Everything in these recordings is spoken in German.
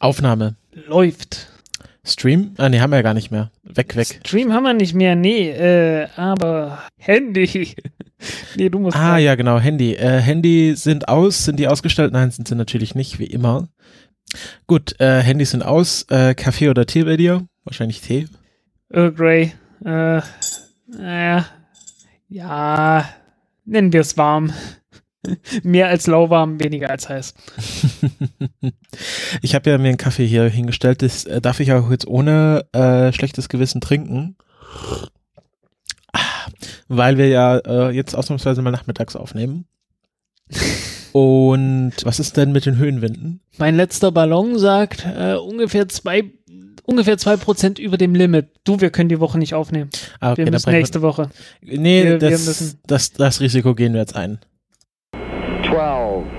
Aufnahme. Läuft. Stream? Ah, nee, haben wir ja gar nicht mehr. Weg, weg. Stream haben wir nicht mehr, nee, äh, aber Handy. nee, du musst. Ah, sagen. ja, genau, Handy. Äh, Handy sind aus, sind die ausgestellt? Nein, sind sie natürlich nicht, wie immer. Gut, äh, Handys sind aus. Äh, Kaffee oder Tee bei dir? Wahrscheinlich Tee. Earl Grey. Äh, naja. Ja, nennen wir es warm. Mehr als lauwarm, weniger als heiß. ich habe ja mir einen Kaffee hier hingestellt. Das äh, darf ich auch jetzt ohne äh, schlechtes Gewissen trinken. Weil wir ja äh, jetzt ausnahmsweise mal nachmittags aufnehmen. Und was ist denn mit den Höhenwinden? Mein letzter Ballon sagt äh, ungefähr zwei ungefähr zwei Prozent über dem Limit. Du, wir können die Woche nicht aufnehmen. Ah, okay, wir müssen nächste Woche. Nee, wir, das, wir das, das Risiko gehen wir jetzt ein.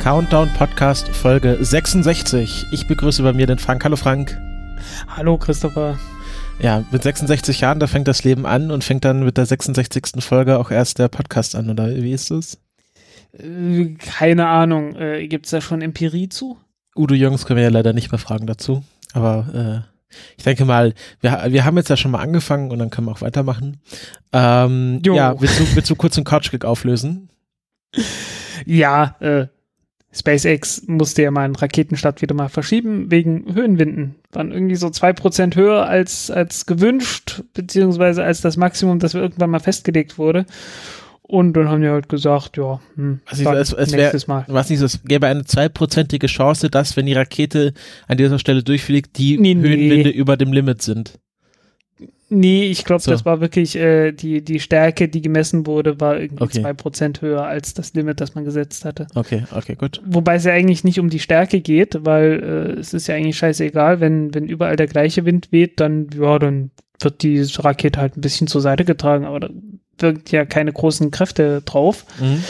Countdown Podcast Folge 66. Ich begrüße bei mir den Frank. Hallo Frank. Hallo Christopher. Ja, mit 66 Jahren, da fängt das Leben an und fängt dann mit der 66. Folge auch erst der Podcast an, oder wie ist es? Äh, keine Ahnung. Äh, Gibt es da schon Empirie zu? Udo Jungs können wir ja leider nicht mehr fragen dazu. Aber äh, ich denke mal, wir, wir haben jetzt ja schon mal angefangen und dann können wir auch weitermachen. Ähm, ja, willst du, willst du kurz einen Couch-Gig auflösen? Ja, äh, SpaceX musste ja mal einen Raketenstart wieder mal verschieben wegen Höhenwinden. Waren irgendwie so zwei Prozent höher als, als gewünscht, beziehungsweise als das Maximum, das irgendwann mal festgelegt wurde. Und dann haben die halt gesagt, ja, hm, also es, es nächstes wär, Mal. Was nicht, es gäbe eine zweiprozentige Chance, dass, wenn die Rakete an dieser Stelle durchfliegt, die nee, Höhenwinde nee. über dem Limit sind. Nee, ich glaube, so. das war wirklich äh, die, die Stärke, die gemessen wurde, war irgendwie okay. 2% höher als das Limit, das man gesetzt hatte. Okay, okay, gut. Wobei es ja eigentlich nicht um die Stärke geht, weil äh, es ist ja eigentlich scheißegal, wenn, wenn überall der gleiche Wind weht, dann, ja, dann wird die Rakete halt ein bisschen zur Seite getragen, aber da wirkt ja keine großen Kräfte drauf. Mhm.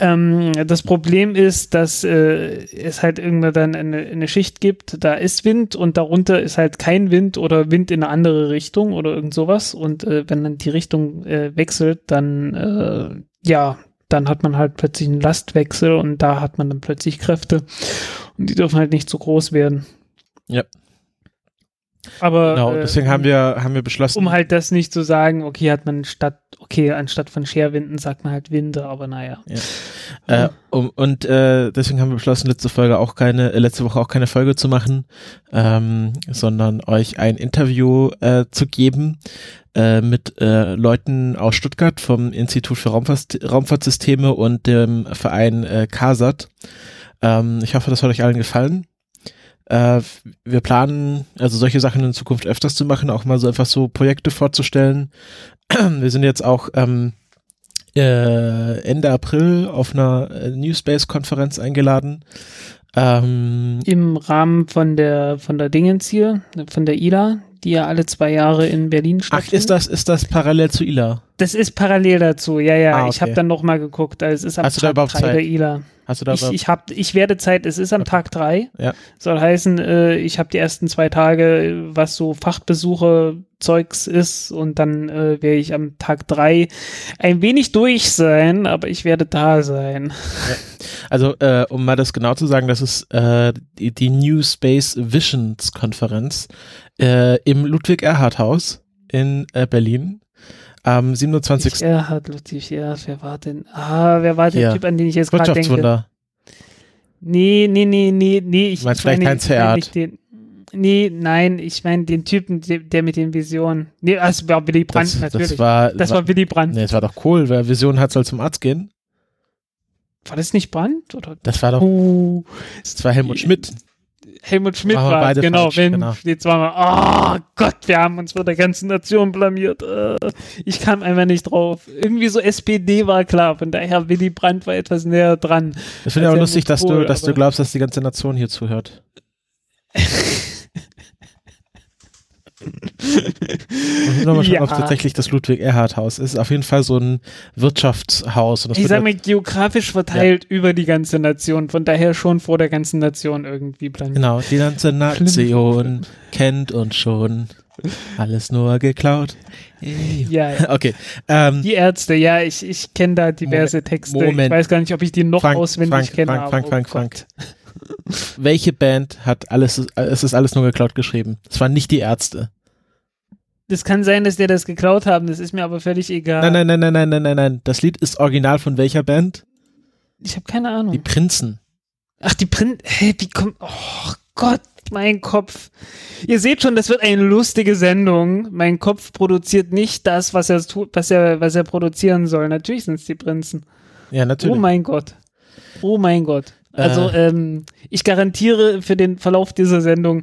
Ähm, das Problem ist, dass äh, es halt irgendwann dann eine, eine, Schicht gibt, da ist Wind und darunter ist halt kein Wind oder Wind in eine andere Richtung oder irgend sowas. Und äh, wenn dann die Richtung äh, wechselt, dann äh, ja, dann hat man halt plötzlich einen Lastwechsel und da hat man dann plötzlich Kräfte und die dürfen halt nicht so groß werden. Ja. Aber genau, deswegen äh, haben wir haben wir beschlossen, um halt das nicht zu sagen, okay, hat man statt okay, anstatt von Scherwinden sagt man halt Winde, aber naja. Ja. Äh, um, und äh, deswegen haben wir beschlossen, letzte Folge auch keine, äh, letzte Woche auch keine Folge zu machen, ähm, sondern euch ein Interview äh, zu geben äh, mit äh, Leuten aus Stuttgart vom Institut für Raumfahrt, Raumfahrtsysteme und dem Verein äh, CASAT. Ähm, ich hoffe, das hat euch allen gefallen. Äh, wir planen, also solche Sachen in Zukunft öfters zu machen, auch mal so einfach so Projekte vorzustellen. wir sind jetzt auch ähm, äh, Ende April auf einer äh, New Space Konferenz eingeladen. Ähm, Im Rahmen von der von der Dingens hier, von der ILA, die ja alle zwei Jahre in Berlin stattfindet. Ach, ist das, ist das parallel zu ILA? Das ist parallel dazu, ja, ja. Ah, okay. Ich habe dann noch mal geguckt. Also es ist am Hast Tag 3 der ILA. Hast du da ich, ich, hab, ich werde Zeit, es ist am. Tag drei. Ja. Soll heißen, äh, ich habe die ersten zwei Tage, was so Fachbesuche Zeugs ist und dann äh, werde ich am Tag drei ein wenig durch sein, aber ich werde da sein. Ja. Also, äh, um mal das genau zu sagen, das ist äh, die, die New Space Visions Konferenz äh, im Ludwig-Erhard-Haus in äh, Berlin am 27. Erhard, Ludwig Erhard, wer war denn? Ah, wer war der. Typ, an den ich jetzt gerade denke? Nee, nee, nee, nee, nee. Ich Meinst vielleicht Heinz Erhard? Nee, nein, ich meine den Typen, der, mit den Visionen. Nee, das war Willy Brandt das, natürlich. Das war, das war, war Willy Brandt. Nee, das war doch cool, wer Visionen hat, soll zum Arzt gehen. War das nicht Brandt? Oder? Das war doch. Uh, das war Helmut Schmidt. Helmut Schmidt war, war genau, falsch, wenn genau. steht zweimal, oh Gott, wir haben uns vor der ganzen Nation blamiert. Äh, ich kam einfach nicht drauf. Irgendwie so SPD war klar, von daher Willy Brandt war etwas näher dran. Ich finde auch lustig, dass du, dass du glaubst, dass die ganze Nation hier zuhört. Und nochmal schauen, Ja. ob tatsächlich das Ludwig Erhard Haus ist. Auf jeden Fall so ein Wirtschaftshaus. Ich wird sag halt- mal, geografisch verteilt über die ganze Nation, von daher schon vor der ganzen Nation irgendwie planiert. Genau, die ganze Nation kennt uns schon. Alles nur geklaut. Ja, ja. Okay. Ähm, Die Ärzte, ja, ich, ich kenne da diverse Texte. Moment. Ich weiß gar nicht, ob ich die noch Frank, auswendig Frank, kenne. Frank, Frank, oh Frank, Gott. Frank. Welche Band hat alles, es ist alles nur geklaut geschrieben? Es waren nicht die Ärzte. Das kann sein, dass der das geklaut haben, das ist mir aber völlig egal. Nein, nein, nein, nein, nein, nein, nein, nein. Das Lied ist original von welcher Band? Ich habe keine Ahnung. Die Prinzen. Ach, die Print. Hey, wie kommt. Oh Gott, mein Kopf. Ihr seht schon, das wird eine lustige Sendung. Mein Kopf produziert nicht das, was er tut, was er, was er produzieren soll. Natürlich sind es die Prinzen. Ja, natürlich. Oh mein Gott. Oh mein Gott. Also, Äh. ähm, ich garantiere für den Verlauf dieser Sendung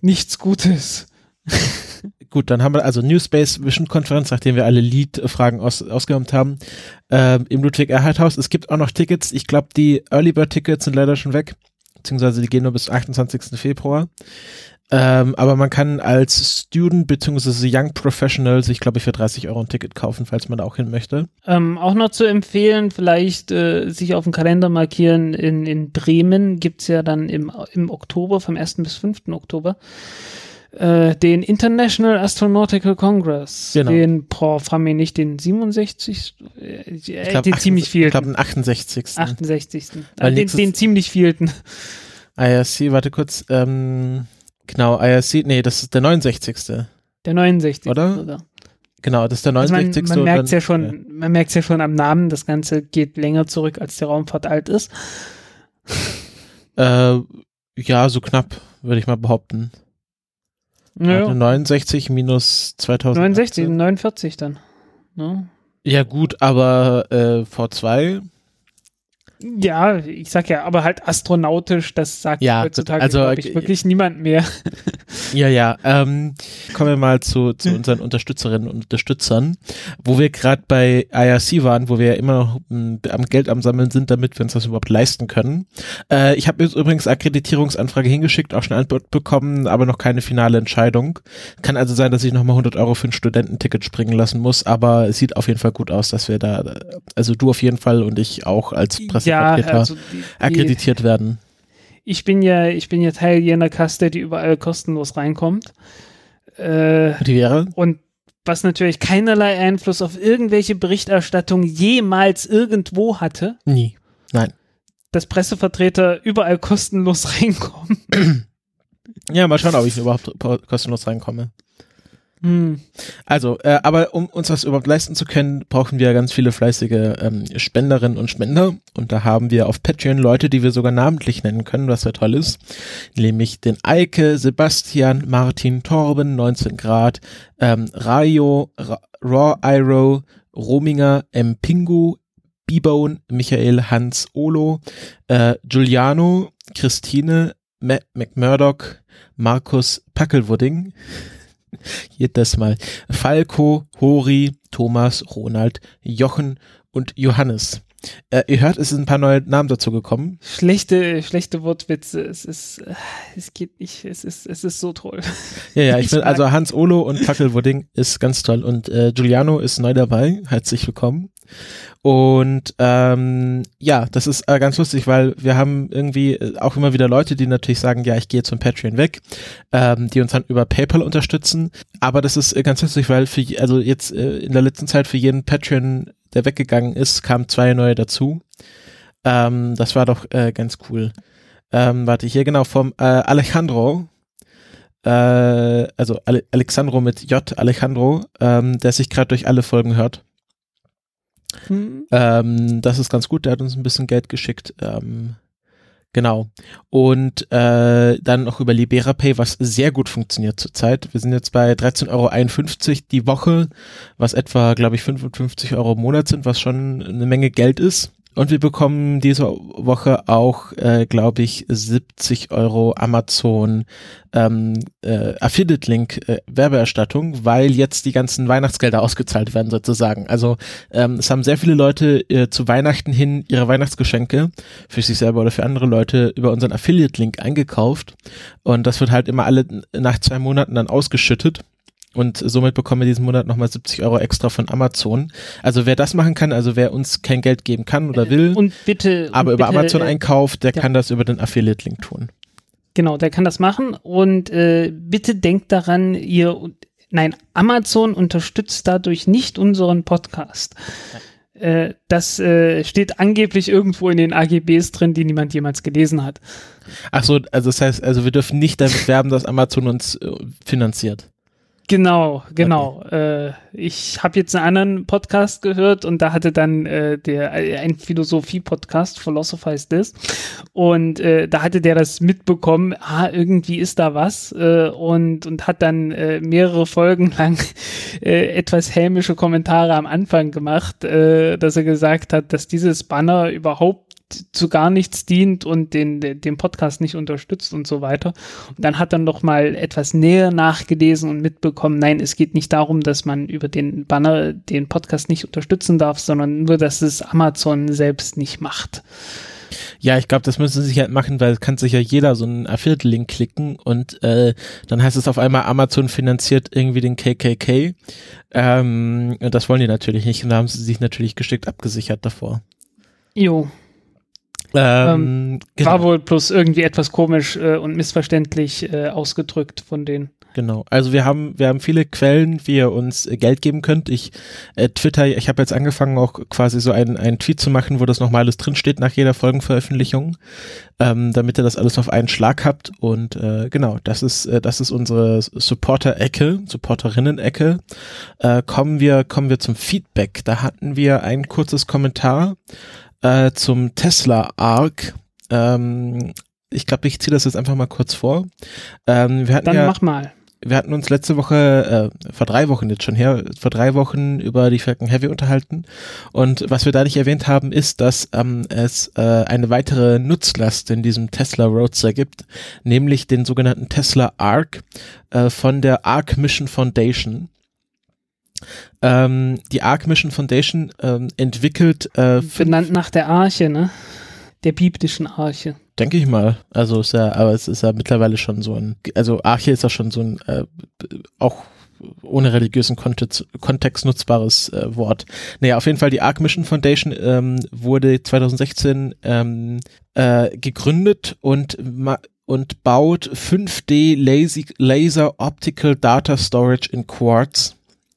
nichts Gutes. Gut, dann haben wir also New Space Vision Konferenz, nachdem wir alle Lead-Fragen aus, ausgeräumt haben, ähm, im Ludwig Erhard Haus. Es gibt auch noch Tickets. Ich glaube, die Early Bird Tickets sind leider schon weg, beziehungsweise die gehen nur bis 28. Februar. Ähm, aber man kann als Student beziehungsweise Young Professional sich, glaube ich, für 30 Euro ein Ticket kaufen, falls man da auch hin möchte. Ähm, auch noch zu empfehlen, vielleicht äh, sich auf den Kalender markieren. In, in Bremen gibt's ja dann im, im Oktober, vom 1. bis 5. Oktober, äh, den International Astronautical Congress. Genau. Den, boah, frag mich nicht, den 67. Äh, Ich glaub, den ziemlich Ich glaube, vielten. den 68. 68. Weil Äh, den, den ziemlich vielten. IRC, warte kurz. Ähm, genau, IRC, nee, das ist der 69. Der 69. Oder? sogar. Genau, das ist der Also man, 69. man merkt ja dann- schon, man merkt ja schon am Namen, das Ganze geht länger zurück, als die Raumfahrt alt ist. Äh, ja, so knapp, würde ich mal behaupten. Naja. Warte, 69 minus 2000. 69, 49 dann. Ne? Ja, gut, aber äh, V2, Ja, ich sag ja, aber halt astronautisch, das sagt Ja, heutzutage, also, ich, äh, wirklich niemand mehr. ja, ja. Ähm, kommen wir mal zu, zu unseren Unterstützerinnen und Unterstützern, wo wir gerade bei IRC waren, wo wir ja immer noch m, am Geld am Sammeln sind, damit wir uns das überhaupt leisten können. Äh, ich habe jetzt übrigens Akkreditierungsanfrage hingeschickt, auch schon Antwort bekommen, aber noch keine finale Entscheidung. Kann also sein, dass ich nochmal 100 Euro für ein Studententicket springen lassen muss, aber es sieht auf jeden Fall gut aus, dass wir da, also du auf jeden Fall und ich auch als ja, Pressevertreter also die, akkreditiert werden. ich bin ja, ich bin ja Teil jener Kaste, die überall kostenlos reinkommt. Äh, Die wäre? und was natürlich keinerlei Einfluss auf irgendwelche Berichterstattung jemals irgendwo hatte, Nie. Nein. dass Pressevertreter überall kostenlos reinkommen. Ja, mal schauen, ob ich überhaupt kostenlos reinkomme. Hm. Also, äh, aber um uns das überhaupt leisten zu können, brauchen wir ganz viele fleißige ähm, Spenderinnen und Spender. Und da haben wir auf Patreon Leute, die wir sogar namentlich nennen können, was ja toll ist. Nämlich den Eike, Sebastian, Martin, Torben, 19 Grad, ähm, Rayo, Ra Raw Iro, Rominger, M. Pingu, B-Bone, Michael, Hans, Olo, äh, Giuliano, Christine, Matt McMurdoch, Markus Packelwudding, jedes Mal, Falco, Hori, Thomas, Ronald, Jochen und Johannes. Äh, ihr hört, es sind ein paar neue Namen dazu gekommen. Schlechte, schlechte Wortwitze. Es ist, äh, es geht nicht. Es ist, es ist so toll. Ja, ja, ich, Ich bin, also Hans Olo und Packelwudding ist ganz toll und äh, Giuliano ist neu dabei. Herzlich willkommen. Und ähm, ja, das ist äh, ganz lustig, weil wir haben irgendwie äh, auch immer wieder Leute, die natürlich sagen, ja, ich gehe zum Patreon weg, ähm, die uns dann über PayPal unterstützen. Aber das ist äh, ganz lustig, weil für also jetzt äh, in der letzten Zeit für jeden Patreon, der weggegangen ist, kamen zwei neue dazu. Ähm, das war doch äh, ganz cool. Ähm, warte, hier genau vom äh, Alejandro, äh, also Ale Alexandro mit J, Alejandro, ähm, der sich gerade durch alle Folgen hört. Hm. Ähm, das ist ganz gut, der hat uns ein bisschen Geld geschickt. Ähm, genau. Und äh, dann noch über LiberaPay, was sehr gut funktioniert zurzeit. Wir sind jetzt bei 13,51 Euro die Woche, was etwa, glaube ich, 55 Euro im Monat sind, was schon eine Menge Geld ist. Und wir bekommen diese Woche auch, äh, glaube ich, 70 Euro Amazon ähm, äh, Affiliate-Link äh, Werbeerstattung, weil jetzt die ganzen Weihnachtsgelder ausgezahlt werden sozusagen. Also ähm, es haben sehr viele Leute äh, zu Weihnachten hin ihre Weihnachtsgeschenke für sich selber oder für andere Leute über unseren Affiliate-Link eingekauft und das wird halt immer alle nach zwei Monaten dann ausgeschüttet. Und somit bekommen wir diesen Monat nochmal 70 Euro extra von Amazon. Also wer das machen kann, also wer uns kein Geld geben kann oder will, und bitte, aber und über bitte, Amazon äh, einkauft, der ja. kann das über den Affiliate-Link tun. Genau, der kann das machen und äh, bitte denkt daran, ihr nein, Amazon unterstützt dadurch nicht unseren Podcast. Äh, das äh, steht angeblich irgendwo in den AGBs drin, die niemand jemals gelesen hat. Ach so, also das heißt, also wir dürfen nicht damit werben, dass Amazon uns äh, finanziert. Genau, genau. Äh, ich habe jetzt einen anderen Podcast gehört und da hatte dann äh, der äh, ein Philosophie-Podcast, Philosophize This, und äh, da hatte der das mitbekommen, ah, irgendwie ist da was äh, und, und hat dann äh, mehrere Folgen lang äh, etwas hämische Kommentare am Anfang gemacht, äh, dass er gesagt hat, dass dieses Banner überhaupt zu gar nichts dient und den, den, Podcast nicht unterstützt und so weiter. Und dann hat er noch mal etwas näher nachgelesen und mitbekommen, nein, es geht nicht darum, dass man über den Banner den Podcast nicht unterstützen darf, sondern nur, dass es Amazon selbst nicht macht. Ja, ich glaube, das müssen sie sich halt machen, weil kann sich ja jeder so einen Affiliate-Link klicken und äh, dann heißt es auf einmal, Amazon finanziert irgendwie den KKK. Ähm, und das wollen die natürlich nicht und da haben sie sich natürlich geschickt abgesichert davor. Jo, Ähm, genau. war wohl bloß irgendwie etwas komisch äh, und missverständlich äh, ausgedrückt von denen. Genau. Also wir haben wir haben viele Quellen, wie ihr uns äh, Geld geben könnt. Ich äh, Twitter, ich habe jetzt angefangen auch quasi so einen einen Tweet zu machen, wo das nochmal alles drinsteht nach jeder Folgenveröffentlichung, ähm, damit ihr das alles auf einen Schlag habt. Und äh, genau, das ist äh, das ist unsere Supporter-Ecke, Supporterinnen-Ecke. Äh, kommen wir kommen wir zum Feedback. Da hatten wir ein kurzes Kommentar äh, zum Tesla Arc. Ähm, ich glaube, ich ziehe das jetzt einfach mal kurz vor. Ähm, wir hatten Dann ja, mach mal. wir hatten uns letzte Woche, äh, vor drei Wochen jetzt schon her, vor drei Wochen über die Falcon Heavy unterhalten. Und was wir da nicht erwähnt haben, ist, dass ähm, es äh, eine weitere Nutzlast in diesem Tesla Roadster gibt, nämlich den sogenannten Tesla Arc äh, von der Arc Mission Foundation. Ähm, die Arc Mission Foundation ähm, entwickelt, äh, Benannt nach der Arche, ne? Der biblischen Arche. denke ich mal. Also ist ja, aber es ist ja mittlerweile schon so ein, also Arche ist ja schon so ein äh, auch ohne religiösen Kontext, Kontext nutzbares äh, Wort. Naja, auf jeden Fall die Arc Mission Foundation ähm, wurde 2016 ähm, äh, gegründet und und baut 5D Lazy, Laser Optical Data Storage in Quartz.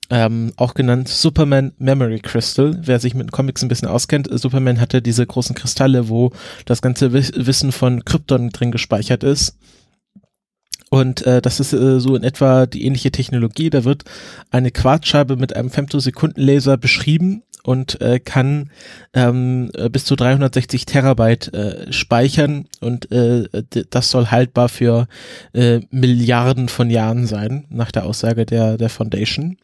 Ähm, auch genannt Superman Memory Crystal. Wer sich mit Comics ein bisschen auskennt, Superman hatte diese großen Kristalle, wo das ganze Wiss Wissen von Krypton drin gespeichert ist. Und äh, das ist äh, so in etwa die ähnliche Technologie. Da wird eine Quarzscheibe mit einem Femtosekundenlaser beschrieben und äh, kann ähm, äh, bis zu 360 Terabyte äh, speichern und äh, das soll haltbar für äh, Milliarden von Jahren sein, nach der Aussage der, der Foundation.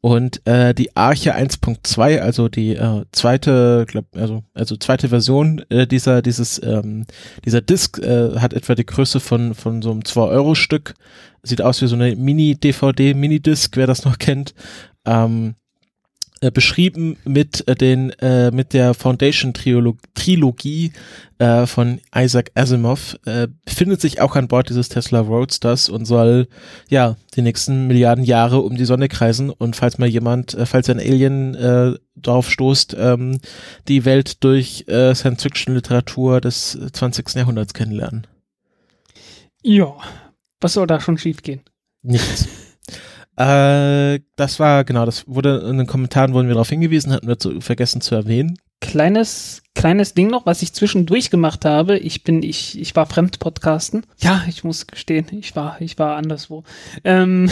Und äh, die Arche 1.2, also die äh, zweite, glaub, also, also zweite Version äh, dieser, dieses, ähm, dieser Disk äh, hat etwa die Größe von, von so einem 2-Euro-Stück. Sieht aus wie so eine Mini-DVD, Mini-Disc, wer das noch kennt. Ähm, äh, beschrieben mit äh, den äh, mit der Foundation Triolo Trilogie äh, von Isaac Asimov äh, befindet sich auch an Bord dieses Tesla Roadsters und soll ja die nächsten Milliarden Jahre um die Sonne kreisen und falls mal jemand äh, falls ein Alien äh, darauf stoßt ähm, die Welt durch äh, Science Fiction Literatur des 20. Jahrhunderts kennenlernen Ja. Was soll da schon schiefgehen? nichts Äh, das war, genau, das wurde in den Kommentaren wurden wir darauf hingewiesen, hatten wir zu, vergessen zu erwähnen. Kleines, kleines Ding noch, was ich zwischendurch gemacht habe. Ich bin, ich, ich war Fremdpodcasten. Ja, ich muss gestehen, ich war, ich war anderswo. Ähm,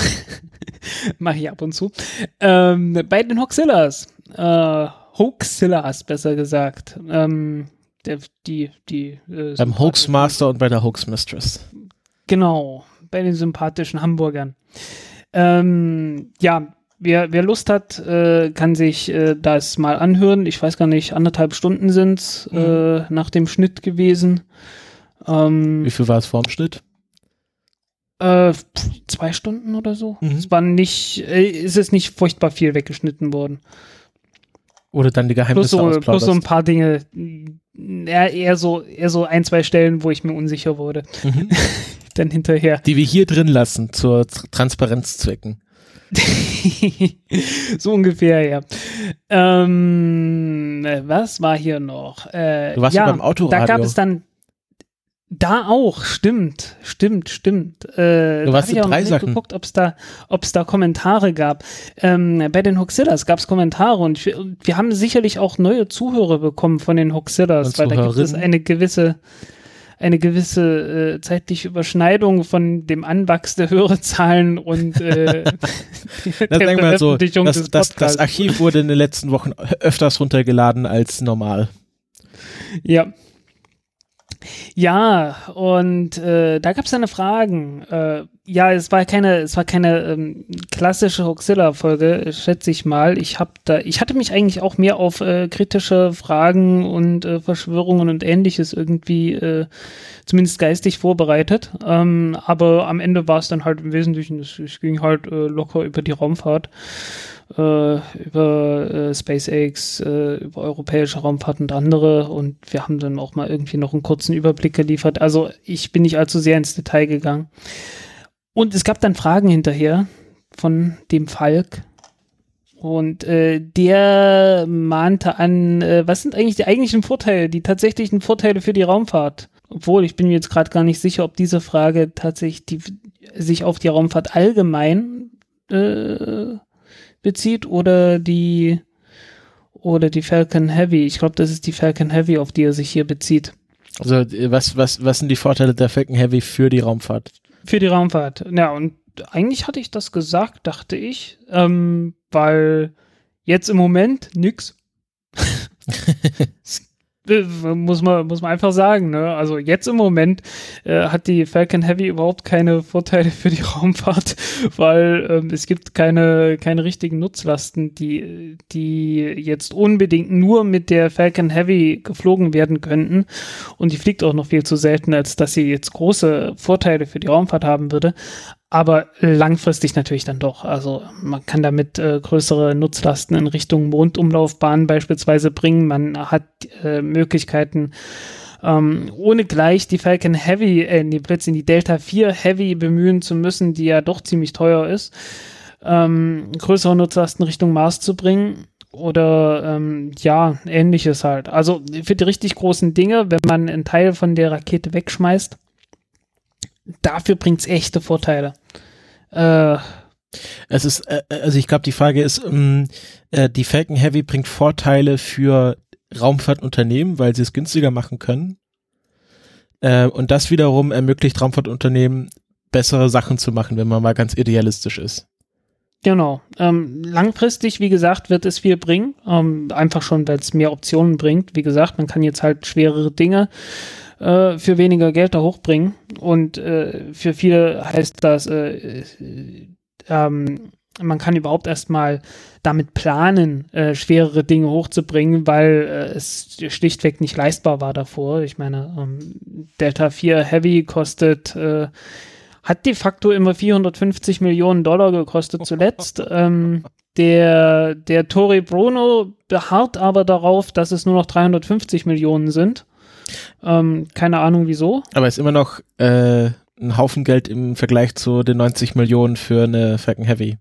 Mache ich ab und zu. Ähm, bei den Hoaxillas, äh, Hoaxillas, besser gesagt. Ähm, der, die, die, äh, Beim Hoaxmaster und bei der Hoaxmistress. Genau, bei den sympathischen Hamburgern. Ähm, ja, wer, wer Lust hat, äh, kann sich äh, das mal anhören. Ich weiß gar nicht, anderthalb Stunden sind's äh, nach dem Schnitt gewesen. Ähm, Wie viel war es vorm Schnitt? äh, zwei Stunden oder so. Mhm. Es war nicht, äh, ist es nicht furchtbar viel weggeschnitten worden. Oder dann die Plus Geheimnisse so, plus so ein paar Dinge, eher, eher so, eher so ein, zwei Stellen, wo ich mir unsicher wurde. Mhm. dann hinterher. Die wir hier drin lassen, zur Transparenzzwecken. so ungefähr, ja. Ähm, was war hier noch? Äh, du warst ja beim Autoradio. Da gab es dann da auch, stimmt, stimmt, stimmt. Äh, du warst da ich auch geguckt, ob es da, ob's da Kommentare gab. Ähm, bei den Hoxillas gab es Kommentare und wir, wir, haben sicherlich auch neue Zuhörer bekommen von den Hoxillas, weil da gibt es eine gewisse, eine gewisse äh, zeitliche Überschneidung von dem Anwachs der Hörerzahlen und äh, der das, so, das, das, das Archiv wurde in den letzten Wochen öfters runtergeladen als normal. Ja, ja, und äh, da gab es eine Fragen. Äh, ja, es war keine, es war keine ähm, klassische Hoxilla-Folge, schätze ich mal. Ich hab da, ich hatte mich eigentlich auch mehr auf äh, kritische Fragen und äh, Verschwörungen und ähnliches irgendwie äh, zumindest geistig vorbereitet. Ähm, aber am Ende war es dann halt im Wesentlichen, es, es ging halt äh, locker über die Raumfahrt über äh, SpaceX, äh, über europäische Raumfahrt und andere und wir haben dann auch mal irgendwie noch einen kurzen Überblick geliefert. Also ich bin nicht allzu sehr ins Detail gegangen. Und es gab dann Fragen hinterher von dem Falk. Und äh, der mahnte an, äh, was sind eigentlich die eigentlichen Vorteile, die tatsächlichen Vorteile für die Raumfahrt? Obwohl, ich bin mir jetzt gerade gar nicht sicher, ob diese Frage tatsächlich die, sich auf die Raumfahrt allgemein äh, bezieht oder die oder die Falcon Heavy. Ich glaube, das ist die Falcon Heavy, auf die er sich hier bezieht. Also was, was, was sind die Vorteile der Falcon Heavy für die Raumfahrt? Für die Raumfahrt. Ja, und eigentlich hatte ich das gesagt, dachte ich, ähm, weil jetzt im Moment nix. muss man, muss man einfach sagen. Ne? Also jetzt im Moment äh, hat die Falcon Heavy überhaupt keine Vorteile für die Raumfahrt, weil ähm, es gibt keine, keine richtigen Nutzlasten, die, die jetzt unbedingt nur mit der Falcon Heavy geflogen werden könnten. Und die fliegt auch noch viel zu selten, als dass sie jetzt große Vorteile für die Raumfahrt haben würde aber langfristig natürlich dann doch. Also man kann damit äh, größere Nutzlasten in Richtung Mondumlaufbahn beispielsweise bringen. Man hat äh, Möglichkeiten, ähm, ohne gleich die Falcon Heavy, äh, nee, plötzlich die Delta 4 Heavy bemühen zu müssen, die ja doch ziemlich teuer ist, ähm, größere Nutzlasten Richtung Mars zu bringen oder ähm, ja, ähnliches halt. Also für die richtig großen Dinge, wenn man einen Teil von der Rakete wegschmeißt, dafür bringt es echte Vorteile. Äh, es ist, äh, also ich glaube, die Frage ist, ähm, äh, die Falcon Heavy bringt Vorteile für Raumfahrtunternehmen, weil sie es günstiger machen können. Äh, und das wiederum ermöglicht Raumfahrtunternehmen, bessere Sachen zu machen, wenn man mal ganz idealistisch ist. Genau. Ähm, langfristig, wie gesagt, wird es viel bringen. Ähm, einfach schon, weil es mehr Optionen bringt. Wie gesagt, man kann jetzt halt schwerere Dinge äh, für weniger Geld da hochbringen. Und äh, für viele heißt das, äh, ähm, man kann überhaupt erstmal damit planen, äh, schwerere Dinge hochzubringen, weil äh, es schlichtweg nicht leistbar war davor. Ich meine, ähm, Delta 4 Heavy kostet, äh, hat de facto immer 450 Millionen Dollar gekostet zuletzt. ähm, der, der Tori Bruno beharrt aber darauf, dass es nur noch 350 Millionen sind. Ähm, keine Ahnung wieso. Aber ist immer noch äh, ein Haufen Geld im Vergleich zu den 90 Millionen für eine Falcon Heavy.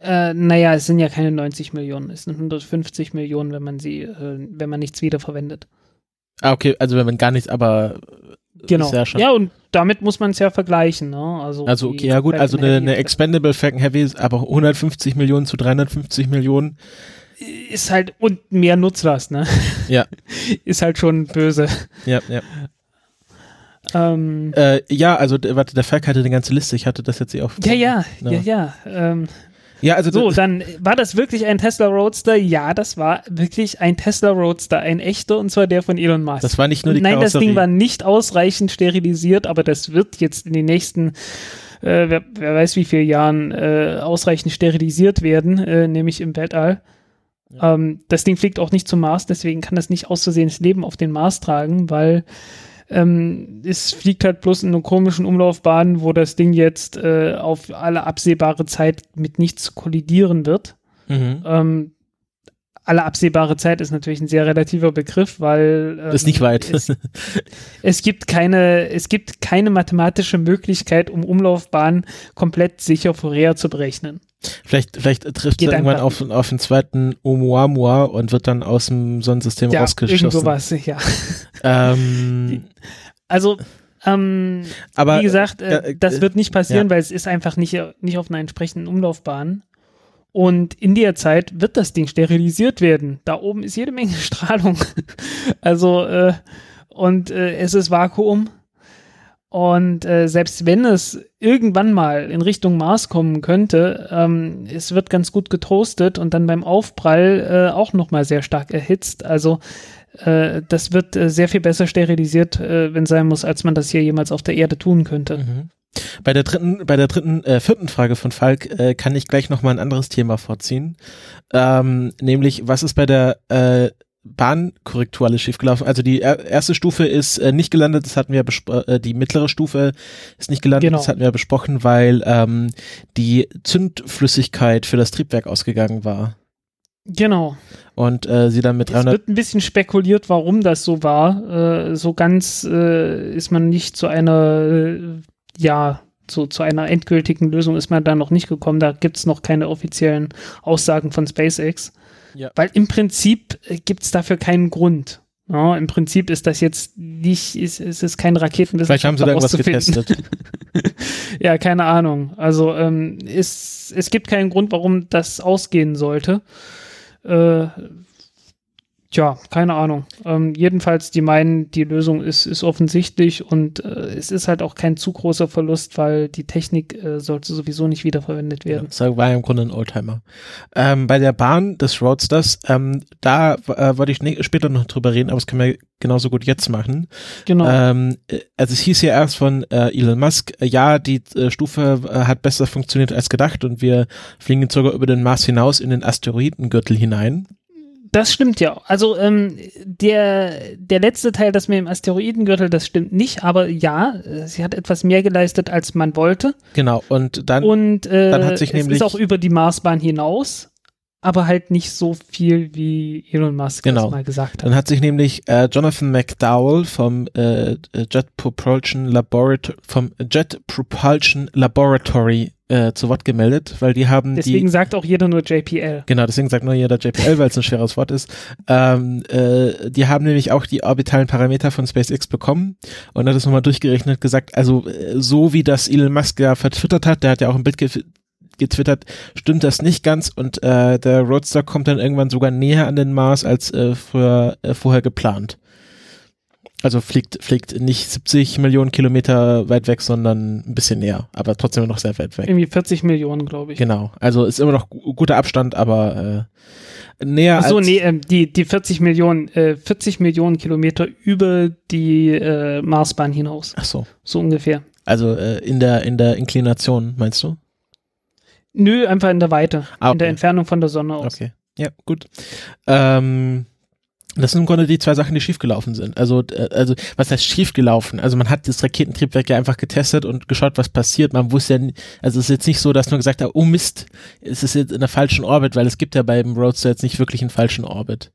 Äh, naja, es sind ja keine 90 Millionen, es sind 150 Millionen, wenn man sie, äh, wenn man nichts wiederverwendet. Ah, okay, also wenn man gar nichts, aber genau. Ja, ja, und damit muss man es ja vergleichen. Ne? Also, also okay, ja gut, Falcon also eine, eine Expendable Falcon Heavy ist aber 150 Millionen zu 350 Millionen ist halt und mehr Nutzlast, ne? Ja. ist halt schon böse. Ja, ja. Ähm, äh, ja, also warte, der Falk hatte eine ganze Liste. Ich hatte das jetzt hier auch. Ja, ja, ja, ja. ja. Ähm, ja, also so, dann war das wirklich ein Tesla Roadster? Ja, das war wirklich ein Tesla Roadster, ein echter, und zwar der von Elon Musk. Das war nicht nur die Nein, das Ding war nicht ausreichend sterilisiert, aber das wird jetzt in den nächsten, äh, wer, wer, weiß wie viele Jahren, äh, ausreichend sterilisiert werden, äh, nämlich im Weltall. Ja. Ähm, das Ding fliegt auch nicht zum Mars, deswegen kann das nicht auszusehen das Leben auf den Mars tragen, weil ähm, es fliegt halt bloß in einer komischen Umlaufbahn, wo das Ding jetzt äh, auf alle absehbare Zeit mit nichts kollidieren wird. Mhm. Ähm, alle absehbare Zeit ist natürlich ein sehr relativer Begriff, weil ähm, ist nicht weit. Es, es, gibt keine, es gibt keine mathematische Möglichkeit, um Umlaufbahnen komplett sicher vorher zu berechnen. Vielleicht, vielleicht trifft es irgendwann auf, auf den zweiten Oumuamua und wird dann aus dem Sonnensystem ja, rausgeschossen. Irgend sowas, ja. Ähm, also ähm, aber, wie gesagt, äh, äh, das wird nicht passieren, ja. weil es ist einfach nicht, nicht auf einer entsprechenden Umlaufbahn. Und in der Zeit wird das Ding sterilisiert werden. Da oben ist jede Menge Strahlung. also, äh, und äh, es ist Vakuum. Und äh, selbst wenn es irgendwann mal in Richtung Mars kommen könnte, ähm, es wird ganz gut getrostet und dann beim Aufprall äh, auch nochmal sehr stark erhitzt. Also äh, das wird äh, sehr viel besser sterilisiert, äh, wenn sein muss, als man das hier jemals auf der Erde tun könnte. Mhm. Bei der dritten, bei der dritten, äh, vierten Frage von Falk äh, kann ich gleich noch mal ein anderes Thema vorziehen, ähm, nämlich was ist bei der äh, Bahnkorrektur alles schiefgelaufen. Also die erste Stufe ist äh, nicht gelandet, das hatten wir äh, die mittlere Stufe ist nicht gelandet, genau. das hatten wir besprochen, weil ähm, die Zündflüssigkeit für das Triebwerk ausgegangen war. Genau. Und äh, sie dann mit 300. Es wird ein bisschen spekuliert, warum das so war. Äh, so ganz äh, ist man nicht zu einer, äh, ja, zu, zu einer endgültigen Lösung ist man da noch nicht gekommen. Da gibt es noch keine offiziellen Aussagen von SpaceX. Ja. Weil im Prinzip äh, gibt es dafür keinen Grund. Ja, Im Prinzip ist das jetzt nicht, ist, ist es kein Raketenwissenschaftler Vielleicht haben sie da irgendwas getestet. ja, keine Ahnung. Also ähm, ist, es gibt keinen Grund, warum das ausgehen sollte. Äh, Tja, keine Ahnung. Ähm, jedenfalls, die meinen, die Lösung ist, ist offensichtlich und äh, es ist halt auch kein zu großer Verlust, weil die Technik äh, sollte sowieso nicht wiederverwendet werden. Ja, das war ja im Grunde ein Oldtimer. Ähm, bei der Bahn des Roadsters, ähm, da äh, wollte ich ne später noch drüber reden, aber das können wir genauso gut jetzt machen. Genau. Ähm, äh, also es hieß ja erst von äh, Elon Musk, äh, ja, die äh, Stufe äh, hat besser funktioniert als gedacht und wir fliegen sogar über den Mars hinaus in den Asteroidengürtel hinein. Das stimmt ja. Also ähm, der, der letzte Teil, das mit dem Asteroidengürtel, das stimmt nicht, aber ja, sie hat etwas mehr geleistet, als man wollte. Genau, und dann, und, äh, dann hat sich nämlich. ist auch über die Marsbahn hinaus, aber halt nicht so viel, wie Elon Musk genau. das mal gesagt hat. Dann hat sich nämlich äh, Jonathan McDowell vom äh, Jet Propulsion Laboratory, vom Jet Propulsion Laboratory äh, zu Wort gemeldet, weil die haben deswegen die, sagt auch jeder nur JPL. Genau, deswegen sagt nur jeder JPL, weil es ein schweres Wort ist. Ähm, äh, die haben nämlich auch die orbitalen Parameter von SpaceX bekommen und hat es nochmal durchgerechnet, gesagt, also äh, so wie das Elon Musk ja vertwittert hat, der hat ja auch ein Bild getwittert, stimmt das nicht ganz und äh, der Roadster kommt dann irgendwann sogar näher an den Mars als äh, früher, äh, vorher geplant. Also fliegt, fliegt nicht 70 Millionen Kilometer weit weg, sondern ein bisschen näher, aber trotzdem noch sehr weit weg. Irgendwie 40 Millionen, glaube ich. Genau. Also ist immer noch guter Abstand, aber äh, näher Ach so, als nee, äh, die, die 40 Millionen, äh, 40 Millionen Kilometer über die äh, Marsbahn hinaus. Ach so. So ungefähr. Also äh, in der, in der Inklination, meinst du? Nö, einfach in der Weite. Ah, okay. In der Entfernung von der Sonne aus. Okay. Ja, gut. Ähm, das sind im Grunde die zwei Sachen, die schiefgelaufen sind. Also, äh, also was heißt schiefgelaufen? Also man hat das Raketentriebwerk ja einfach getestet und geschaut, was passiert. Man wusste ja, also es ist jetzt nicht so, dass man gesagt hat, oh Mist, es ist jetzt in der falschen Orbit, weil es gibt ja beim Roadster jetzt nicht wirklich einen falschen Orbit.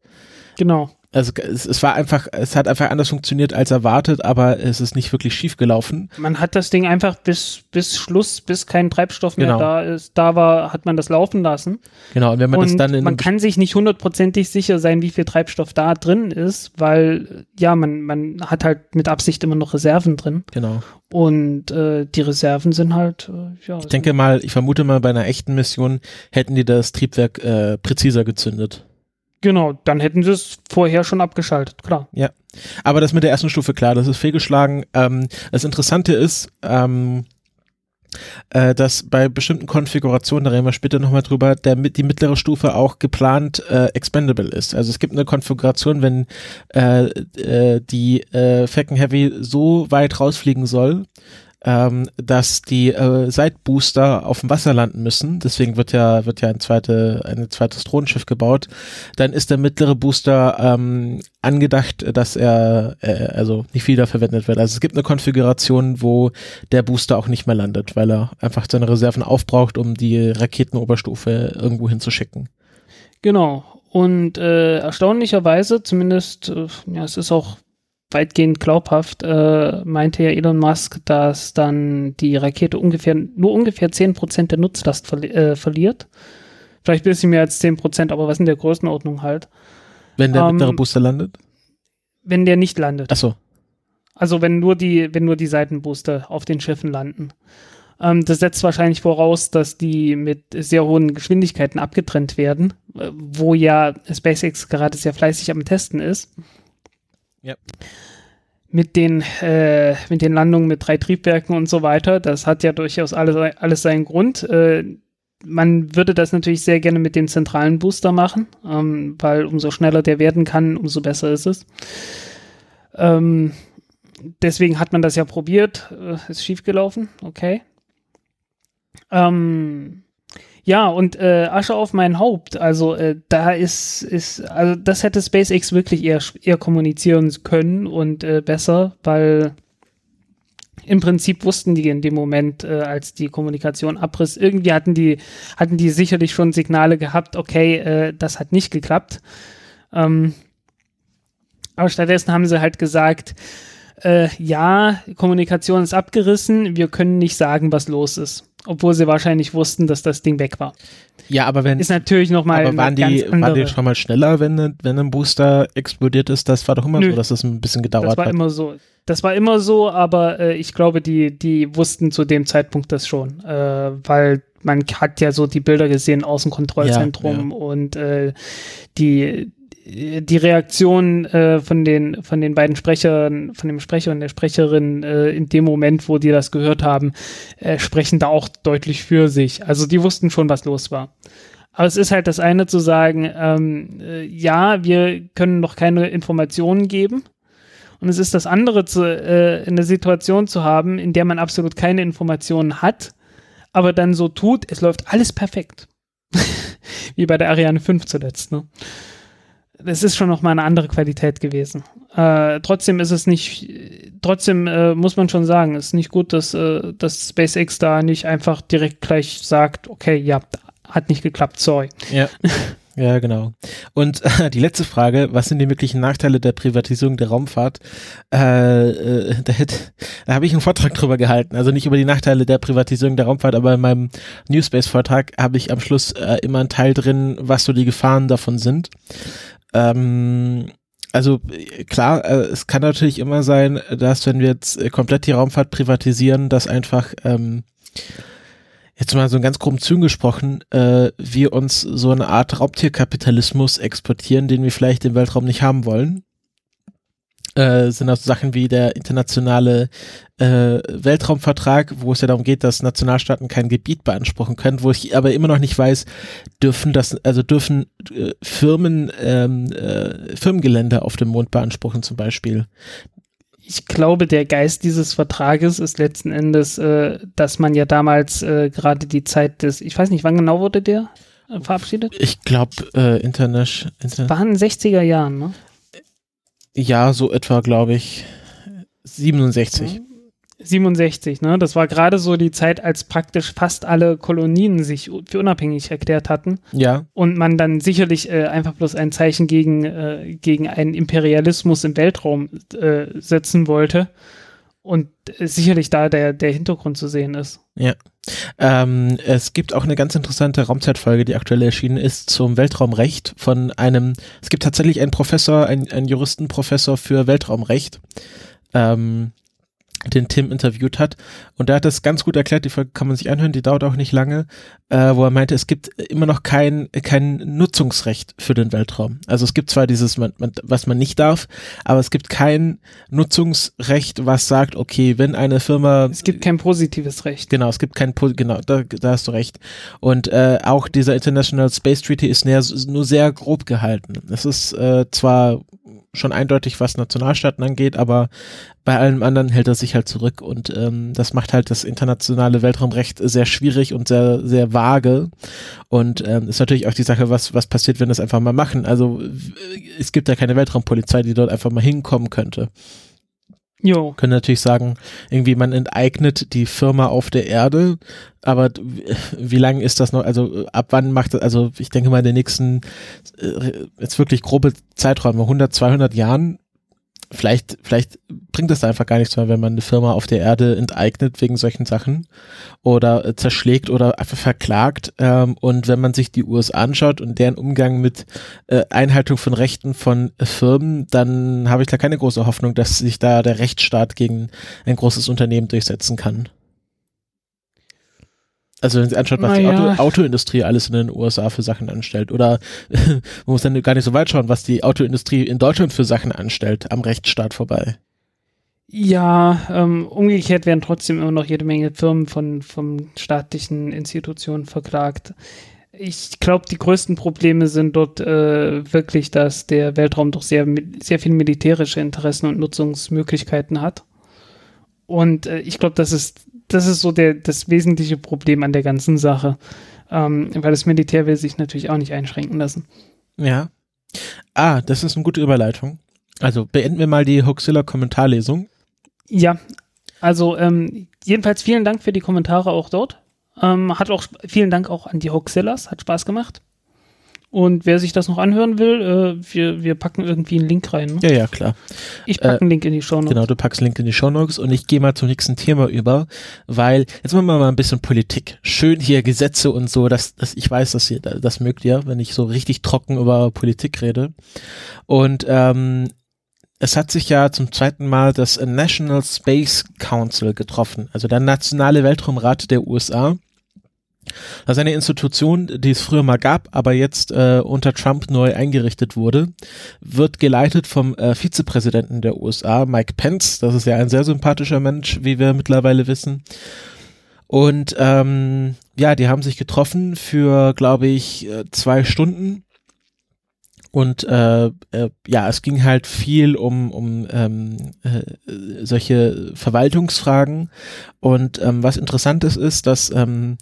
Genau also es, es, war einfach, es hat einfach anders funktioniert als erwartet, aber es ist nicht wirklich schief gelaufen. Man hat das Ding einfach bis, bis Schluss, bis kein Treibstoff mehr genau. da ist, da war, hat man das laufen lassen. Genau, und wenn man und das dann in Man kann sich nicht hundertprozentig sicher sein, wie viel Treibstoff da drin ist, weil ja, man, man hat halt mit Absicht immer noch Reserven drin. Genau. Und äh, die Reserven sind halt, äh, ja. Ich denke mal, ich vermute mal, bei einer echten Mission hätten die das Triebwerk äh, präziser gezündet. Genau, dann hätten sie es vorher schon abgeschaltet, klar. Ja. Aber das mit der ersten Stufe, klar, das ist fehlgeschlagen. Ähm, das Interessante ist, ähm, äh, dass bei bestimmten Konfigurationen, da reden wir später nochmal drüber, der, die mittlere Stufe auch geplant äh, expendable ist. Also es gibt eine Konfiguration, wenn äh, äh, die äh, Falcon Heavy so weit rausfliegen soll, ähm, dass die äh, Seitbooster auf dem Wasser landen müssen. Deswegen wird ja wird ja ein, zweite, ein zweites Drohnenschiff gebaut. Dann ist der mittlere Booster ähm, angedacht, dass er äh, also nicht wiederverwendet wird. Also es gibt eine Konfiguration, wo der Booster auch nicht mehr landet, weil er einfach seine Reserven aufbraucht, um die Raketenoberstufe irgendwo hinzuschicken. Genau. Und äh, erstaunlicherweise, zumindest, äh, ja, es ist auch weitgehend glaubhaft, äh, meinte ja Elon Musk, dass dann die Rakete ungefähr nur ungefähr 10% der Nutzlast verli äh, verliert. Vielleicht ein bisschen mehr als 10%, aber was in der Größenordnung halt. Wenn der Ähm, mittlere Booster landet? Wenn der nicht landet. Achso. Also wenn nur die, wenn nur die Seitenbooster auf den Schiffen landen. Ähm, das setzt wahrscheinlich voraus, dass die mit sehr hohen Geschwindigkeiten abgetrennt werden, äh, wo ja SpaceX gerade sehr fleißig am Testen ist. Ja. Mit den, äh, mit den Landungen mit drei Triebwerken und so weiter. Das hat ja durchaus alles, alles seinen Grund. Äh, man würde das natürlich sehr gerne mit dem zentralen Booster machen, ähm, weil umso schneller der werden kann, umso besser ist es. Ähm, deswegen hat man das ja probiert, äh, ist schiefgelaufen, okay. Ähm, ja, und äh, Asche auf mein Haupt, also äh, da ist, ist, also das hätte SpaceX wirklich eher, eher kommunizieren können und äh, besser, weil im Prinzip wussten die in dem Moment, äh, als die Kommunikation abriss, irgendwie hatten die, hatten die sicherlich schon Signale gehabt, okay, äh, das hat nicht geklappt. Ähm, aber stattdessen haben sie halt gesagt, äh, ja, Kommunikation ist abgerissen, wir können nicht sagen, was los ist. Obwohl sie wahrscheinlich wussten, dass das Ding weg war. Ja, aber wenn, Ist natürlich nochmal aber waren die, waren die schon mal schneller, wenn, ne- wenn ein Booster explodiert ist? Das war doch immer Nö. so, dass das ein bisschen gedauert Das war hat. immer so. Das war immer so, aber äh, ich glaube, die, die wussten zu dem Zeitpunkt das schon, äh, weil man hat ja so die Bilder gesehen aus dem Kontrollzentrum und äh, die die Reaktion äh, von den von den beiden Sprechern, von dem Sprecher und der Sprecherin äh, in dem Moment, wo die das gehört haben, äh, sprechen da auch deutlich für sich. Also die wussten schon, was los war. Aber es ist halt das eine zu sagen, ähm, äh, ja, wir können noch keine Informationen geben. Und es ist das andere, zu, äh, eine Situation zu haben, in der man absolut keine Informationen hat, aber dann so tut, es läuft alles perfekt. Wie bei der Ariane 5 zuletzt. Ne? Das ist schon noch mal eine andere Qualität gewesen. Äh, trotzdem ist es nicht, trotzdem äh, muss man schon sagen, es ist nicht gut, dass, äh, dass SpaceX da nicht einfach direkt gleich sagt, okay, ja, hat nicht geklappt, sorry. Ja. Ja, genau. Und äh, die letzte Frage, was sind die möglichen Nachteile der Privatisierung der Raumfahrt? Äh, äh, da hätte, da habe ich einen Vortrag drüber gehalten. Also nicht über die Nachteile der Privatisierung der Raumfahrt, aber in meinem Newspace-Vortrag habe ich am Schluss äh, immer einen Teil drin, was so die Gefahren davon sind. Ähm, also klar, äh, es kann natürlich immer sein, dass wenn wir jetzt äh, komplett die Raumfahrt privatisieren, dass einfach ähm, jetzt mal so in ganz groben Zügen gesprochen, äh, wir uns so eine Art Raubtierkapitalismus exportieren, den wir vielleicht im Weltraum nicht haben wollen. Äh, sind also Sachen wie der internationale äh, Weltraumvertrag, wo es ja darum geht, dass Nationalstaaten kein Gebiet beanspruchen können, wo ich aber immer noch nicht weiß, dürfen das, also dürfen äh, Firmen ähm, äh, Firmengelände auf dem Mond beanspruchen zum Beispiel. ich glaube, der Geist dieses Vertrages ist letzten Endes, äh, dass man ja damals äh, gerade die Zeit des, ich weiß nicht, wann genau wurde der äh, verabschiedet? Ich glaube, äh, Internet, Internet, War in den 60er Jahren, ne? Ja, so etwa, glaube ich, 67. 67, ne? Das war gerade so die Zeit, als praktisch fast alle Kolonien sich für unabhängig erklärt hatten Ja, und man dann sicherlich äh, einfach bloß ein Zeichen gegen, äh, gegen einen Imperialismus im Weltraum äh, setzen wollte und äh, sicherlich da der, der Hintergrund zu sehen ist. Ähm, es gibt auch eine ganz interessante Raumzeitfolge, die aktuell erschienen ist, zum Weltraumrecht von einem, es gibt tatsächlich einen Professor, einen, einen Juristenprofessor für Weltraumrecht, ähm, den Tim interviewt hat. Und der hat das ganz gut erklärt, die Folge kann man sich anhören, die dauert auch nicht lange, äh, wo er meinte, es gibt immer noch kein, kein Nutzungsrecht für den Weltraum. Also es gibt zwar dieses, man, man, was man nicht darf, aber es gibt kein Nutzungsrecht, was sagt, okay, wenn eine Firma Es gibt kein positives Recht. Genau, es gibt kein, genau, da, da hast du recht. Und äh, auch dieser International Space Treaty ist nur sehr grob gehalten. Es ist äh, zwar schon eindeutig, was Nationalstaaten angeht, aber bei allem anderen hält er sich halt zurück und ähm, das macht halt das internationale Weltraumrecht sehr schwierig und sehr, sehr vage. Und ähm, ist natürlich auch die Sache, was, was passiert, wenn das einfach mal machen. Also es gibt ja keine Weltraumpolizei, die dort einfach mal hinkommen könnte. Jo. Können natürlich sagen, irgendwie man enteignet die Firma auf der Erde, aber wie lange ist das noch, also ab wann macht das, also ich denke mal in den nächsten, äh, jetzt wirklich grobe Zeiträume, 100, 200 Jahren vielleicht, vielleicht bringt es einfach gar nichts mehr, wenn man eine Firma auf der Erde enteignet wegen solchen Sachen oder äh, zerschlägt oder einfach verklagt. Ähm, und wenn man sich die USA anschaut und deren Umgang mit äh, Einhaltung von Rechten von äh, Firmen, dann habe ich da keine große Hoffnung, dass sich da der Rechtsstaat gegen ein großes Unternehmen durchsetzen kann. Also wenn Sie anschaut, was naja. die Auto, Autoindustrie alles in den USA für Sachen anstellt. Oder man muss dann gar nicht so weit schauen, was die Autoindustrie in Deutschland für Sachen anstellt, am Rechtsstaat vorbei. Ja, ähm, umgekehrt werden trotzdem immer noch jede Menge Firmen von, von staatlichen Institutionen verklagt. Ich glaube, die größten Probleme sind dort äh, wirklich, dass der Weltraum doch sehr, sehr viel militärische Interessen und Nutzungsmöglichkeiten hat. Und äh, ich glaube, das ist das ist so der, das wesentliche Problem an der ganzen Sache. Ähm, weil das Militär will sich natürlich auch nicht einschränken lassen. Ja. Ah, das ist eine gute Überleitung. Also beenden wir mal die Hoaxilla-Kommentarlesung. Ja, also ähm, jedenfalls vielen Dank für die Kommentare auch dort. Ähm, hat auch vielen Dank auch an die Hoaxillas, hat Spaß gemacht. Und wer sich das noch anhören will, äh, wir, wir packen irgendwie einen Link rein. Ne? Ja, ja, klar. Ich packe äh, einen Link in die Show Notes. Genau, du packst einen Link in die Show Notes und ich gehe mal zum nächsten Thema über, weil jetzt machen wir mal ein bisschen Politik. Schön hier Gesetze und so, dass, dass ich weiß, dass ihr das mögt ihr, wenn ich so richtig trocken über Politik rede. Und ähm, es hat sich ja zum zweiten Mal das National Space Council getroffen, also der Nationale Weltraumrat der USA. Das ist eine Institution, die es früher mal gab, aber jetzt äh, unter Trump neu eingerichtet wurde, wird geleitet vom äh, Vizepräsidenten der USA, Mike Pence. Das ist ja ein sehr sympathischer Mensch, wie wir mittlerweile wissen. Und ähm, ja, die haben sich getroffen für, glaube ich, äh, zwei Stunden und äh, äh, ja, es ging halt viel um, um ähm, äh, solche Verwaltungsfragen. Und ähm, was interessant ist, ist, dass ähm,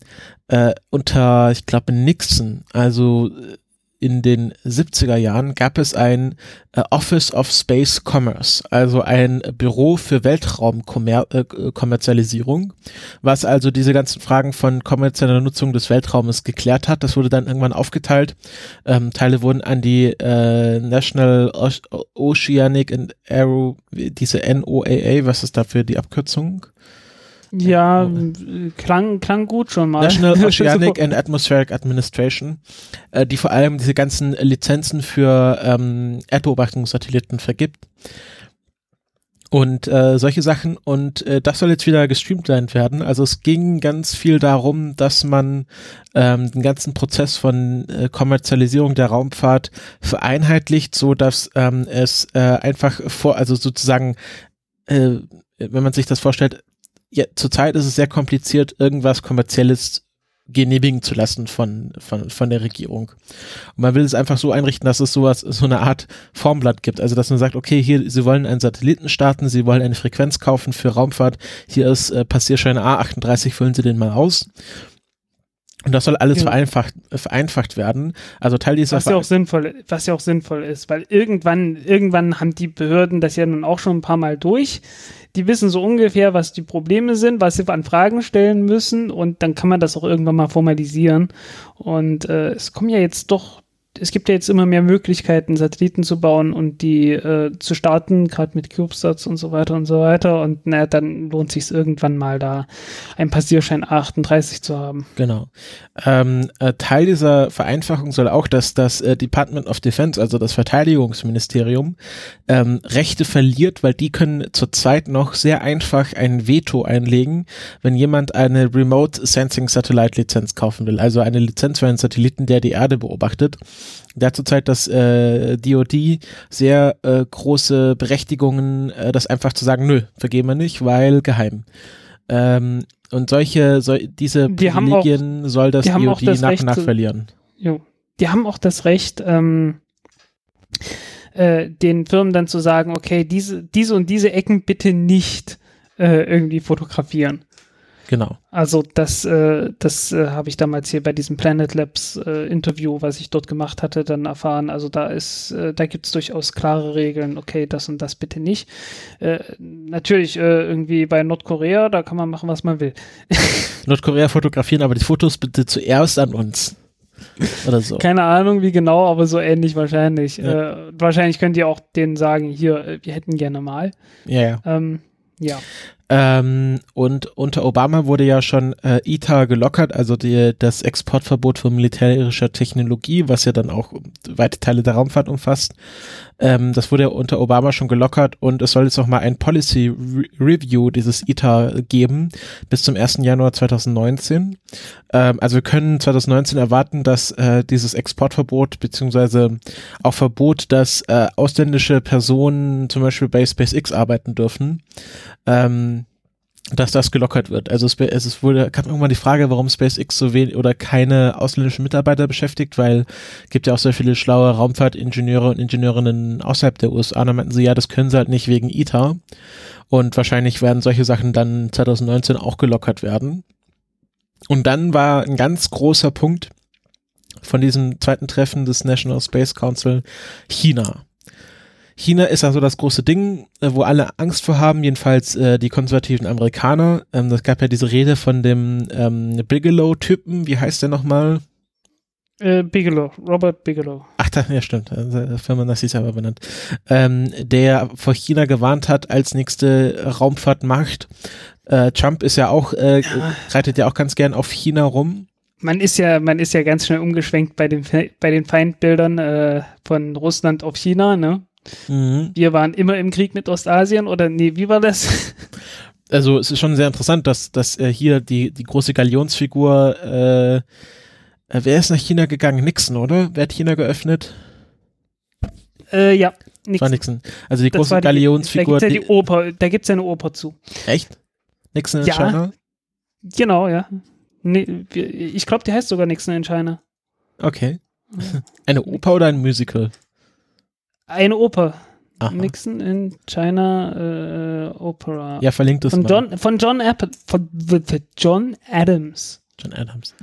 äh, unter, ich glaube, Nixon, also in den 70er Jahren gab es ein äh, Office of Space Commerce, also ein Büro für Weltraumkommerzialisierung, äh, was also diese ganzen Fragen von kommerzieller Nutzung des Weltraumes geklärt hat. Das wurde dann irgendwann aufgeteilt. Ähm, Teile wurden an die äh, National Oceanic and Aero, diese NOAA, was ist dafür die Abkürzung? Ja, klang, klang gut schon mal. National Oceanic and Atmospheric Administration, äh, die vor allem diese ganzen Lizenzen für ähm, Erdbeobachtungssatelliten vergibt. Und äh, solche Sachen. Und äh, das soll jetzt wieder gestreamlined werden. Also es ging ganz viel darum, dass man ähm, den ganzen Prozess von äh, Kommerzialisierung der Raumfahrt vereinheitlicht, so dass ähm, es äh, einfach vor, also sozusagen äh, wenn man sich das vorstellt, ja, zurzeit ist es sehr kompliziert, irgendwas kommerzielles genehmigen zu lassen von, von, von der Regierung. Und man will es einfach so einrichten, dass es sowas, so eine Art Formblatt gibt. Also, dass man sagt, okay, hier, Sie wollen einen Satelliten starten, Sie wollen eine Frequenz kaufen für Raumfahrt, hier ist äh, Passierschein A38, füllen Sie den mal aus. Und das soll alles ja. vereinfacht, vereinfacht werden. Also Teil dieser was ja auch sinnvoll, was ja auch sinnvoll ist, weil irgendwann, irgendwann haben die Behörden das ja nun auch schon ein paar Mal durch. Die wissen so ungefähr, was die Probleme sind, was sie an Fragen stellen müssen und dann kann man das auch irgendwann mal formalisieren. Und äh, es kommen ja jetzt doch es gibt ja jetzt immer mehr Möglichkeiten, Satelliten zu bauen und die äh, zu starten, gerade mit CubeSats und so weiter und so weiter. Und naja, dann lohnt sich irgendwann mal da ein Passierschein 38 zu haben. Genau. Ähm, äh, Teil dieser Vereinfachung soll auch, dass das äh, Department of Defense, also das Verteidigungsministerium, ähm, Rechte verliert, weil die können zurzeit noch sehr einfach ein Veto einlegen, wenn jemand eine Remote Sensing Satellite Lizenz kaufen will, also eine Lizenz für einen Satelliten, der die Erde beobachtet. Der hat zurzeit das äh, DOD sehr äh, große Berechtigungen, äh, das einfach zu sagen, nö, vergeben wir nicht, weil geheim. Ähm, und solche, so, diese die Privilegien auch, soll das DOD das nach Recht, und nach verlieren. Jo. Die haben auch das Recht, ähm, äh, den Firmen dann zu sagen, okay, diese, diese und diese Ecken bitte nicht äh, irgendwie fotografieren. Genau. Also das, äh, das äh, habe ich damals hier bei diesem Planet Labs äh, Interview, was ich dort gemacht hatte, dann erfahren. Also da ist, äh, da gibt es durchaus klare Regeln. Okay, das und das bitte nicht. Äh, natürlich äh, irgendwie bei Nordkorea, da kann man machen, was man will. Nordkorea fotografieren aber die Fotos bitte zuerst an uns. Oder so. Keine Ahnung, wie genau, aber so ähnlich wahrscheinlich. Ja. Wahrscheinlich könnt ihr auch denen sagen, hier, wir hätten gerne mal. Ja, ja. Ähm, ja. Ähm, und unter Obama wurde ja schon äh, ITA gelockert, also die, das Exportverbot von militärischer Technologie, was ja dann auch weite Teile der Raumfahrt umfasst. Ähm, das wurde ja unter Obama schon gelockert und es soll jetzt noch mal ein Policy Re Review dieses ITA geben bis zum 1. Januar 2019. Ähm, also wir können 2019 erwarten, dass äh, dieses Exportverbot beziehungsweise auch Verbot, dass äh, ausländische Personen zum Beispiel bei SpaceX arbeiten dürfen, ähm, dass das gelockert wird. Also es, es wurde, kam irgendwann die Frage, warum SpaceX so wenig oder keine ausländischen Mitarbeiter beschäftigt, weil gibt ja auch sehr viele schlaue Raumfahrtingenieure und Ingenieurinnen außerhalb der USA. Da meinten sie, ja, das können sie halt nicht wegen ITER. Und wahrscheinlich werden solche Sachen dann 2019 auch gelockert werden. Und dann war ein ganz großer Punkt von diesem zweiten Treffen des National Space Council China. China ist also das große Ding, äh, wo alle Angst vor haben, jedenfalls äh, die konservativen Amerikaner. Ähm, das gab ja diese Rede von dem ähm, Bigelow-Typen, wie heißt der nochmal? Äh, Bigelow, Robert Bigelow. Ach, da, ja stimmt, äh, Firma das ist aber benannt. Ähm, der vor China gewarnt hat als nächste Raumfahrtmacht. Äh, Trump ist ja auch, äh, Ja. reitet ja auch ganz gern auf China rum. Man ist ja, man ist ja ganz schnell umgeschwenkt bei den, Fe- bei den Feindbildern äh, von Russland auf China, ne? Mhm. Wir waren immer im Krieg mit Ostasien oder nee, wie war das? also es ist schon sehr interessant, dass, dass äh, hier die, die große Galionsfigur, äh, äh, wer ist nach China gegangen? Nixon, oder? Wer hat China geöffnet? äh, ja, Das war nix. Nixon. Also die Das große die- Galionsfigur. Da gibt's ja die, Oper, da gibt's ja eine Oper zu. echt? Nixon in Ja. China? Genau, ja. Nee, ich glaube, die heißt sogar Nixon in China. Okay. Eine Oper oder ein Musical? Eine Oper. Aha. Nixon in China äh, Opera. Ja, verlinkt es mal. John, von John Apple, von von John Adams. John Adams.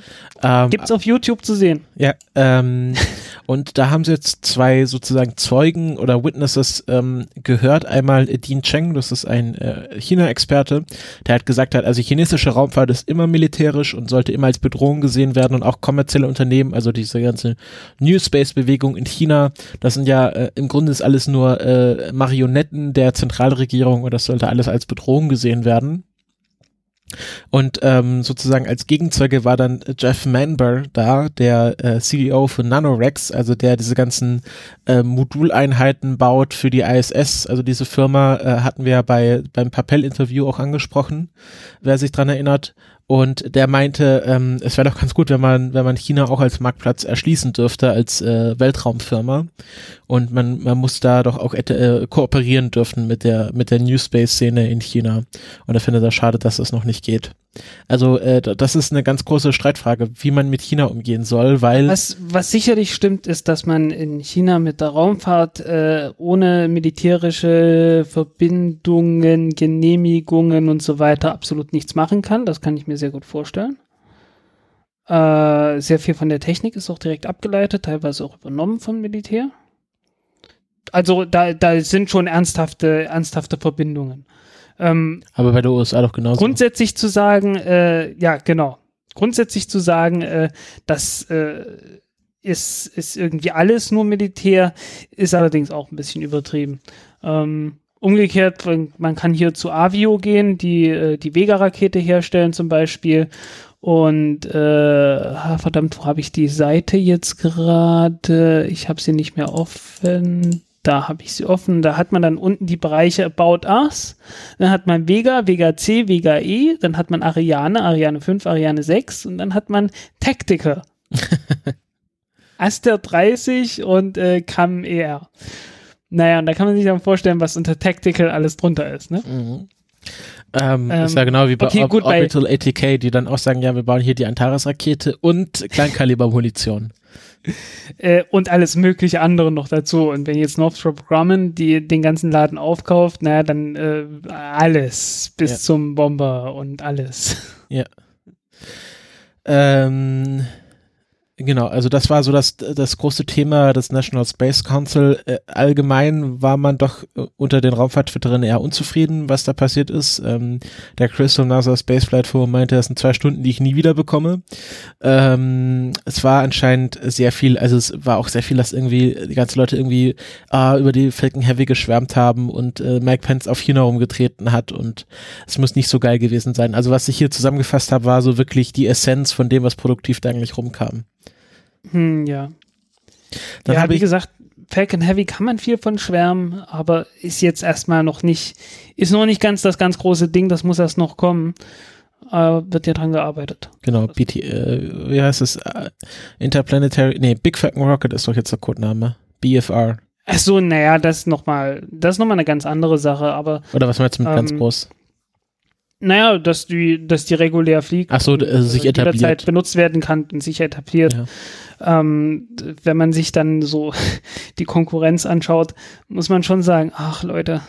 Ähm, Gibt's auf YouTube zu sehen. Ja, ähm, und da haben sie jetzt zwei sozusagen Zeugen oder Witnesses ähm, gehört. Einmal Dean Cheng, das ist ein äh, China-Experte, der hat gesagt hat, also chinesische Raumfahrt ist immer militärisch und sollte immer als Bedrohung gesehen werden und auch kommerzielle Unternehmen, also diese ganze New Space-Bewegung in China, das sind ja äh, im Grunde ist alles nur äh, Marionetten der Zentralregierung und das sollte alles als Bedrohung gesehen werden. Und ähm, sozusagen als Gegenzeuge war dann Jeff Manber da, der äh, CEO von Nanorex, also der diese ganzen äh, Moduleinheiten baut für die ISS. Also diese Firma äh, hatten wir ja bei beim Papel-Interview auch angesprochen, wer sich dran erinnert. Und der meinte, ähm, es wäre doch ganz gut, wenn man, wenn man China auch als Marktplatz erschließen dürfte, als äh, Weltraumfirma. Und man, man muss da doch auch äh, kooperieren dürfen mit der, mit der New Space-Szene in China. Und er findet das schade, dass das noch nicht geht. Also, äh, da- das ist eine ganz große Streitfrage, wie man mit China umgehen soll, weil. Was, was sicherlich stimmt, ist, dass man in China mit der Raumfahrt äh, ohne militärische Verbindungen, Genehmigungen und so weiter absolut nichts machen kann. Das kann ich mir sehr gut vorstellen. Äh, sehr viel von der Technik ist auch direkt abgeleitet, teilweise auch übernommen vom Militär. Also da, da sind schon ernsthafte, ernsthafte Verbindungen. Ähm, Aber bei der USA doch genauso. grundsätzlich zu sagen, äh, ja, genau. Grundsätzlich zu sagen, äh, das äh, ist, ist irgendwie alles nur Militär, ist allerdings auch ein bisschen übertrieben. Ähm, umgekehrt, man- kann hier zu Avio gehen, die äh, die Vega-Rakete herstellen zum Beispiel. Und äh, verdammt, wo habe ich die Seite jetzt gerade? Ich habe sie nicht mehr offen. Da habe ich sie offen. Da hat man dann unten die Bereiche About Us. Dann hat man Vega, Vega C, Vega E. Dann hat man Ariane, Ariane 5, Ariane 6. Und dann hat man Tactical. Aster 30 und äh, Cam ER. Naja, und da kann man sich dann vorstellen, was unter Tactical alles drunter ist. Ne? Mhm. Ähm, Ähm, ist ja genau wie bei, okay, Or gut, bei- Orbital ATK, die dann auch sagen, ja, wir bauen hier die Antares-Rakete und Kleinkaliber-Munition. Äh, und alles mögliche andere noch dazu. Und wenn jetzt Northrop Grumman die den ganzen Laden aufkauft, naja, dann äh, alles bis ja. zum Bomber und alles. Ja. Ähm, Genau, also das war so das, das große Thema des National Space Council. Äh, allgemein war man doch äh, unter den Raumfahrtwetterinnen eher unzufrieden, was da passiert ist. Ähm, der Chris vom NASA Spaceflight Forum meinte, das sind zwei Stunden, die ich nie wieder bekomme. Ähm, es war anscheinend sehr viel, also es war auch sehr viel, dass irgendwie die ganzen Leute irgendwie äh, über die Falcon Heavy geschwärmt haben und äh, Mike Pence auf China rumgetreten hat und es muss nicht so geil gewesen sein. Also was ich hier zusammengefasst habe, war so wirklich die Essenz von dem, was produktiv da eigentlich rumkam. Hm, ja. Dann ja, wie ich gesagt, Falcon Heavy kann man viel von schwärmen, aber ist jetzt erstmal noch nicht, ist noch nicht ganz das ganz große Ding, das muss erst noch kommen. Aber wird ja dran gearbeitet. Genau, BT, äh, wie heißt es? Uh, Interplanetary, nee, Big Falcon Rocket ist doch jetzt der Codename. BFR. Ach so, naja, das ist nochmal, das ist nochmal eine ganz andere Sache, aber. Oder was meinst du mit ähm, ganz groß? Naja, dass die, dass die regulär fliegt. Ach so, und, äh, sich etabliert. Jederzeit benutzt werden kann und sich etabliert. Ja. Ähm, wenn man sich dann so die Konkurrenz anschaut, muss man schon sagen, ach Leute,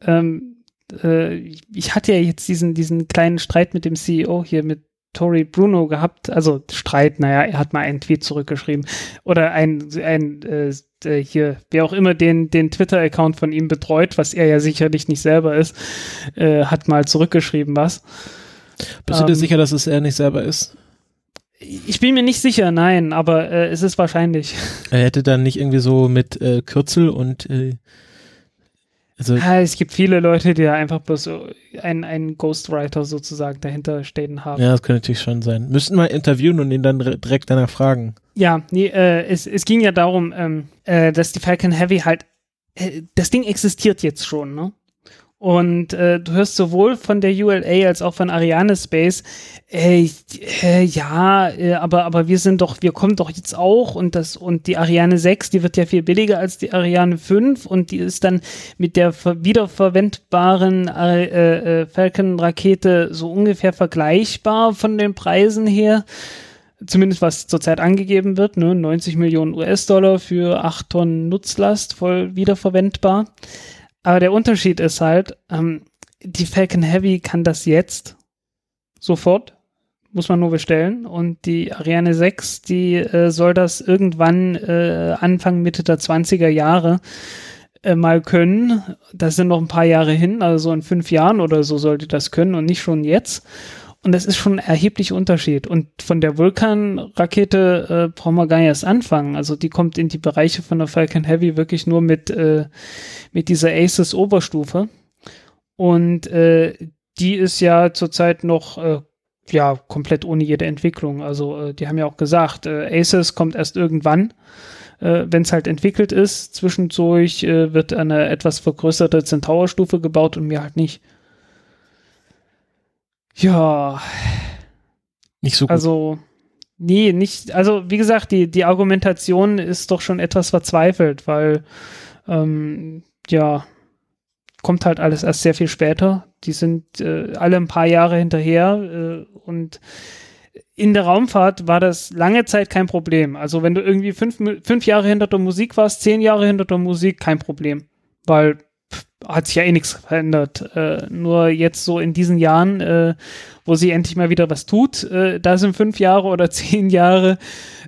ähm, äh, ich hatte ja jetzt diesen, diesen kleinen Streit mit dem CEO hier, mit Tori Bruno gehabt, also Streit, naja, er hat mal einen Tweet zurückgeschrieben oder ein, ein äh, äh, hier, wer auch immer den, den Twitter-Account von ihm betreut, was er ja sicherlich nicht selber ist, äh, hat mal zurückgeschrieben was. Bist ähm, du dir ähm, sicher, dass es er nicht selber ist? Ich bin mir nicht sicher, nein, aber äh, es ist wahrscheinlich. Er hätte dann nicht irgendwie so mit äh, Kürzel und äh, also ja, es gibt viele Leute, die da einfach bloß so einen, Ghostwriter sozusagen dahinter stehen haben. Ja, das könnte natürlich schon sein. Müssten wir interviewen und ihn dann direkt danach fragen. Ja, nee, äh, es, es ging ja darum, ähm, äh, dass die Falcon Heavy halt, äh, das Ding existiert jetzt schon, ne? Und äh, du hörst sowohl von der ULA als auch von Ariane Space, äh, äh, ja, äh, aber, aber wir sind doch, wir kommen doch jetzt auch und das, und die Ariane 6, die wird ja viel billiger als die Ariane 5 und die ist dann mit der wiederverwendbaren äh, äh, Falcon-Rakete so ungefähr vergleichbar von den Preisen her. Zumindest was zurzeit angegeben wird, ne? 90 Millionen US-Dollar für 8 Tonnen Nutzlast voll wiederverwendbar. Aber der Unterschied ist halt, ähm, die Falcon Heavy kann das jetzt sofort, muss man nur bestellen. Und die Ariane 6, die äh, soll das irgendwann äh, Anfang, Mitte der 20er Jahre äh, mal können. Das sind noch ein paar Jahre hin, also so in fünf Jahren oder so sollte das können und nicht schon jetzt. Und das ist schon ein erheblicher Unterschied. Und von der Vulkan-Rakete äh, brauchen wir gar nicht erst anfangen. Also die kommt in die Bereiche von der Falcon Heavy wirklich nur mit, äh, mit dieser Aces-Oberstufe. Und äh, die ist ja zurzeit noch äh, ja komplett ohne jede Entwicklung. Also äh, die haben ja auch gesagt, äh, Aces kommt erst irgendwann. Äh, wenn es halt entwickelt ist, zwischendurch äh, wird eine etwas vergrößerte Centaur-Stufe gebaut und mir halt nicht. Ja. Nicht so gut. Also, nee, nicht, also wie gesagt, die, die Argumentation ist doch schon etwas verzweifelt, weil, ähm, ja, kommt halt alles erst sehr viel später. Die sind äh, alle ein paar Jahre hinterher äh, und in der Raumfahrt war das lange Zeit kein Problem. Also wenn du irgendwie fünf, fünf Jahre hinter der Musik warst, zehn Jahre hinter der Musik, kein Problem. Weil hat sich ja eh nichts verändert. Äh, nur jetzt so in diesen Jahren, äh, wo sie endlich mal wieder was tut, äh, da sind fünf Jahre oder zehn Jahre,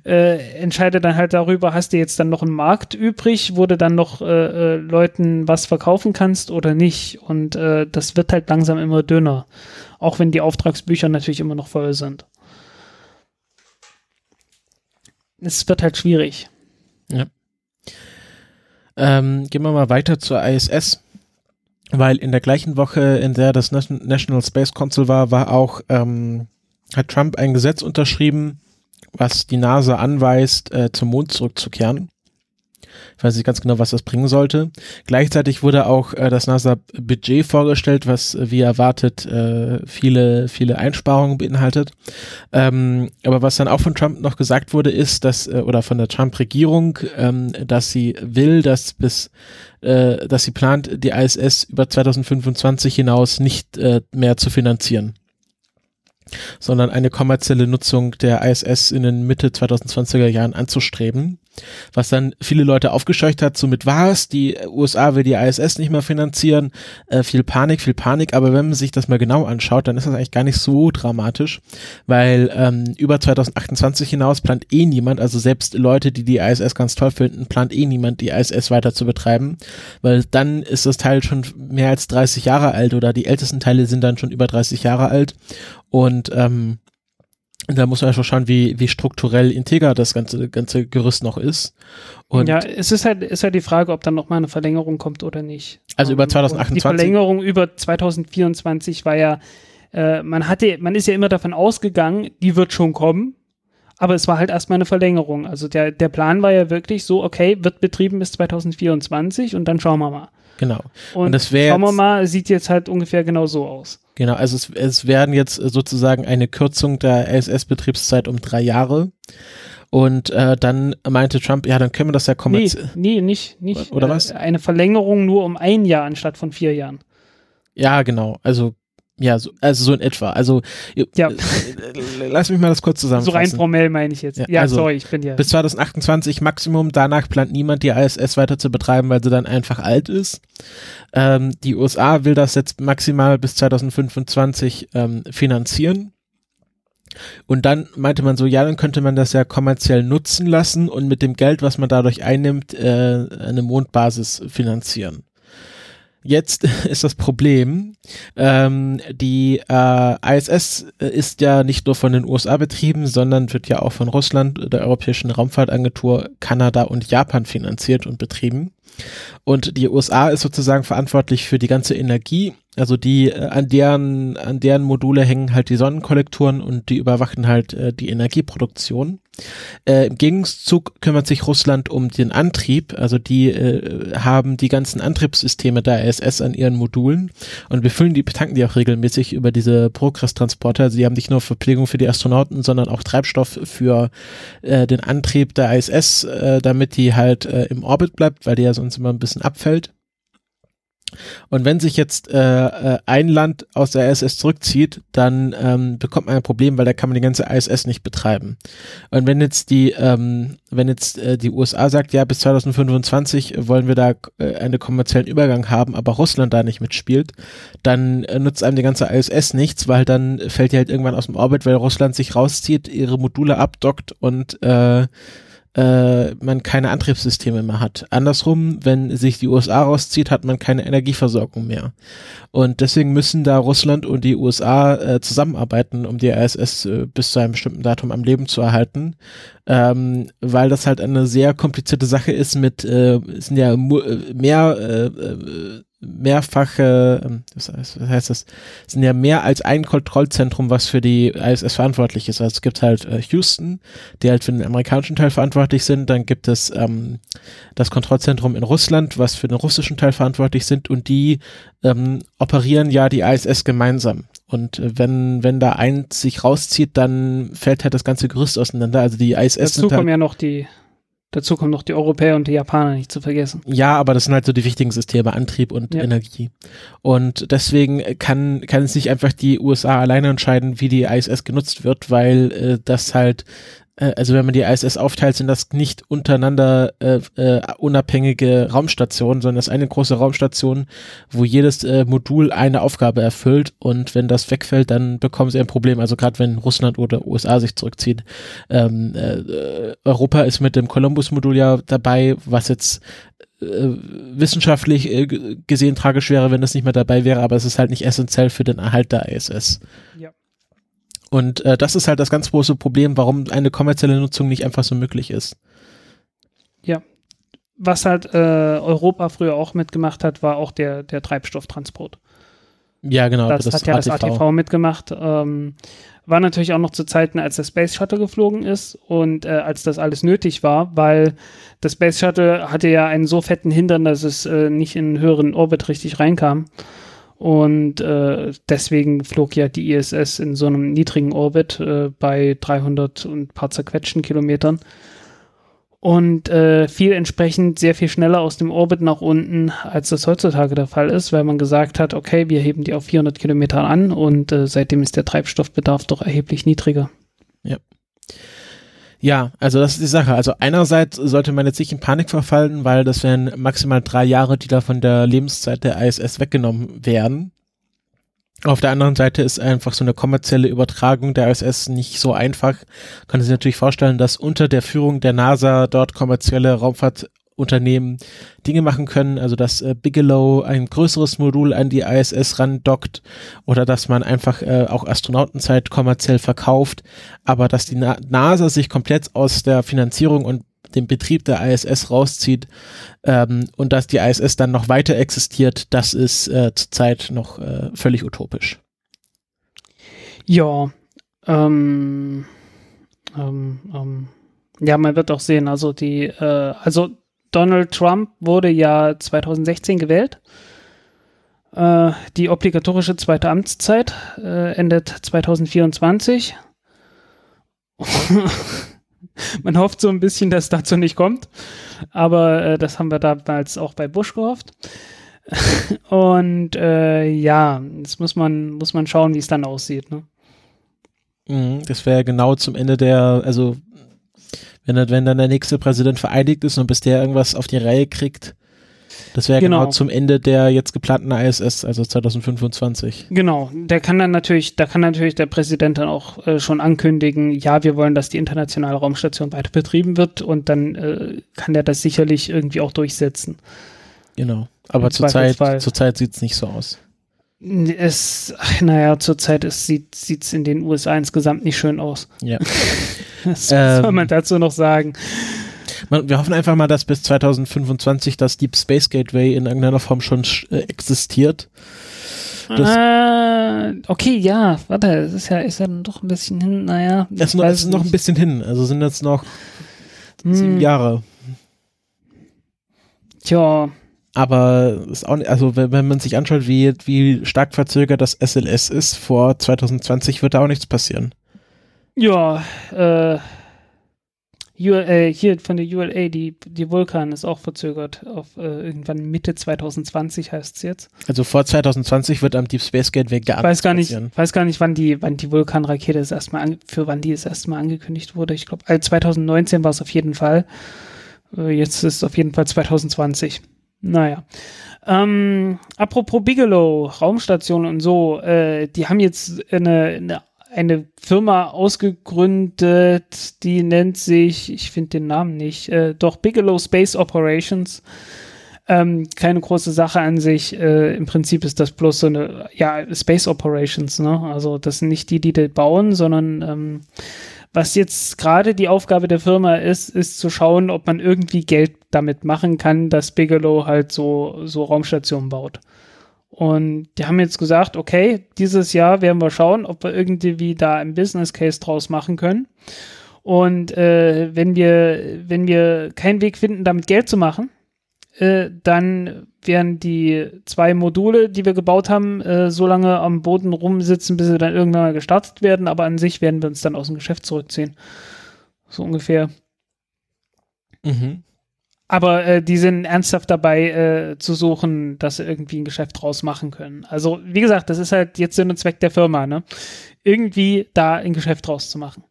äh, entscheidet dann halt darüber, hast du jetzt dann noch einen Markt übrig, wo du dann noch äh, äh, Leuten was verkaufen kannst oder nicht. Und das wird halt langsam immer dünner. Auch wenn die Auftragsbücher natürlich immer noch voll sind. Es wird halt schwierig. Ja. Ähm, gehen wir mal weiter zur ISS, weil in der gleichen Woche, in der das National Space Council war, war auch, ähm, hat Trump ein Gesetz unterschrieben, was die NASA anweist, äh, zum Mond zurückzukehren. Ich weiß nicht ganz genau, was das bringen sollte. Gleichzeitig wurde auch äh, das NASA-Budget vorgestellt, was äh, wie erwartet äh, viele, viele Einsparungen beinhaltet. Ähm, aber was dann auch von Trump noch gesagt wurde, ist, dass, äh, oder von der Trump-Regierung, ähm, dass sie will, dass bis, äh, dass sie plant, die ISS über 2025 hinaus nicht äh, mehr zu finanzieren. sondern eine kommerzielle Nutzung der ISS in den Mitte 2020er Jahren anzustreben was dann viele Leute aufgescheucht hat, so mit was, die USA will die ISS nicht mehr finanzieren, äh, viel Panik, viel Panik, aber wenn man sich das mal genau anschaut, dann ist das eigentlich gar nicht so dramatisch, weil ähm, über 2028 hinaus plant eh niemand, also selbst Leute, die die ISS ganz toll finden, plant eh niemand, die ISS weiter zu betreiben, weil dann ist das Teil schon mehr als 30 Jahre alt oder die ältesten Teile sind dann schon über 30 Jahre alt. Und ähm, da muss man einfach schauen, wie, wie strukturell integer das ganze, ganze Gerüst noch ist. Und ja, es ist halt, ist halt die Frage, ob dann nochmal eine Verlängerung kommt oder nicht. Also über 2028. Die Verlängerung über 2024 war ja, äh, man hatte, man ist ja immer davon ausgegangen, die wird schon kommen. Aber es war halt erstmal eine Verlängerung. Also der, der Plan war ja wirklich so, okay, wird betrieben bis 2024 und dann schauen wir mal. Genau. Und, und das wäre. Schauen wir mal, sieht jetzt halt ungefähr genau so aus. Genau, also es, es werden jetzt sozusagen eine Kürzung der ISS-Betriebszeit um drei Jahre. Und äh, dann meinte Trump, ja, dann können wir das ja kommerziell. Nee, nee, nicht, nicht. Oder was? Äh, eine Verlängerung nur um ein Jahr anstatt von vier Jahren. Ja, genau. Also ja, so, also so in etwa. Also ja. Äh, lass mich mal das kurz zusammenfassen. So rein formell meine ich jetzt. Ja, ja also, sorry, ich bin ja. Bis 2028 Maximum, danach plant niemand die ISS weiter zu betreiben, weil sie dann einfach alt ist. Ähm, die USA will das jetzt maximal bis 2025 ähm, finanzieren. Und dann meinte man so, ja, dann könnte man das ja kommerziell nutzen lassen und mit dem Geld, was man dadurch einnimmt, äh, eine Mondbasis finanzieren. Jetzt ist das Problem, ähm, die äh, ISS ist ja nicht nur von den USA betrieben, sondern wird ja auch von Russland, der Europäischen Raumfahrtagentur, Kanada und Japan finanziert und betrieben. Und die USA ist sozusagen verantwortlich für die ganze Energie also die, äh, an deren, an deren Module hängen halt die Sonnenkollektoren und die überwachen halt äh, die Energieproduktion. Äh, Im Gegenzug kümmert sich Russland um den Antrieb, also die äh, haben die ganzen Antriebssysteme der ISS an ihren Modulen und befüllen die, betanken die auch regelmäßig über diese Progress-Transporter. Also haben nicht nur Verpflegung für die Astronauten, sondern auch Treibstoff für äh, den Antrieb der ISS, äh, damit die halt äh, im Orbit bleibt, weil die ja sonst immer ein bisschen abfällt. Und wenn sich jetzt äh, äh ein Land aus der ISS zurückzieht, dann ähm, bekommt man ein Problem, weil da kann man die ganze ISS nicht betreiben. Und wenn jetzt die, ähm, wenn jetzt äh, die USA sagt, ja, bis 2025 wollen wir da äh, einen kommerziellen Übergang haben, aber Russland da nicht mitspielt, dann äh, nutzt einem die ganze ISS nichts, weil dann fällt die halt irgendwann aus dem Orbit, weil Russland sich rauszieht, ihre Module abdockt und äh, äh, man keine Antriebssysteme mehr hat. Andersrum, wenn sich die USA rauszieht, hat man keine Energieversorgung mehr. Und deswegen müssen da Russland und die USA äh, zusammenarbeiten, um die ISS äh, bis zu einem bestimmten Datum am Leben zu erhalten, ähm, weil das halt eine sehr komplizierte Sache ist mit, äh, sind ja äh, mehr äh, äh, mehrfache, ähm, was heißt, das, sind ja mehr als ein Kontrollzentrum, was für die ISS verantwortlich ist. Also es gibt halt äh, Houston, die halt für den amerikanischen Teil verantwortlich sind, dann gibt es ähm, das Kontrollzentrum in Russland, was für den russischen Teil verantwortlich sind und die ähm, operieren ja die ISS gemeinsam. Und äh, wenn, wenn da eins sich rauszieht, dann fällt halt das ganze Gerüst auseinander. Also die ISS Dazu halt, kommen ja noch die Dazu kommen noch die Europäer und die Japaner nicht zu vergessen. Ja, aber das sind halt so die wichtigen Systeme, Antrieb und ja. Energie. Und deswegen kann, kann es nicht einfach die USA alleine entscheiden, wie die ISS genutzt wird, weil äh, das halt also wenn man die ISS aufteilt, sind das nicht untereinander äh, äh, unabhängige Raumstationen, sondern das ist eine große Raumstation, wo jedes äh, Modul eine Aufgabe erfüllt und wenn das wegfällt, dann bekommen sie ein Problem. Also gerade wenn Russland oder USA sich zurückzieht. Ähm, äh, Europa ist mit dem Columbus-Modul ja dabei, was jetzt äh, wissenschaftlich äh, gesehen tragisch wäre, wenn das nicht mehr dabei wäre, aber es ist halt nicht essentiell für den Erhalt der ISS. Ja. Und äh, das ist halt das ganz große Problem, warum eine kommerzielle Nutzung nicht einfach so möglich ist. Ja. Was halt äh, Europa früher auch mitgemacht hat, war auch der, der Treibstofftransport. Ja, genau. Das, das hat ja ATV. das ATV mitgemacht. Ähm, war natürlich auch noch zu Zeiten, als der Space Shuttle geflogen ist und äh, als das alles nötig war, weil das Space Shuttle hatte ja einen so fetten Hintern, dass es äh, nicht in einen höheren Orbit richtig reinkam. Und äh, deswegen flog ja die ISS in so einem niedrigen Orbit äh, bei 300 und paar zerquetschten Kilometern. und äh, viel entsprechend sehr viel schneller aus dem Orbit nach unten, als das heutzutage der Fall ist, weil man gesagt hat, okay, wir heben die auf 400 Kilometer an und äh, seitdem ist der Treibstoffbedarf doch erheblich niedriger. Ja. Also das ist die Sache. Also einerseits sollte man jetzt nicht in Panik verfallen, weil das wären maximal drei Jahre, die da von der Lebenszeit der ISS weggenommen werden. Auf der anderen Seite ist einfach so eine kommerzielle Übertragung der ISS nicht so einfach. Kann sich natürlich vorstellen, dass unter der Führung der NASA dort kommerzielle Raumfahrtunternehmen Dinge machen können, also dass äh, Bigelow ein größeres Modul an die ISS randockt oder dass man einfach äh, auch Astronautenzeit kommerziell verkauft, aber dass die Na NASA sich komplett aus der Finanzierung und dem Betrieb der ISS rauszieht ähm, und dass die ISS dann noch weiter existiert, das ist äh, zurzeit noch äh, völlig utopisch. Ja, ähm, ähm, ähm, ja, man wird auch sehen, also die, äh, also Donald Trump wurde ja 2016 gewählt. Äh, die obligatorische zweite Amtszeit äh, endet 2024. Man hofft so ein bisschen, dass dazu nicht kommt. Aber äh, das haben wir damals auch bei Bush gehofft. Und äh, ja, jetzt muss man, muss man schauen, wie es dann aussieht. Ne? Mhm, das wäre genau zum Ende der, also wenn, wenn dann der nächste Präsident vereidigt ist und bis der irgendwas auf die Reihe kriegt, das wäre genau. genau. zum Ende der jetzt geplanten ISS, also 2025. Genau, der kann dann natürlich, da kann natürlich der Präsident dann auch äh, schon ankündigen, ja, wir wollen, dass die internationale Raumstation weiter betrieben wird und dann äh, kann der das sicherlich irgendwie auch durchsetzen. Genau, aber zurzeit zur sieht es nicht so aus. Es, naja, zurzeit sieht es in den USA insgesamt nicht schön aus. Ja. Was ähm, soll man dazu noch sagen? wir hoffen einfach mal, dass bis 2025 das Deep Space Gateway in irgendeiner Form schon äh, existiert. äh, okay, ja, warte, es ist ja, ist ja doch ein bisschen hin, naja. Es ist, ist noch ein bisschen hin, also sind jetzt noch hm. sieben Jahre. Tja. Aber ist auch nicht, also wenn, wenn man sich anschaut, wie, wie stark verzögert das SLS ist, vor 2020 wird da auch nichts passieren. Ja, äh, ULA, hier von der ULA, die, die Vulkan ist auch verzögert auf äh, irgendwann Mitte 2020 heißt es jetzt. Also vor 2020 wird am Deep Space Gateway gearbeitet. Weiß gar nicht, weiß gar nicht, wann die, wann die Vulkanrakete das erstmal für wann die das erstmal angekündigt wurde. Ich glaube, also 2019 war es auf jeden Fall. Äh, jetzt ist es auf jeden Fall 2020. Naja. Ähm, apropos Bigelow, Raumstation und so, äh, die haben jetzt eine, eine eine Firma ausgegründet, die nennt sich, ich finde den Namen nicht, äh, doch Bigelow Space Operations. Ähm, keine große Sache an sich. Äh, Im Prinzip ist das bloß so eine, ja, Space Operations, ne? Also das sind nicht die, die das bauen, sondern ähm, was jetzt gerade die Aufgabe der Firma ist, ist zu schauen, ob man irgendwie Geld damit machen kann, dass Bigelow halt so, so Raumstationen baut. Und die haben jetzt gesagt, okay, dieses Jahr werden wir schauen, ob wir irgendwie da ein Business Case draus machen können. Und äh, wenn wir, wenn wir keinen Weg finden, damit Geld zu machen, äh, dann werden die zwei Module, die wir gebaut haben, äh, so lange am Boden rumsitzen, bis sie dann irgendwann mal gestartet werden. Aber an sich werden wir uns dann aus dem Geschäft zurückziehen. So ungefähr. Mhm. Aber äh, die sind ernsthaft dabei äh, zu suchen, dass sie irgendwie ein Geschäft draus machen können. Also, wie gesagt, das ist halt jetzt Sinn und Zweck der Firma, ne? Irgendwie da ein Geschäft draus zu machen.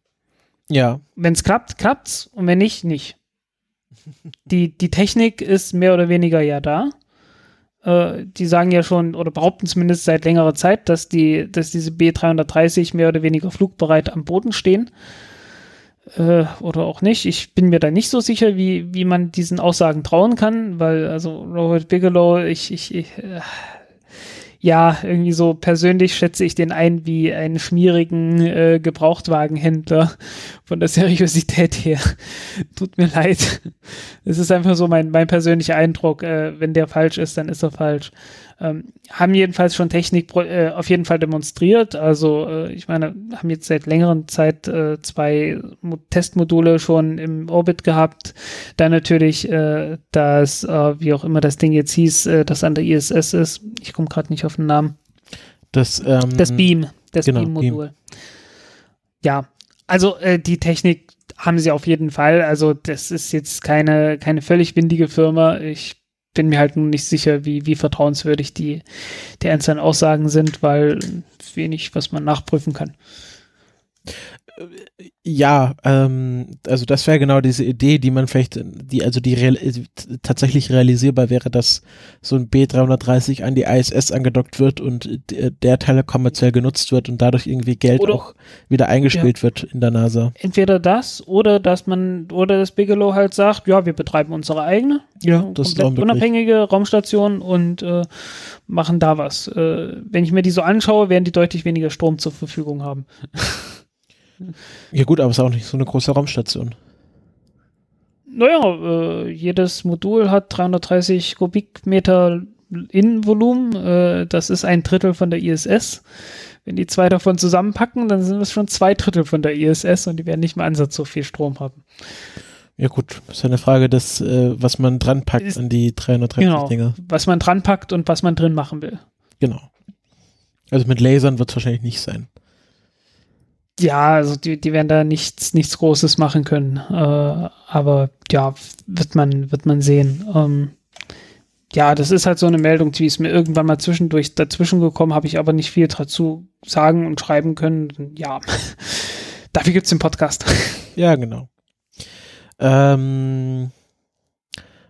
Ja. Wenn es klappt, klappt's und wenn nicht, nicht. Die, die Technik ist mehr oder weniger ja da. Äh, die sagen ja schon oder behaupten zumindest seit längerer Zeit, dass die, dass diese B330 mehr oder weniger flugbereit am Boden stehen äh, oder auch nicht. Ich bin mir da nicht so sicher, wie, wie man diesen Aussagen trauen kann, weil also Robert Bigelow, ich, ich, ich äh, ja, irgendwie so persönlich schätze ich den ein wie einen schmierigen äh, Gebrauchtwagenhändler von der Seriosität her. Tut mir leid. Es ist einfach so mein, mein persönlicher Eindruck. Äh, wenn der falsch ist, dann ist er falsch. Ähm, haben jedenfalls schon Technik äh, auf jeden Fall demonstriert. Also äh, ich meine, haben jetzt seit längerer Zeit äh, zwei Mo Testmodule schon im Orbit gehabt. Dann natürlich äh, das, äh, wie auch immer das Ding jetzt hieß, äh, das an der ISS ist. Ich komme gerade nicht auf den Namen. Das, ähm, das Beam, das genau, Beam-Modul. Beam. Ja, also die Technik haben sie auf jeden Fall. Also das ist jetzt keine, keine völlig windige Firma. Ich bin mir halt nun nicht sicher, wie, wie vertrauenswürdig die, die einzelnen Aussagen sind, weil wenig, was man nachprüfen kann. Ja, ähm, also das wäre genau diese Idee, die man vielleicht, die also die real, tatsächlich realisierbar wäre, dass so ein B330 an die ISS angedockt wird und der Teil kommerziell genutzt wird und dadurch irgendwie Geld oder, auch wieder eingespielt ja. wird in der NASA. Entweder das oder dass man oder das Bigelow halt sagt, ja, wir betreiben unsere eigene, ja, das ist auch unabhängige Raumstation und äh, machen da was. Äh, wenn ich mir die so anschaue, werden die deutlich weniger Strom zur Verfügung haben. Ja gut, aber es ist auch nicht so eine große Raumstation. Naja, äh, jedes Modul hat 330 Kubikmeter Innenvolumen. Äh, das ist ein Drittel von der ISS. Wenn die zwei davon zusammenpacken, dann sind es schon zwei Drittel von der ISS und die werden nicht mehr Ansatz so viel Strom haben. Ja gut, ist ja eine Frage des, äh, was man dran packt ist, an die 330 genau, Dinger. Was man dran packt und was man drin machen will. Genau. Also mit Lasern wird es wahrscheinlich nicht sein. Ja, also die, die werden da nichts, nichts Großes machen können. Äh, aber ja, wird man, wird man sehen. Ähm, ja, das ist halt so eine Meldung, die ist mir irgendwann mal zwischendurch dazwischen gekommen, habe ich aber nicht viel dazu sagen und schreiben können. Ja, dafür gibt es den Podcast. Ja, genau. Ähm,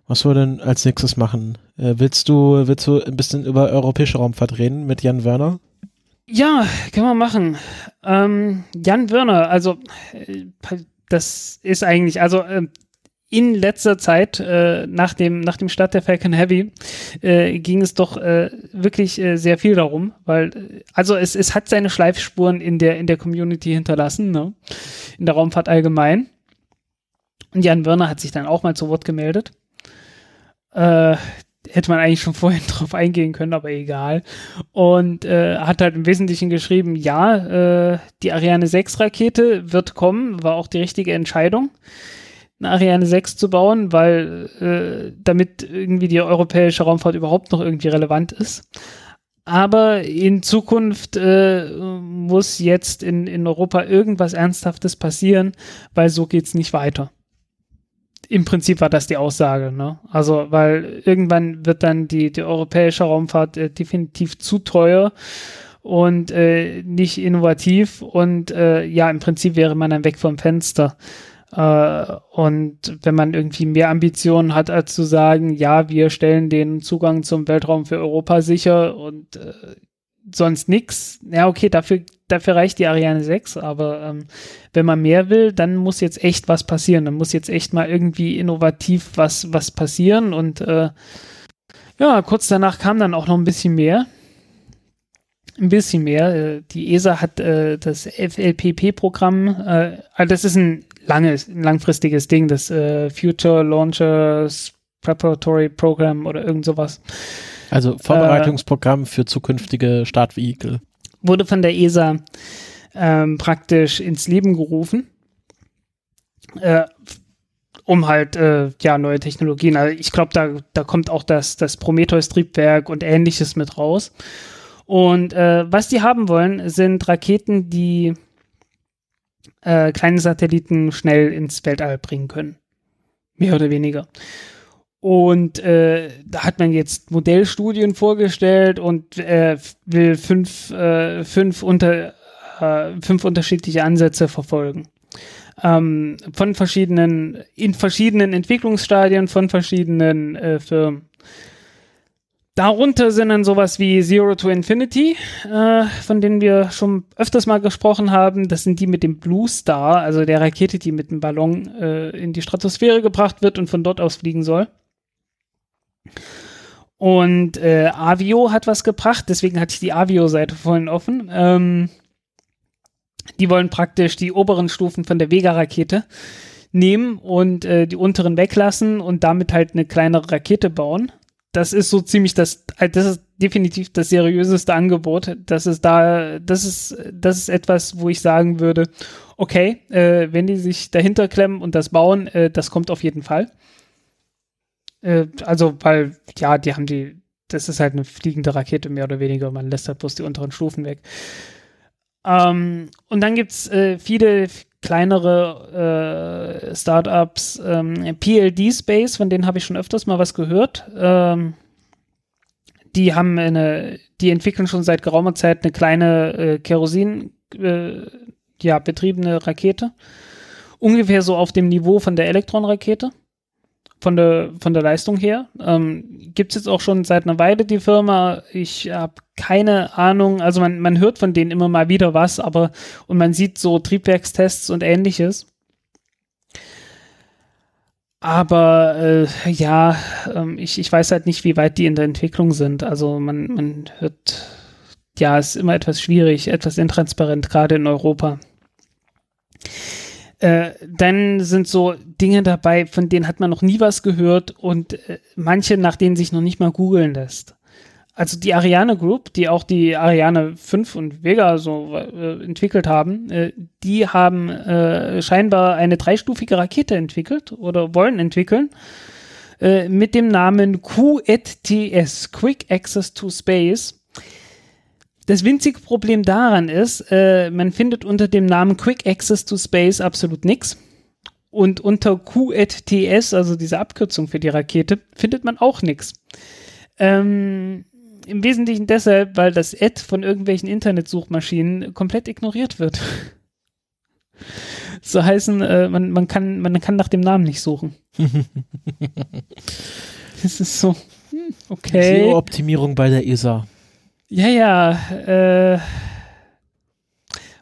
was wir denn als nächstes machen? Äh, willst du, willst du ein bisschen über europäische Raumfahrt reden mit Jan Werner? Ja, können wir machen. Ähm, Jan Wörner, also äh, das ist eigentlich, also äh, in letzter Zeit, äh, nach, dem, nach dem Start der Falcon Heavy, äh, ging es doch äh, wirklich äh, sehr viel darum, weil, äh, also es, es hat seine Schleifspuren in der, in der Community hinterlassen, ne? in der Raumfahrt allgemein. Und Jan Wörner hat sich dann auch mal zu Wort gemeldet. Äh, hätte man eigentlich schon vorhin drauf eingehen können, aber egal. Und äh, hat halt im Wesentlichen geschrieben, ja, äh, die Ariane 6 Rakete wird kommen, war auch die richtige Entscheidung, eine Ariane 6 zu bauen, weil äh, damit irgendwie die europäische Raumfahrt überhaupt noch irgendwie relevant ist. Aber in Zukunft äh, muss jetzt in, in Europa irgendwas Ernsthaftes passieren, weil so geht's nicht weiter im Prinzip war das die Aussage, ne? Also, weil irgendwann wird dann die, die europäische Raumfahrt äh, definitiv zu teuer und äh, nicht innovativ und äh, ja, im Prinzip wäre man dann weg vom Fenster. Äh, und wenn man irgendwie mehr Ambitionen hat, als zu sagen, ja, wir stellen den Zugang zum Weltraum für Europa sicher und äh, sonst nix, ja, okay, dafür dafür reicht die Ariane 6, aber ähm, wenn man mehr will, dann muss jetzt echt was passieren. Dann muss jetzt echt mal irgendwie innovativ was, was passieren. Und äh, ja, kurz danach kam dann auch noch ein bisschen mehr. Ein bisschen mehr. Äh, die ESA hat äh, das FLPP-Programm, äh, also das ist ein langes, ein langfristiges Ding, das äh, Future Launchers Preparatory Program oder irgend sowas. Also Vorbereitungsprogramm für zukünftige Startvehikel wurde von der ESA ähm, praktisch ins Leben gerufen, äh, um halt äh, ja neue Technologien. Also ich glaube, da, da kommt auch das, das Prometheus-Triebwerk und ähnliches mit raus. Und äh, was die haben wollen, sind Raketen, die äh, kleine Satelliten schnell ins Weltall bringen können. Mehr oder weniger. Und äh, da hat man jetzt Modellstudien vorgestellt und äh, will fünf, äh, fünf, unter, äh, fünf unterschiedliche Ansätze verfolgen. Ähm, von verschiedenen, in verschiedenen Entwicklungsstadien von verschiedenen äh, Firmen. Darunter sind dann sowas wie Zero to Infinity, äh, von denen wir schon öfters mal gesprochen haben. Das sind die mit dem Blue Star, also der Rakete, die mit dem Ballon äh, in die Stratosphäre gebracht wird und von dort aus fliegen soll. Und äh, Avio hat was gebracht, deswegen hatte ich die Avio-Seite vorhin offen. Ähm, die wollen praktisch die oberen Stufen von der Vega-Rakete nehmen und äh, die unteren weglassen und damit halt eine kleinere Rakete bauen. Das ist so ziemlich das, äh, das ist definitiv das seriöseste Angebot. Das ist da, das ist, das ist etwas, wo ich sagen würde, okay, äh, wenn die sich dahinter klemmen und das bauen, äh, das kommt auf jeden Fall. Äh, also, weil, ja, die haben die, das ist halt eine fliegende Rakete mehr oder weniger. Man lässt halt bloß die unteren Stufen weg. Ähm, und dann gibt's äh, viele kleinere äh, Startups, ähm, PLD Space, von denen habe ich schon öfters mal was gehört. Ähm, die haben eine, die entwickeln schon seit geraumer Zeit eine kleine äh, Kerosin, äh, ja, betriebene Rakete. Ungefähr so auf dem Niveau von der Elektron-Rakete. Von der, von der Leistung her. Ähm, Gibt es jetzt auch schon seit einer Weile die Firma. Ich habe keine Ahnung. Also man, man hört von denen immer mal wieder was, aber und man sieht so Triebwerkstests und ähnliches. Aber äh, ja, ähm, ich, ich weiß halt nicht, wie weit die in der Entwicklung sind. Also man, man hört, ja, es ist immer etwas schwierig, etwas intransparent, gerade in Europa. Äh, dann sind so Dinge dabei, von denen hat man noch nie was gehört und äh, manche, nach denen sich noch nicht mal googeln lässt also die Ariane Group, die auch die Ariane 5 und Vega so äh, entwickelt haben, äh, die haben äh, scheinbar eine dreistufige Rakete entwickelt oder wollen entwickeln mit dem Namen QETS, Quick Access to Space. Das winzige Problem daran ist, äh, man findet unter dem Namen Quick Access to Space absolut nichts. Und unter QETS, also diese Abkürzung für die Rakete, findet man auch nichts. Ähm, im Wesentlichen deshalb, weil das Ad von irgendwelchen Internetsuchmaschinen komplett ignoriert wird. so heißen, äh, man, man, kann, man kann nach dem Namen nicht suchen. das ist so, hm, okay. SEO-Optimierung bei der ESA. Ja, ja, äh,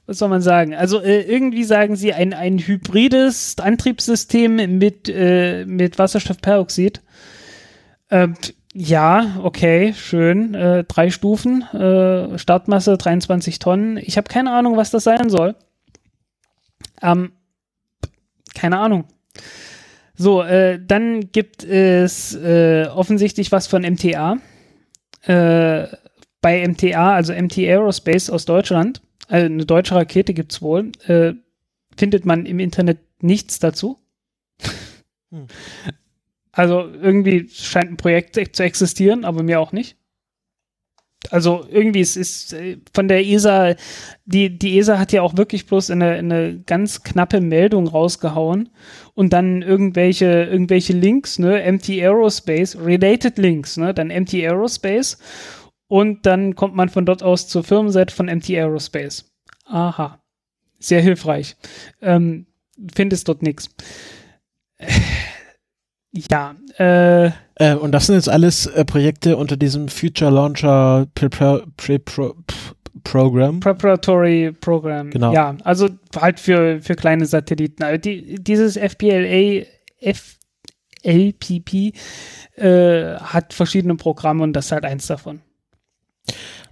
was soll man sagen? Also äh, irgendwie sagen sie ein, ein hybrides Antriebssystem mit, äh, mit Wasserstoffperoxid. Äh, ja, okay, schön. Äh, drei Stufen, äh, Startmasse 23 Tonnen. Ich habe keine Ahnung, was das sein soll. Ähm, keine Ahnung. So, äh, dann gibt es äh, offensichtlich was von MTA. Äh, bei MTA, also MT Aerospace aus Deutschland, also eine deutsche Rakete gibt es wohl, äh, findet man im Internet nichts dazu. Hm. Also irgendwie scheint ein Projekt zu existieren, aber mir auch nicht. Also irgendwie es ist äh, von der ESA, die, die ESA hat ja auch wirklich bloß eine, eine ganz knappe Meldung rausgehauen und dann irgendwelche, irgendwelche Links, ne, MT Aerospace, related Links, ne, dann MT Aerospace und dann kommt man von dort aus zur Firmenseite von MT Aerospace. Aha. Sehr hilfreich. Ähm, findest dort nichts ja. Äh, äh, und das sind jetzt alles äh, Projekte unter diesem Future Launcher Pre -Pre -Pre Program. Preparatory Program. Genau. Ja, also halt für, für kleine Satelliten. Also die, dieses FPLA, FLPP äh, hat verschiedene Programme und das ist halt eins davon.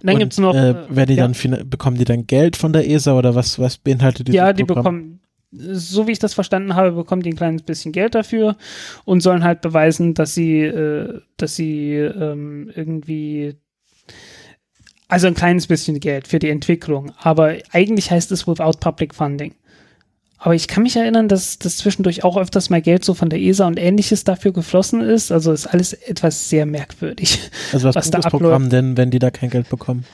Dann gibt es noch. Äh, äh die ja. dann bekommen die dann Geld von der ESA oder was, was beinhaltet dieses Ja, die Programm? bekommen so wie ich das verstanden habe, bekommen die ein kleines bisschen Geld dafür und sollen halt beweisen, dass sie, äh, dass sie ähm, irgendwie also ein kleines bisschen Geld für die Entwicklung. Aber eigentlich heißt es without public funding. Aber ich kann mich erinnern, dass, dass zwischendurch auch öfters mal Geld so von der ESA und ähnliches dafür geflossen ist. Also ist alles etwas sehr merkwürdig. Also was, was da das Programm denn, wenn die da kein Geld bekommen?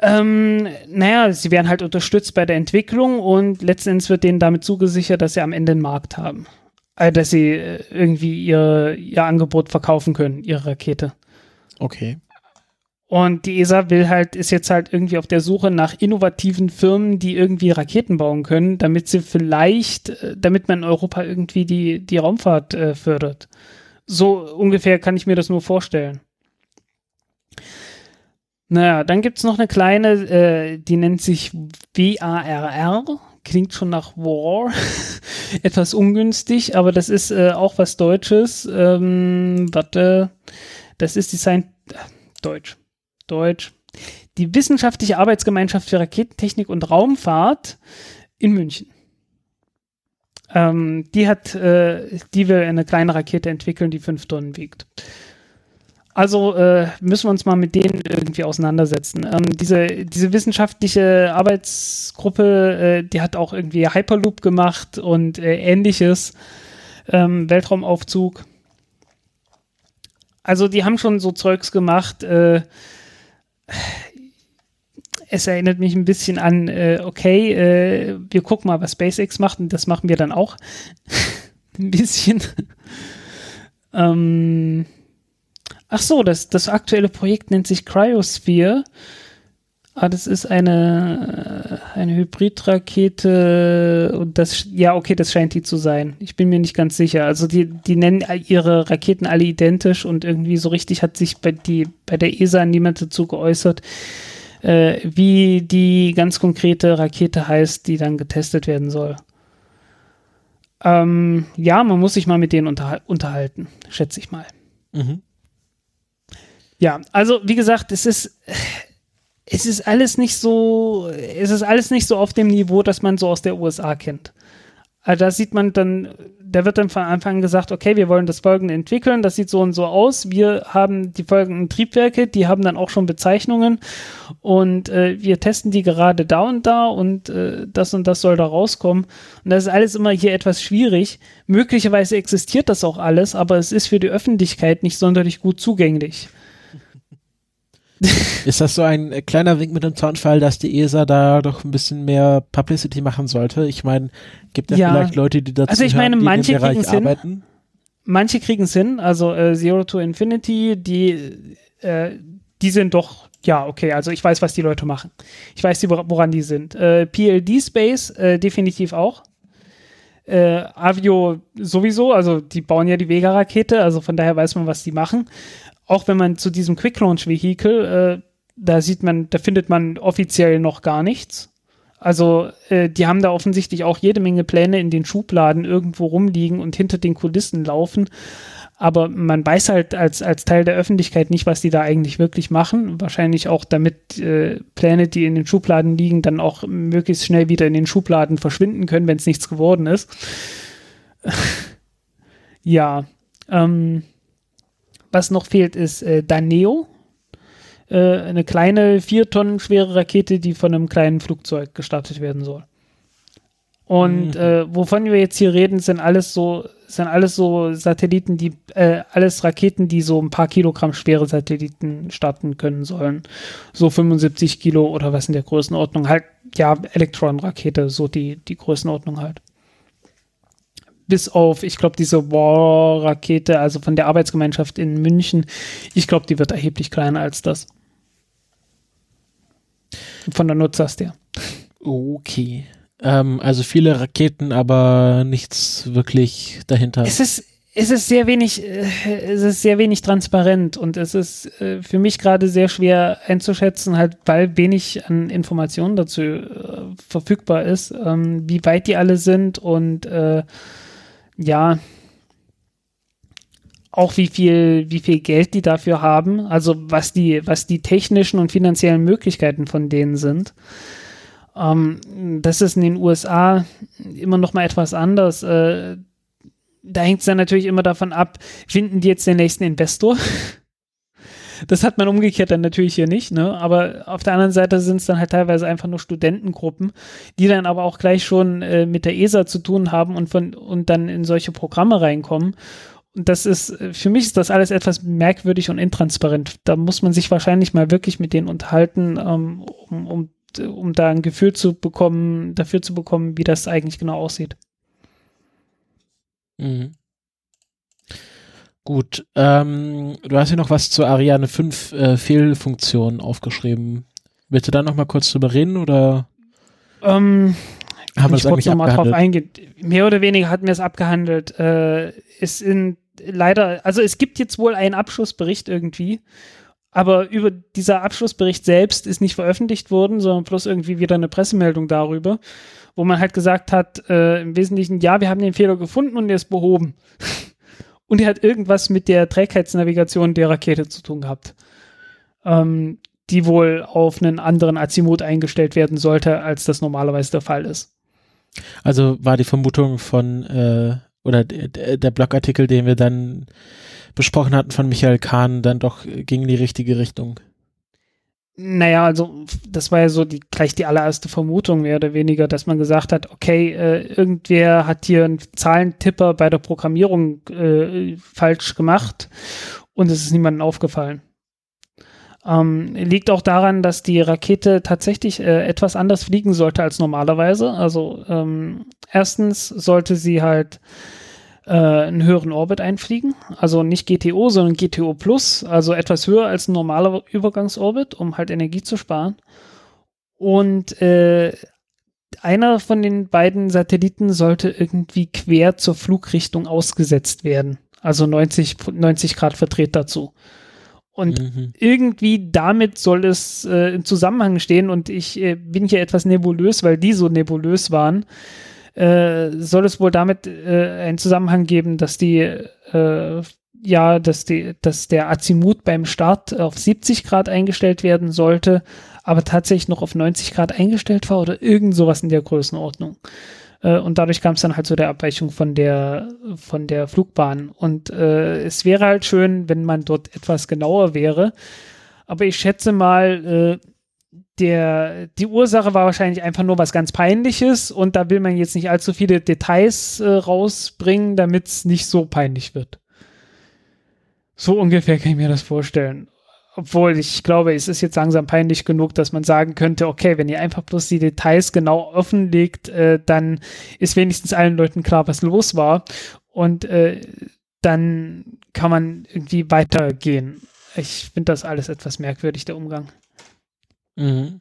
Ähm, naja, sie werden halt unterstützt bei der Entwicklung und letztendlich wird denen damit zugesichert, dass sie am Ende einen Markt haben. Also, dass sie äh, irgendwie ihr, ihr Angebot verkaufen können, ihre Rakete. Okay. Und die ESA will halt, ist jetzt halt irgendwie auf der Suche nach innovativen Firmen, die irgendwie Raketen bauen können, damit sie vielleicht, äh, damit man in Europa irgendwie die, die Raumfahrt äh, fördert. So ungefähr kann ich mir das nur vorstellen. Naja, dann gibt es noch eine kleine, äh, die nennt sich WARR. Klingt schon nach War. Etwas ungünstig, aber das ist äh, auch was Deutsches. Ähm, warte, das ist Design. Äh, Deutsch. Deutsch. Die Wissenschaftliche Arbeitsgemeinschaft für Raketentechnik und Raumfahrt in München. Ähm, die hat, äh, die will eine kleine Rakete entwickeln, die fünf Tonnen wiegt. Also äh, müssen wir uns mal mit denen irgendwie auseinandersetzen. Ähm, diese, diese wissenschaftliche Arbeitsgruppe, äh, die hat auch irgendwie Hyperloop gemacht und äh, ähnliches. Ähm, Weltraumaufzug. Also die haben schon so Zeugs gemacht. Äh, es erinnert mich ein bisschen an, äh, okay, äh, wir gucken mal, was SpaceX macht und das machen wir dann auch. ein bisschen. ähm, ach so, das, das aktuelle Projekt nennt sich Cryosphere. Ah, das ist eine, eine Hybridrakete und das, ja, okay, das scheint die zu sein. Ich bin mir nicht ganz sicher. Also die, die nennen ihre Raketen alle identisch und irgendwie so richtig hat sich bei, die, bei der ESA niemand dazu geäußert, äh, wie die ganz konkrete Rakete heißt, die dann getestet werden soll. Ähm, ja, man muss sich mal mit denen unterhal unterhalten, schätze ich mal. Mhm. Ja, also wie gesagt, es ist es ist alles nicht so, es ist alles nicht so auf dem Niveau, das man so aus der USA kennt. Also da sieht man dann, da wird dann von Anfang an gesagt, okay, wir wollen das folgende entwickeln, das sieht so und so aus. Wir haben die folgenden Triebwerke, die haben dann auch schon Bezeichnungen und äh, wir testen die gerade da und da und äh, das und das soll da rauskommen. Und das ist alles immer hier etwas schwierig. Möglicherweise existiert das auch alles, aber es ist für die Öffentlichkeit nicht sonderlich gut zugänglich. Ist das so ein äh, kleiner Wink mit dem Zaunfall, dass die ESA da doch ein bisschen mehr Publicity machen sollte? Ich meine, gibt es ja, vielleicht Leute, die dazu Also ich meine, hören, manche kriegen es hin. Manche kriegen es hin, also äh, Zero to Infinity, die, äh, die sind doch, ja, okay, also ich weiß, was die Leute machen. Ich weiß, woran die sind. Äh, PLD Space äh, definitiv auch. Äh, Avio sowieso, also die bauen ja die Vega-Rakete, also von daher weiß man, was die machen auch wenn man zu diesem Quick Launch Vehicle, äh, da sieht man, da findet man offiziell noch gar nichts. Also äh, die haben da offensichtlich auch jede Menge Pläne in den Schubladen irgendwo rumliegen und hinter den Kulissen laufen. Aber man weiß halt als, als Teil der Öffentlichkeit nicht, was die da eigentlich wirklich machen. Wahrscheinlich auch damit äh, Pläne, die in den Schubladen liegen, dann auch möglichst schnell wieder in den Schubladen verschwinden können, wenn es nichts geworden ist. ja. Ähm, was noch fehlt, ist äh, Daneo. Äh, eine kleine, vier Tonnen schwere Rakete, die von einem kleinen Flugzeug gestartet werden soll. Und mhm. äh, wovon wir jetzt hier reden, sind alles so, sind alles so Satelliten, die, äh, alles Raketen, die so ein paar Kilogramm schwere Satelliten starten können sollen. So 75 Kilo oder was in der Größenordnung. Halt, ja, Elektronenrakete, so die, die Größenordnung halt bis auf, ich glaube, diese War-Rakete, also von der Arbeitsgemeinschaft in München, ich glaube, die wird erheblich kleiner als das. Von der Nutzlast her. Okay. Ähm, also viele Raketen, aber nichts wirklich dahinter. Es ist, es ist sehr wenig, äh, es ist sehr wenig transparent und es ist äh, für mich gerade sehr schwer einzuschätzen, halt, weil wenig an Informationen dazu äh, verfügbar ist, ähm, wie weit die alle sind und äh, ja, auch wie viel, wie viel Geld die dafür haben, also was die, was die technischen und finanziellen Möglichkeiten von denen sind. Ähm, das ist in den USA immer noch mal etwas anders. Äh, da hängt es dann natürlich immer davon ab, finden die jetzt den nächsten Investor? Das hat man umgekehrt dann natürlich hier nicht, ne? Aber auf der anderen Seite sind es dann halt teilweise einfach nur Studentengruppen, die dann aber auch gleich schon äh, mit der ESA zu tun haben und von und dann in solche Programme reinkommen. Und das ist, äh, für mich ist das alles etwas merkwürdig und intransparent. Da muss man sich wahrscheinlich mal wirklich mit denen unterhalten, ähm, um, um, um da ein Gefühl zu bekommen, dafür zu bekommen, wie das eigentlich genau aussieht. Mhm. Gut, ähm, du hast ja noch was zur Ariane 5 äh, Fehlfunktion aufgeschrieben. Willst du da noch mal kurz drüber reden oder ähm, haben wir es eigentlich noch mal drauf eingehen. Mehr oder weniger hatten wir es abgehandelt. Äh, es sind leider, also es gibt jetzt wohl einen Abschlussbericht irgendwie, aber über dieser Abschlussbericht selbst ist nicht veröffentlicht worden, sondern bloß irgendwie wieder eine Pressemeldung darüber, wo man halt gesagt hat, äh, im Wesentlichen, ja, wir haben den Fehler gefunden und der ist behoben. und die hat irgendwas mit der Trägheitsnavigation der Rakete zu tun gehabt. Ähm, die wohl auf einen anderen Azimut eingestellt werden sollte, als das normalerweise der Fall ist. Also war die Vermutung von, äh, oder der, Blogartikel, den wir dann besprochen hatten von Michael Kahn, dann doch ging in die richtige Richtung. Naja, also das war ja so die, gleich die allererste Vermutung mehr oder weniger, dass man gesagt hat, okay, äh, irgendwer hat hier einen Zahlentipper bei der Programmierung äh, falsch gemacht und es ist niemandem aufgefallen. Ähm, liegt auch daran, dass die Rakete tatsächlich äh, etwas anders fliegen sollte als normalerweise. Also ähm, erstens sollte sie halt äh, einen höheren Orbit einfliegen. Also nicht GTO, sondern GTO Plus, also etwas höher als ein normaler Übergangsorbit, um halt Energie zu sparen. Und äh, einer von den beiden Satelliten sollte irgendwie quer zur Flugrichtung ausgesetzt werden. Also 90, 90 Grad verdreht dazu. Und mhm. irgendwie damit soll es äh, im Zusammenhang stehen und ich äh, bin hier etwas nebulös, weil die so nebulös waren. Äh, soll es wohl damit äh, einen Zusammenhang geben, dass die äh, ja, dass die, dass der Azimut beim Start auf 70 Grad eingestellt werden sollte, aber tatsächlich noch auf 90 Grad eingestellt war oder irgend sowas in der Größenordnung. Äh, und dadurch kam es dann halt zu der Abweichung von der, von der Flugbahn. Und äh, es wäre halt schön, wenn man dort etwas genauer wäre. Aber ich schätze mal, äh, der, die Ursache war wahrscheinlich einfach nur was ganz Peinliches und da will man jetzt nicht allzu viele Details äh, rausbringen, damit es nicht so peinlich wird. So ungefähr kann ich mir das vorstellen obwohl ich glaube, es ist jetzt langsam peinlich genug, dass man sagen könnte, okay, wenn ihr einfach bloß die Details genau offenlegt, äh, dann ist wenigstens allen Leuten klar, was los war. Und äh, dann kann man irgendwie weitergehen. Ich finde das alles etwas merkwürdig, der Umgang. Mhm.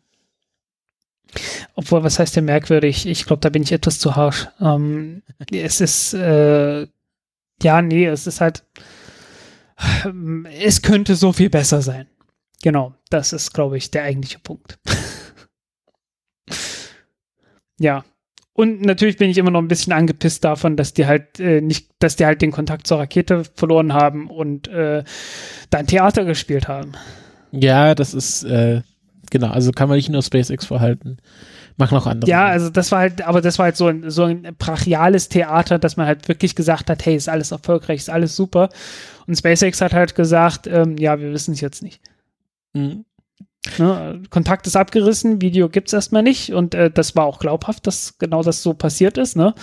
Obwohl, was heißt denn merkwürdig? Ich glaube, da bin ich etwas zu harsch. Ähm, es ist, äh, ja, nee, es ist halt, es könnte so viel besser sein. Genau, das ist, glaube ich, der eigentliche Punkt. ja. Und natürlich bin ich immer noch ein bisschen angepisst davon, dass die halt äh, nicht, dass die halt den Kontakt zur Rakete verloren haben und äh, dann Theater gespielt haben. Ja, das ist äh, genau, also kann man nicht nur SpaceX verhalten machen auch andere. Ja, also das war halt, aber das war halt so ein, so ein brachiales Theater, dass man halt wirklich gesagt hat, hey, ist alles erfolgreich, ist alles super. Und SpaceX hat halt gesagt, ähm, ja, wir wissen es jetzt nicht. Mhm. Ne, Kontakt ist abgerissen, Video gibt es erstmal nicht und äh, das war auch glaubhaft, dass genau das so passiert ist. Ne?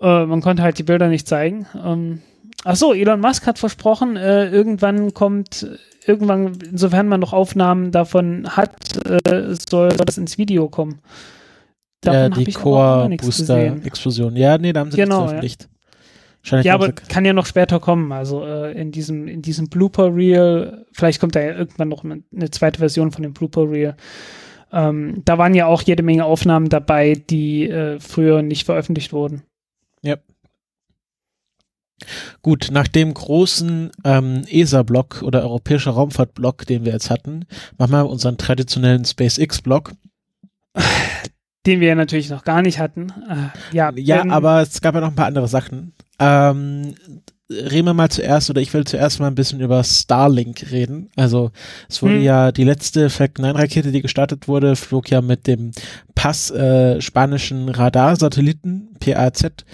Äh, man konnte halt die Bilder nicht zeigen. Ähm, Achso, Elon Musk hat versprochen, äh, irgendwann kommt, irgendwann, insofern man noch Aufnahmen davon hat, äh, soll, das ins Video kommen. Davon ja, die Core-Booster-Explosion. Ja, nee, da haben sie genau, veröffentlicht. Ja. ja, aber kann ja noch später kommen. Also äh, in diesem, in diesem Blooper Reel, vielleicht kommt da ja irgendwann noch eine zweite Version von dem Blooper Reel. Ähm, da waren ja auch jede Menge Aufnahmen dabei, die äh, früher nicht veröffentlicht wurden. Ja. Gut, nach dem großen ähm, ESA-Block oder europäischer Raumfahrt-Block, den wir jetzt hatten, machen wir unseren traditionellen SpaceX-Block. Den wir ja natürlich noch gar nicht hatten. Äh, ja, ja aber es gab ja noch ein paar andere Sachen. Ähm, reden wir mal zuerst, oder ich will zuerst mal ein bisschen über Starlink reden. Also es wurde hm. ja die letzte Falcon 9 Rakete, die gestartet wurde, flog ja mit dem PAS äh, spanischen Radarsatelliten, PAZ,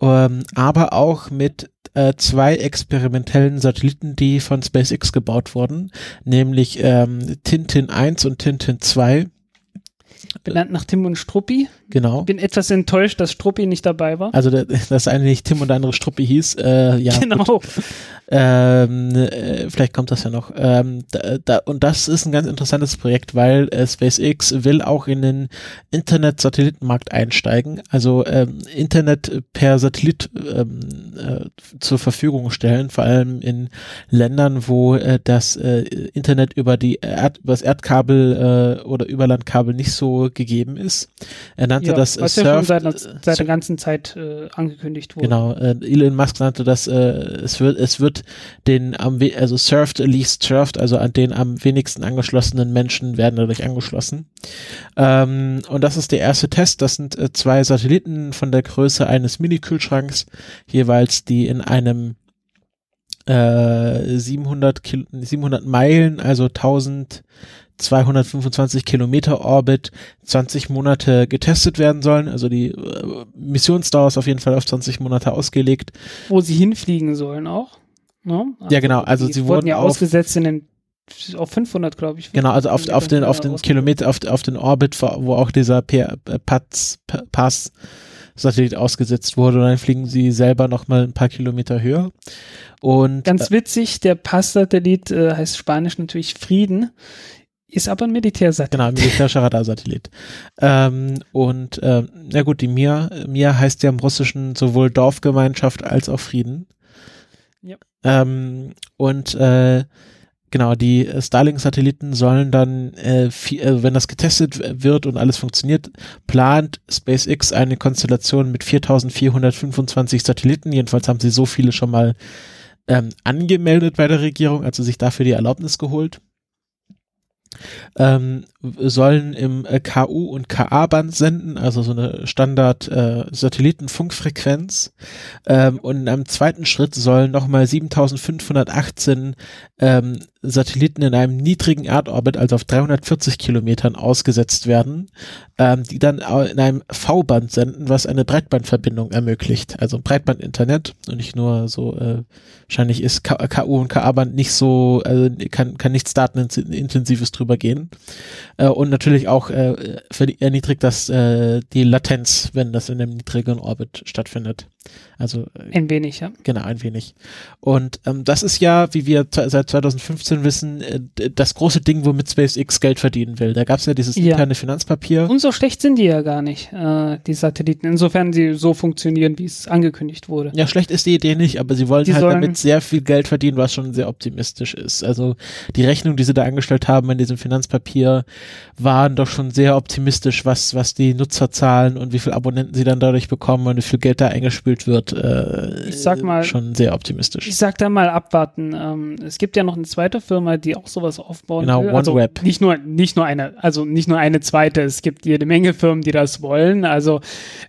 ähm, aber auch mit äh, zwei experimentellen Satelliten, die von SpaceX gebaut wurden, nämlich ähm, Tintin 1 und Tintin 2 Benannt nach Tim und Struppi. Genau. Bin etwas enttäuscht, dass Struppi nicht dabei war. Also das eine nicht Tim und der andere Struppi hieß. Äh, ja, genau. Ähm, äh, vielleicht kommt das ja noch. Ähm, da, da, und das ist ein ganz interessantes Projekt, weil äh, SpaceX will auch in den Internet-Satellitenmarkt einsteigen, also ähm, Internet per Satellit ähm, äh, zur Verfügung stellen, vor allem in Ländern, wo äh, das Internet über die Erd über das Erdkabel oder Überlandkabel nicht so gegeben ist. Er nannte ja, das was Surf, ja schon seit, seit der ganzen Zeit äh, angekündigt wurde. Genau, äh, Elon Musk nannte das, äh, es wird, es wird den am, also served least served, also an den am wenigsten angeschlossenen Menschen werden dadurch angeschlossen. Ähm, und das ist der erste Test. Das sind äh, zwei Satelliten von der Größe eines Mini-Kühlschranks, jeweils die in einem äh, 700, Kil 700 Meilen, also 1000 225 Kilometer Orbit 20 Monate getestet werden sollen. Also die äh, Missionsdauer ist auf jeden Fall auf 20 Monate ausgelegt. Wo sie hinfliegen sollen auch. Ne? Also ja, genau. Also sie wurden ja ausgesetzt in den auf 500, glaube ich. Genau, also auf, auf den, auf den Kilometer, auf, auf den Orbit, wo auch dieser Pass, Pass Satellit ausgesetzt wurde und dann fliegen sie selber nochmal ein paar Kilometer höher. Und Ganz äh, witzig, der Pass-Satellit äh, heißt Spanisch natürlich Frieden, ist aber ein Militärsatellit. Genau, ein militärischer Radarsatellit. ähm, und ähm, na gut, die Mir, Mir heißt ja im Russischen sowohl Dorfgemeinschaft als auch Frieden. Ja. Ähm, und äh, Genau, die Starlink-Satelliten sollen dann, äh, viel, äh, wenn das getestet wird und alles funktioniert, plant SpaceX eine Konstellation mit 4425 Satelliten. Jedenfalls haben sie so viele schon mal ähm, angemeldet bei der Regierung, also sich dafür die Erlaubnis geholt ähm, sollen im äh, KU und KA-Band senden, also so eine Standard äh. Ähm, und in einem zweiten Schritt sollen nochmal 7518 ähm, Satelliten in einem niedrigen Erdorbit, also auf 340 Kilometern ausgesetzt werden, ähm, die dann in einem V-Band senden, was eine Breitbandverbindung ermöglicht. Also Breitband-Internet und nicht nur so, äh, wahrscheinlich ist KU und KA-Band nicht so, also kann, kann nichts Datenintensives drüber gehen. Äh, und natürlich auch äh, erniedrigt das äh, die Latenz, wenn das in einem niedrigen Orbit stattfindet. Also äh, ein wenig, ja. Genau, ein wenig. Und ähm, das ist ja, wie wir seit 2015 wissen, äh, das große Ding, womit SpaceX Geld verdienen will. Da gab es ja dieses ja. interne Finanzpapier. Und so schlecht sind die ja gar nicht, äh, die Satelliten, insofern sie so funktionieren, wie es angekündigt wurde. Ja, schlecht ist die Idee nicht, aber sie wollen die halt damit sehr viel Geld verdienen, was schon sehr optimistisch ist. Also die Rechnung, die sie da angestellt haben in diesem Finanzpapier, waren doch schon sehr optimistisch, was, was die Nutzerzahlen und wie viele Abonnenten sie dann dadurch bekommen und wie viel Geld da eingespielt wird äh, ich sag mal, schon sehr optimistisch. Ich sag da mal abwarten. Ähm, es gibt ja noch eine zweite Firma, die auch sowas aufbauen genau, will. Also OneWeb. nicht nur, nicht nur eine, also nicht nur eine zweite. Es gibt jede Menge Firmen, die das wollen. Also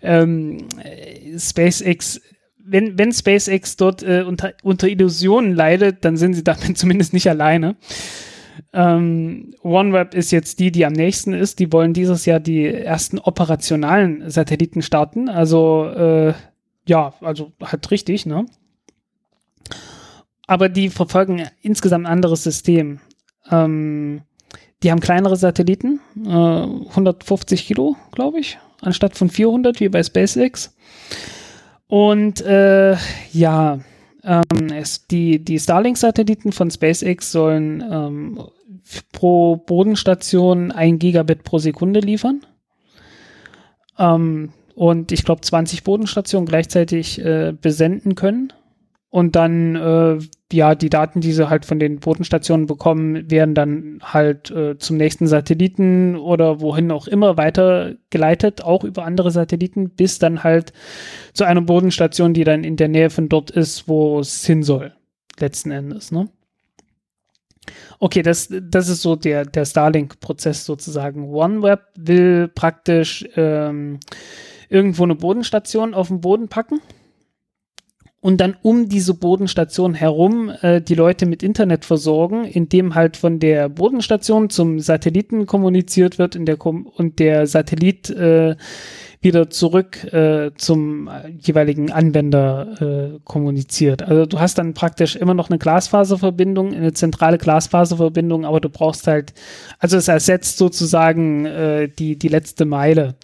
ähm, SpaceX wenn, wenn SpaceX dort äh, unter, unter Illusionen leidet, dann sind sie damit zumindest nicht alleine. Ähm, OneWeb ist jetzt die, die am nächsten ist. Die wollen dieses Jahr die ersten operationalen Satelliten starten. Also äh, ja, also halt richtig, ne? Aber die verfolgen insgesamt ein anderes System. Ähm, die haben kleinere Satelliten, äh, 150 Kilo, glaube ich, anstatt von 400 wie bei SpaceX. Und äh, ja, ähm, es, die, die Starlink-Satelliten von SpaceX sollen ähm, pro Bodenstation ein Gigabit pro Sekunde liefern. Ähm, und ich glaube 20 Bodenstationen gleichzeitig äh, besenden können. Und dann, äh, ja, die Daten, die sie halt von den Bodenstationen bekommen, werden dann halt äh, zum nächsten Satelliten oder wohin auch immer weitergeleitet, auch über andere Satelliten, bis dann halt zu einer Bodenstation, die dann in der Nähe von dort ist, wo es hin soll, letzten Endes, ne? Okay, das, das ist so der, der Starlink-Prozess sozusagen. OneWeb will praktisch ähm, irgendwo eine Bodenstation auf den Boden packen und dann um diese Bodenstation herum äh, die Leute mit Internet versorgen, indem halt von der Bodenstation zum Satelliten kommuniziert wird in der Kom und der Satellit äh, wieder zurück äh, zum jeweiligen Anwender äh, kommuniziert. Also du hast dann praktisch immer noch eine Glasfaserverbindung, eine zentrale Glasfaserverbindung, aber du brauchst halt, also es ersetzt sozusagen äh, die, die letzte Meile.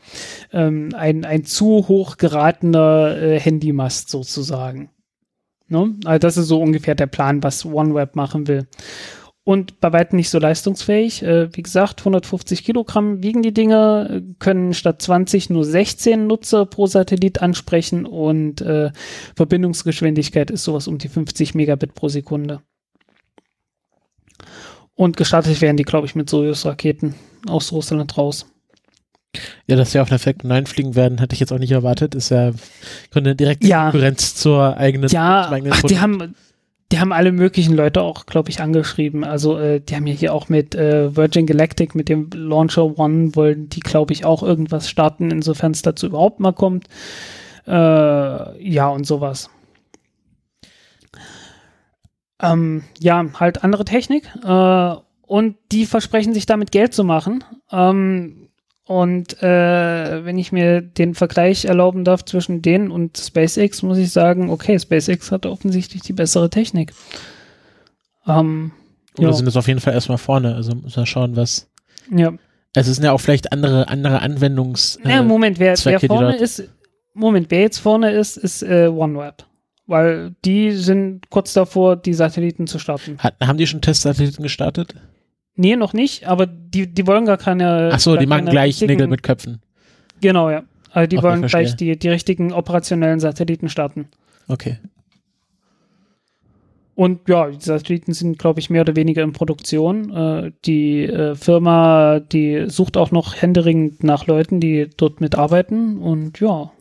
Ähm, ein, ein zu hoch geratener äh, Handymast sozusagen. Ne? Also das ist so ungefähr der Plan, was OneWeb machen will und bei weitem nicht so leistungsfähig. Äh, wie gesagt, 150 Kilogramm wiegen die Dinge, können statt 20 nur 16 Nutzer pro Satellit ansprechen und äh, Verbindungsgeschwindigkeit ist sowas um die 50 Megabit pro Sekunde. Und gestartet werden die, glaube ich, mit Soyuz-Raketen aus Russland raus. Ja, dass sie auf einer Falcon 9 fliegen werden, hätte ich jetzt auch nicht erwartet. Ist ja eine direkte ja. Konkurrenz zur eigenen. Ja, ach, die haben die haben alle möglichen Leute auch, glaube ich, angeschrieben. Also äh, die haben ja hier auch mit äh, Virgin Galactic, mit dem Launcher One, wollen die, glaube ich, auch irgendwas starten, insofern es dazu überhaupt mal kommt. Äh, ja, und sowas. Ähm, ja, halt andere Technik. Äh, und die versprechen sich damit Geld zu machen. Ähm, und äh, wenn ich mir den Vergleich erlauben darf zwischen denen und SpaceX, muss ich sagen, okay, SpaceX hat offensichtlich die bessere Technik. Ähm, Oder ja. sind es auf jeden Fall erstmal vorne. Also muss man schauen, was. Ja. Es sind ja auch vielleicht andere, andere Anwendungs. Äh, ja, Moment, wer, wer vorne ist, Moment, wer jetzt vorne ist, ist äh, OneWeb. Weil die sind kurz davor, die Satelliten zu starten. Hat, haben die schon Testsatelliten gestartet? Nee, noch nicht, aber die, die wollen gar keine. Ach so, gar die machen gleich Nägel mit Köpfen. Genau, ja. Also die Okay, wollen verstehe. gleich die, die richtigen operationellen Satelliten starten. Okay. Und ja, die Satelliten sind, glaube ich, mehr oder weniger in Produktion. Äh, die äh, Firma, die sucht auch noch händeringend nach Leuten, die dort mitarbeiten. Und ja,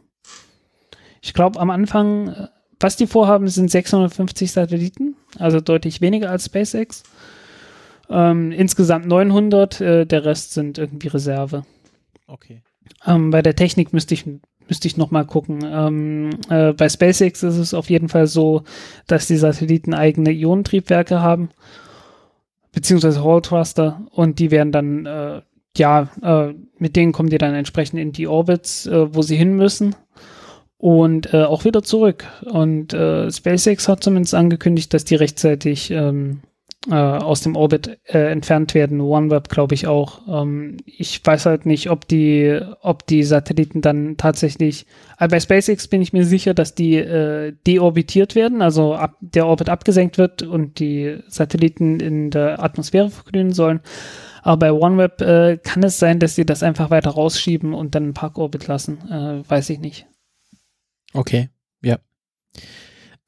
ich glaube, am Anfang, äh, was die vorhaben, sind 650 Satelliten, also deutlich weniger als SpaceX. Ähm, insgesamt 900, äh, der Rest sind irgendwie Reserve. Okay. Ähm, bei der Technik müsste ich, müsste ich noch mal gucken. Ähm, äh, bei SpaceX ist es auf jeden Fall so, dass die Satelliten eigene Ionentriebwerke haben, beziehungsweise Hall Thruster, und die werden dann, äh, ja, äh, mit denen kommen die dann entsprechend in die Orbits, äh, wo sie hin müssen. Und äh, auch wieder zurück. Und äh, SpaceX hat zumindest angekündigt, dass die rechtzeitig ähm, äh, aus dem Orbit äh, entfernt werden. OneWeb glaube ich auch. Ähm, ich weiß halt nicht, ob die, ob die Satelliten dann tatsächlich. Also bei SpaceX bin ich mir sicher, dass die äh, deorbitiert werden, also ab, der Orbit abgesenkt wird und die Satelliten in der Atmosphäre verglühen sollen. Aber bei OneWeb äh, kann es sein, dass sie das einfach weiter rausschieben und dann einen Parkorbit lassen. Äh, weiß ich nicht. Okay, ja.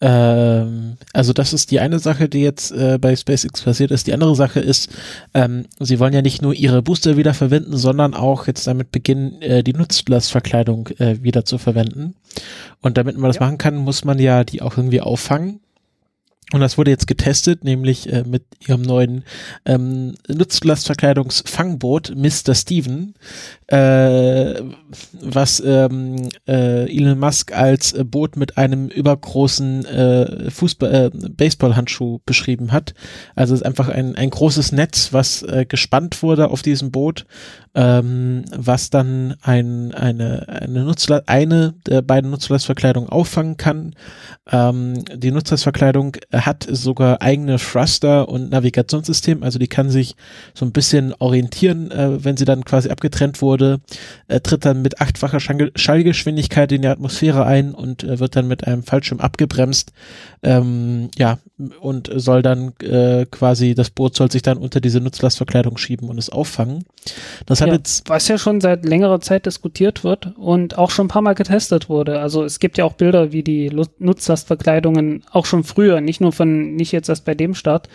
Ähm, also das ist die eine Sache, die jetzt äh, bei SpaceX passiert ist. Die andere Sache ist, ähm, sie wollen ja nicht nur ihre Booster wieder verwenden, sondern auch jetzt damit beginnen, äh, die Nutzlastverkleidung äh, wieder zu verwenden. Und damit man das Ja. machen kann, muss man ja die auch irgendwie auffangen. Und das wurde jetzt getestet, nämlich äh, mit ihrem neuen ähm, Nutzlastverkleidungsfangboot Mr. Steven, äh, was ähm, äh, Elon Musk als äh, Boot mit einem übergroßen äh, Fußball, äh, Baseballhandschuh beschrieben hat. Also es ist einfach ein, ein großes Netz, was äh, gespannt wurde auf diesem Boot, ähm, was dann ein, eine, eine, Nutzla eine der beiden Nutzlastverkleidungen auffangen kann. Ähm, die Nutzlastverkleidung hat sogar eigene Thruster und Navigationssystem, also die kann sich so ein bisschen orientieren, äh, wenn sie dann quasi abgetrennt wurde, äh, tritt dann mit achtfacher Schall Schallgeschwindigkeit in die Atmosphäre ein und äh, wird dann mit einem Fallschirm abgebremst. Ähm, ja, und soll dann äh, quasi, das Boot soll sich dann unter diese Nutzlastverkleidung schieben und es auffangen. Das hat Ja, jetzt, was ja schon seit längerer Zeit diskutiert wird und auch schon ein paar Mal getestet wurde. Also es gibt ja auch Bilder, wie die Nutzlastverkleidungen auch schon früher, nicht nur von, nicht jetzt erst bei dem Start,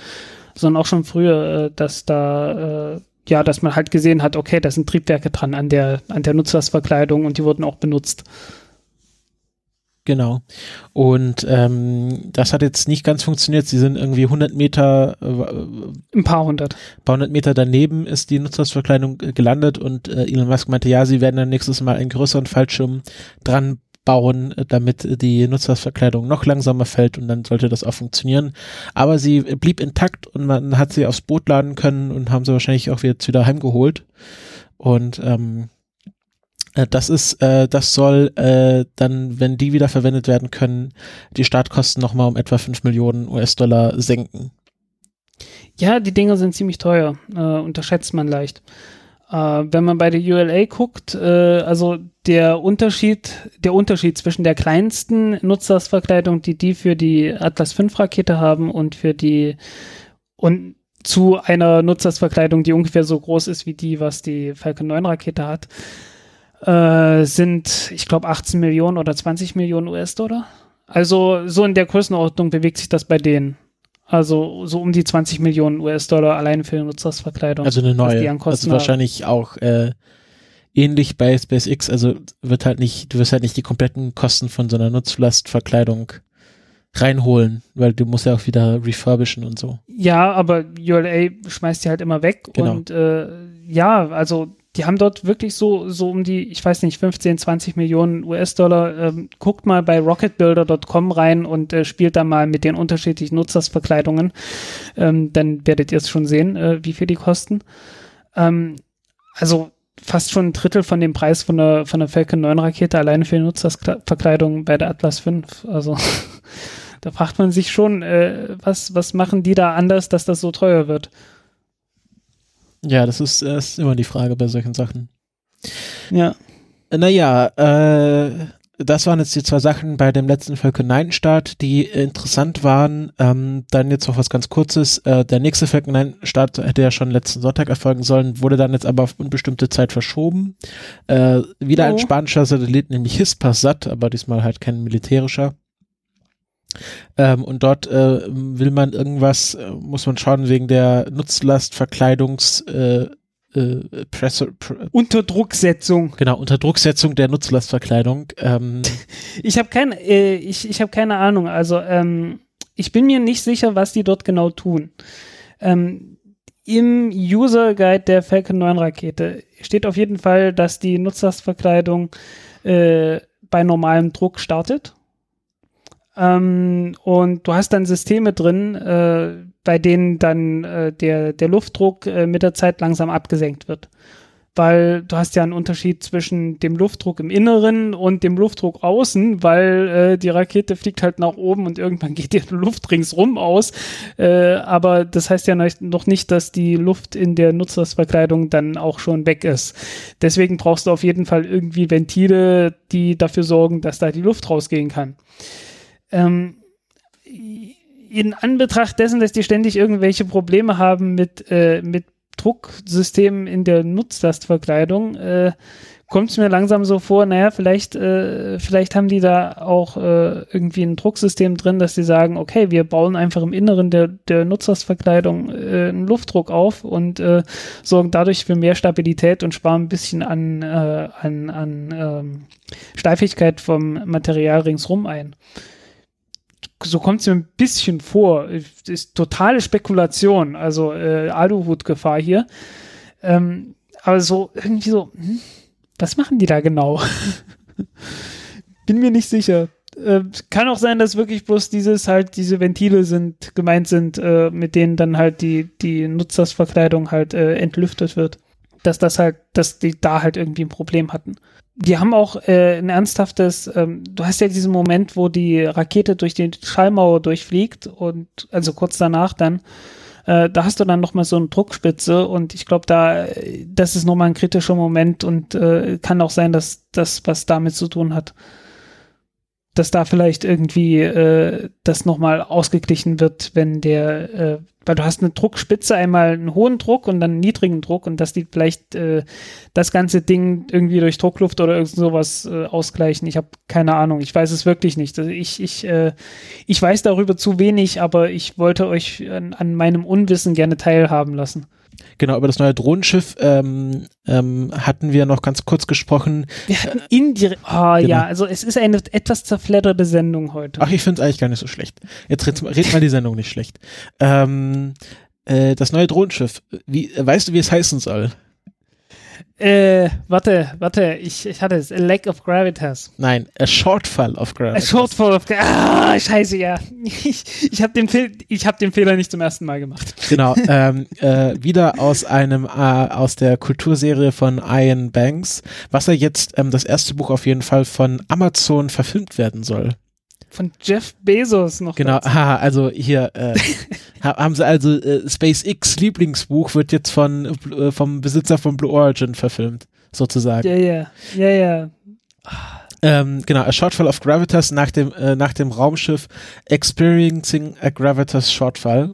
sondern auch schon früher, äh, dass da, äh, ja, dass man halt gesehen hat, okay, da sind Triebwerke dran an der, an der Nutzlastverkleidung und die wurden auch benutzt. Genau. Und ähm, das hat jetzt nicht ganz funktioniert. Sie sind irgendwie 100 Meter, äh, Ein paar hundert. paar hundert Meter daneben ist die Nutzlastverkleidung äh, gelandet und äh, Elon Musk meinte, ja, sie werden dann nächstes Mal einen größeren Fallschirm dran bauen, äh, damit die Nutzlastverkleidung noch langsamer fällt und dann sollte das auch funktionieren. Aber sie blieb intakt und man hat sie aufs Boot laden können und haben sie wahrscheinlich auch jetzt wieder heimgeholt. Und ähm, äh, das ist, äh, das soll äh, dann, wenn die wieder verwendet werden können, die Startkosten nochmal um etwa 5 Millionen US-Dollar senken. Ja, die Dinger sind ziemlich teuer, äh, unterschätzt man leicht. Äh, wenn man bei der ULA guckt, äh, also der Unterschied, der Unterschied zwischen der kleinsten Nutzlastverkleidung, die die für die Atlas V Rakete haben und für die und zu einer Nutzlastverkleidung, die ungefähr so groß ist wie die, was die Falcon 9 Rakete hat, äh, sind, ich glaube, 18 Millionen oder 20 Millionen US-Dollar. Also so in der Größenordnung bewegt sich das bei denen. Also so um die 20 Millionen US-Dollar alleine für Nutzlastverkleidung. Also eine neue. Also haben. wahrscheinlich auch äh, ähnlich bei SpaceX. Also wird halt nicht, du wirst halt nicht die kompletten Kosten von so einer Nutzlastverkleidung reinholen, weil du musst ja auch wieder refurbischen und so. Ja, aber ULA schmeißt die halt immer weg Genau. und äh, ja, also die haben dort wirklich so, so um die, ich weiß nicht, 15, 20 Millionen US-Dollar. Ähm, guckt mal bei rocketbuilder.com rein und äh, spielt da mal mit den unterschiedlichen Nutzersverkleidungen. Ähm, dann werdet ihr es schon sehen, äh, wie viel die kosten. Ähm, also fast schon ein Drittel von dem Preis von der, von der Falcon 9 Rakete alleine für die Nutzersverkleidung bei der Atlas V. Also da fragt man sich schon, äh, was, was machen die da anders, dass das so teuer wird? Ja, das ist, das ist immer die Frage bei solchen Sachen. Ja. Naja, äh, das waren jetzt die zwei Sachen bei dem letzten Falcon 9 Start, die interessant waren. Ähm, dann jetzt noch was ganz kurzes. Äh, der nächste Falcon 9 Start hätte ja schon letzten Sonntag erfolgen sollen, wurde dann jetzt aber auf unbestimmte Zeit verschoben. Äh, wieder oh. ein spanischer Satellit, nämlich Hispasat, aber diesmal halt kein militärischer. Ähm, und dort äh, will man irgendwas, äh, muss man schauen, wegen der Nutzlastverkleidungs äh, äh, Presse, Pre Unterdrucksetzung. Genau, Unterdrucksetzung der Nutzlastverkleidung. Ähm. Ich habe keine, äh, ich, ich habe keine Ahnung. Also ähm, ich bin mir nicht sicher, was die dort genau tun. Ähm, Im User Guide der Falcon 9 Rakete steht auf jeden Fall, dass die Nutzlastverkleidung äh, bei normalem Druck startet. Ähm, und du hast dann Systeme drin, äh, bei denen dann äh, der, der Luftdruck äh, mit der Zeit langsam abgesenkt wird. Weil du hast ja einen Unterschied zwischen dem Luftdruck im Inneren und dem Luftdruck außen, weil äh, die Rakete fliegt halt nach oben und irgendwann geht die Luft ringsrum aus. Äh, aber das heißt ja noch nicht, dass die Luft in der Nutzersverkleidung dann auch schon weg ist. Deswegen brauchst du auf jeden Fall irgendwie Ventile, die dafür sorgen, dass da die Luft rausgehen kann. Ähm, in Anbetracht dessen, dass die ständig irgendwelche Probleme haben mit, äh, mit Drucksystemen in der Nutzlastverkleidung, äh, kommt es mir langsam so vor, naja, vielleicht, äh, vielleicht haben die da auch äh, irgendwie ein Drucksystem drin, dass sie sagen, okay, wir bauen einfach im Inneren der, der Nutzersverkleidung äh, einen Luftdruck auf und äh, sorgen dadurch für mehr Stabilität und sparen ein bisschen an, äh, an, an ähm, Steifigkeit vom Material ringsrum ein so kommt es mir ein bisschen vor. Ist totale Spekulation, also äh, Aluhut-Gefahr hier. Ähm, aber so irgendwie so, hm, was machen die da genau? Bin mir nicht sicher. Äh, kann auch sein, dass wirklich bloß dieses halt diese Ventile sind gemeint sind, äh, mit denen dann halt die die Nutzersverkleidung halt äh, entlüftet wird. Dass das halt, dass die da halt irgendwie ein Problem hatten. Die haben auch äh, ein ernsthaftes, ähm, du hast ja diesen Moment, wo die Rakete durch die Schallmauer durchfliegt und also kurz danach dann, äh, da hast du dann nochmal so eine Druckspitze und ich glaube, da, das ist nochmal ein kritischer Moment und äh, kann auch sein, dass das was damit zu tun hat. Dass da vielleicht irgendwie äh, das nochmal ausgeglichen wird, wenn der, äh, weil du hast eine Druckspitze, einmal einen hohen Druck und dann einen niedrigen Druck und dass die vielleicht äh, das ganze Ding irgendwie durch Druckluft oder irgend sowas äh, ausgleichen. Ich habe keine Ahnung, ich weiß es wirklich nicht. Also ich, ich, äh, ich weiß darüber zu wenig, aber ich wollte euch an, an meinem Unwissen gerne teilhaben lassen. Genau, über das neue Drohnenschiff ähm, ähm, hatten wir noch ganz kurz gesprochen. Wir hatten indirekt. Oh genau. ja, also es ist eine etwas zerfledderte Sendung heute. Ach, ich finde es eigentlich gar nicht so schlecht. Jetzt red, red mal die Sendung nicht schlecht. Ähm, äh, das neue Drohnenschiff. Wie, weißt du, wie es heißen soll? Äh, warte, warte, ich, ich hatte es. A lack of gravitas. Nein, a shortfall of gravitas. A shortfall of gravitas. Ah, scheiße, ja. Ich, ich habe den, Fehl, hab den Fehler nicht zum ersten Mal gemacht. Genau, ähm, äh, wieder aus einem, äh, aus der Kulturserie von Ian Banks, was er jetzt ähm, das erste Buch auf jeden Fall von Amazon verfilmt werden soll von Jeff Bezos noch. Genau, haha, also hier äh, haben sie also äh, SpaceX Lieblingsbuch wird jetzt von äh, vom Besitzer von Blue Origin verfilmt, sozusagen. Ja, ja, ja, ja. Ähm, genau, A Shortfall of Gravitas nach dem, äh, nach dem Raumschiff Experiencing a Gravitas Shortfall.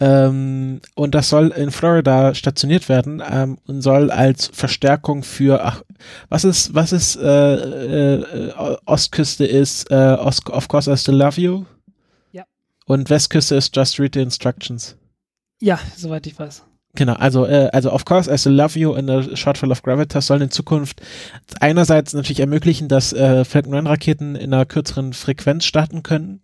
Ähm, und das soll in Florida stationiert werden ähm, und soll als Verstärkung für, ach, was ist, was ist, äh, äh, Ostküste ist, äh, Ost, of course I still love you. Ja. Und Westküste ist Just Read the Instructions. Ja, soweit ich weiß. Genau, also, äh, also of course, I still love you in the Shortfall of Gravitas sollen in Zukunft einerseits natürlich ermöglichen, dass äh, Falcon 9 Raketen in einer kürzeren Frequenz starten können,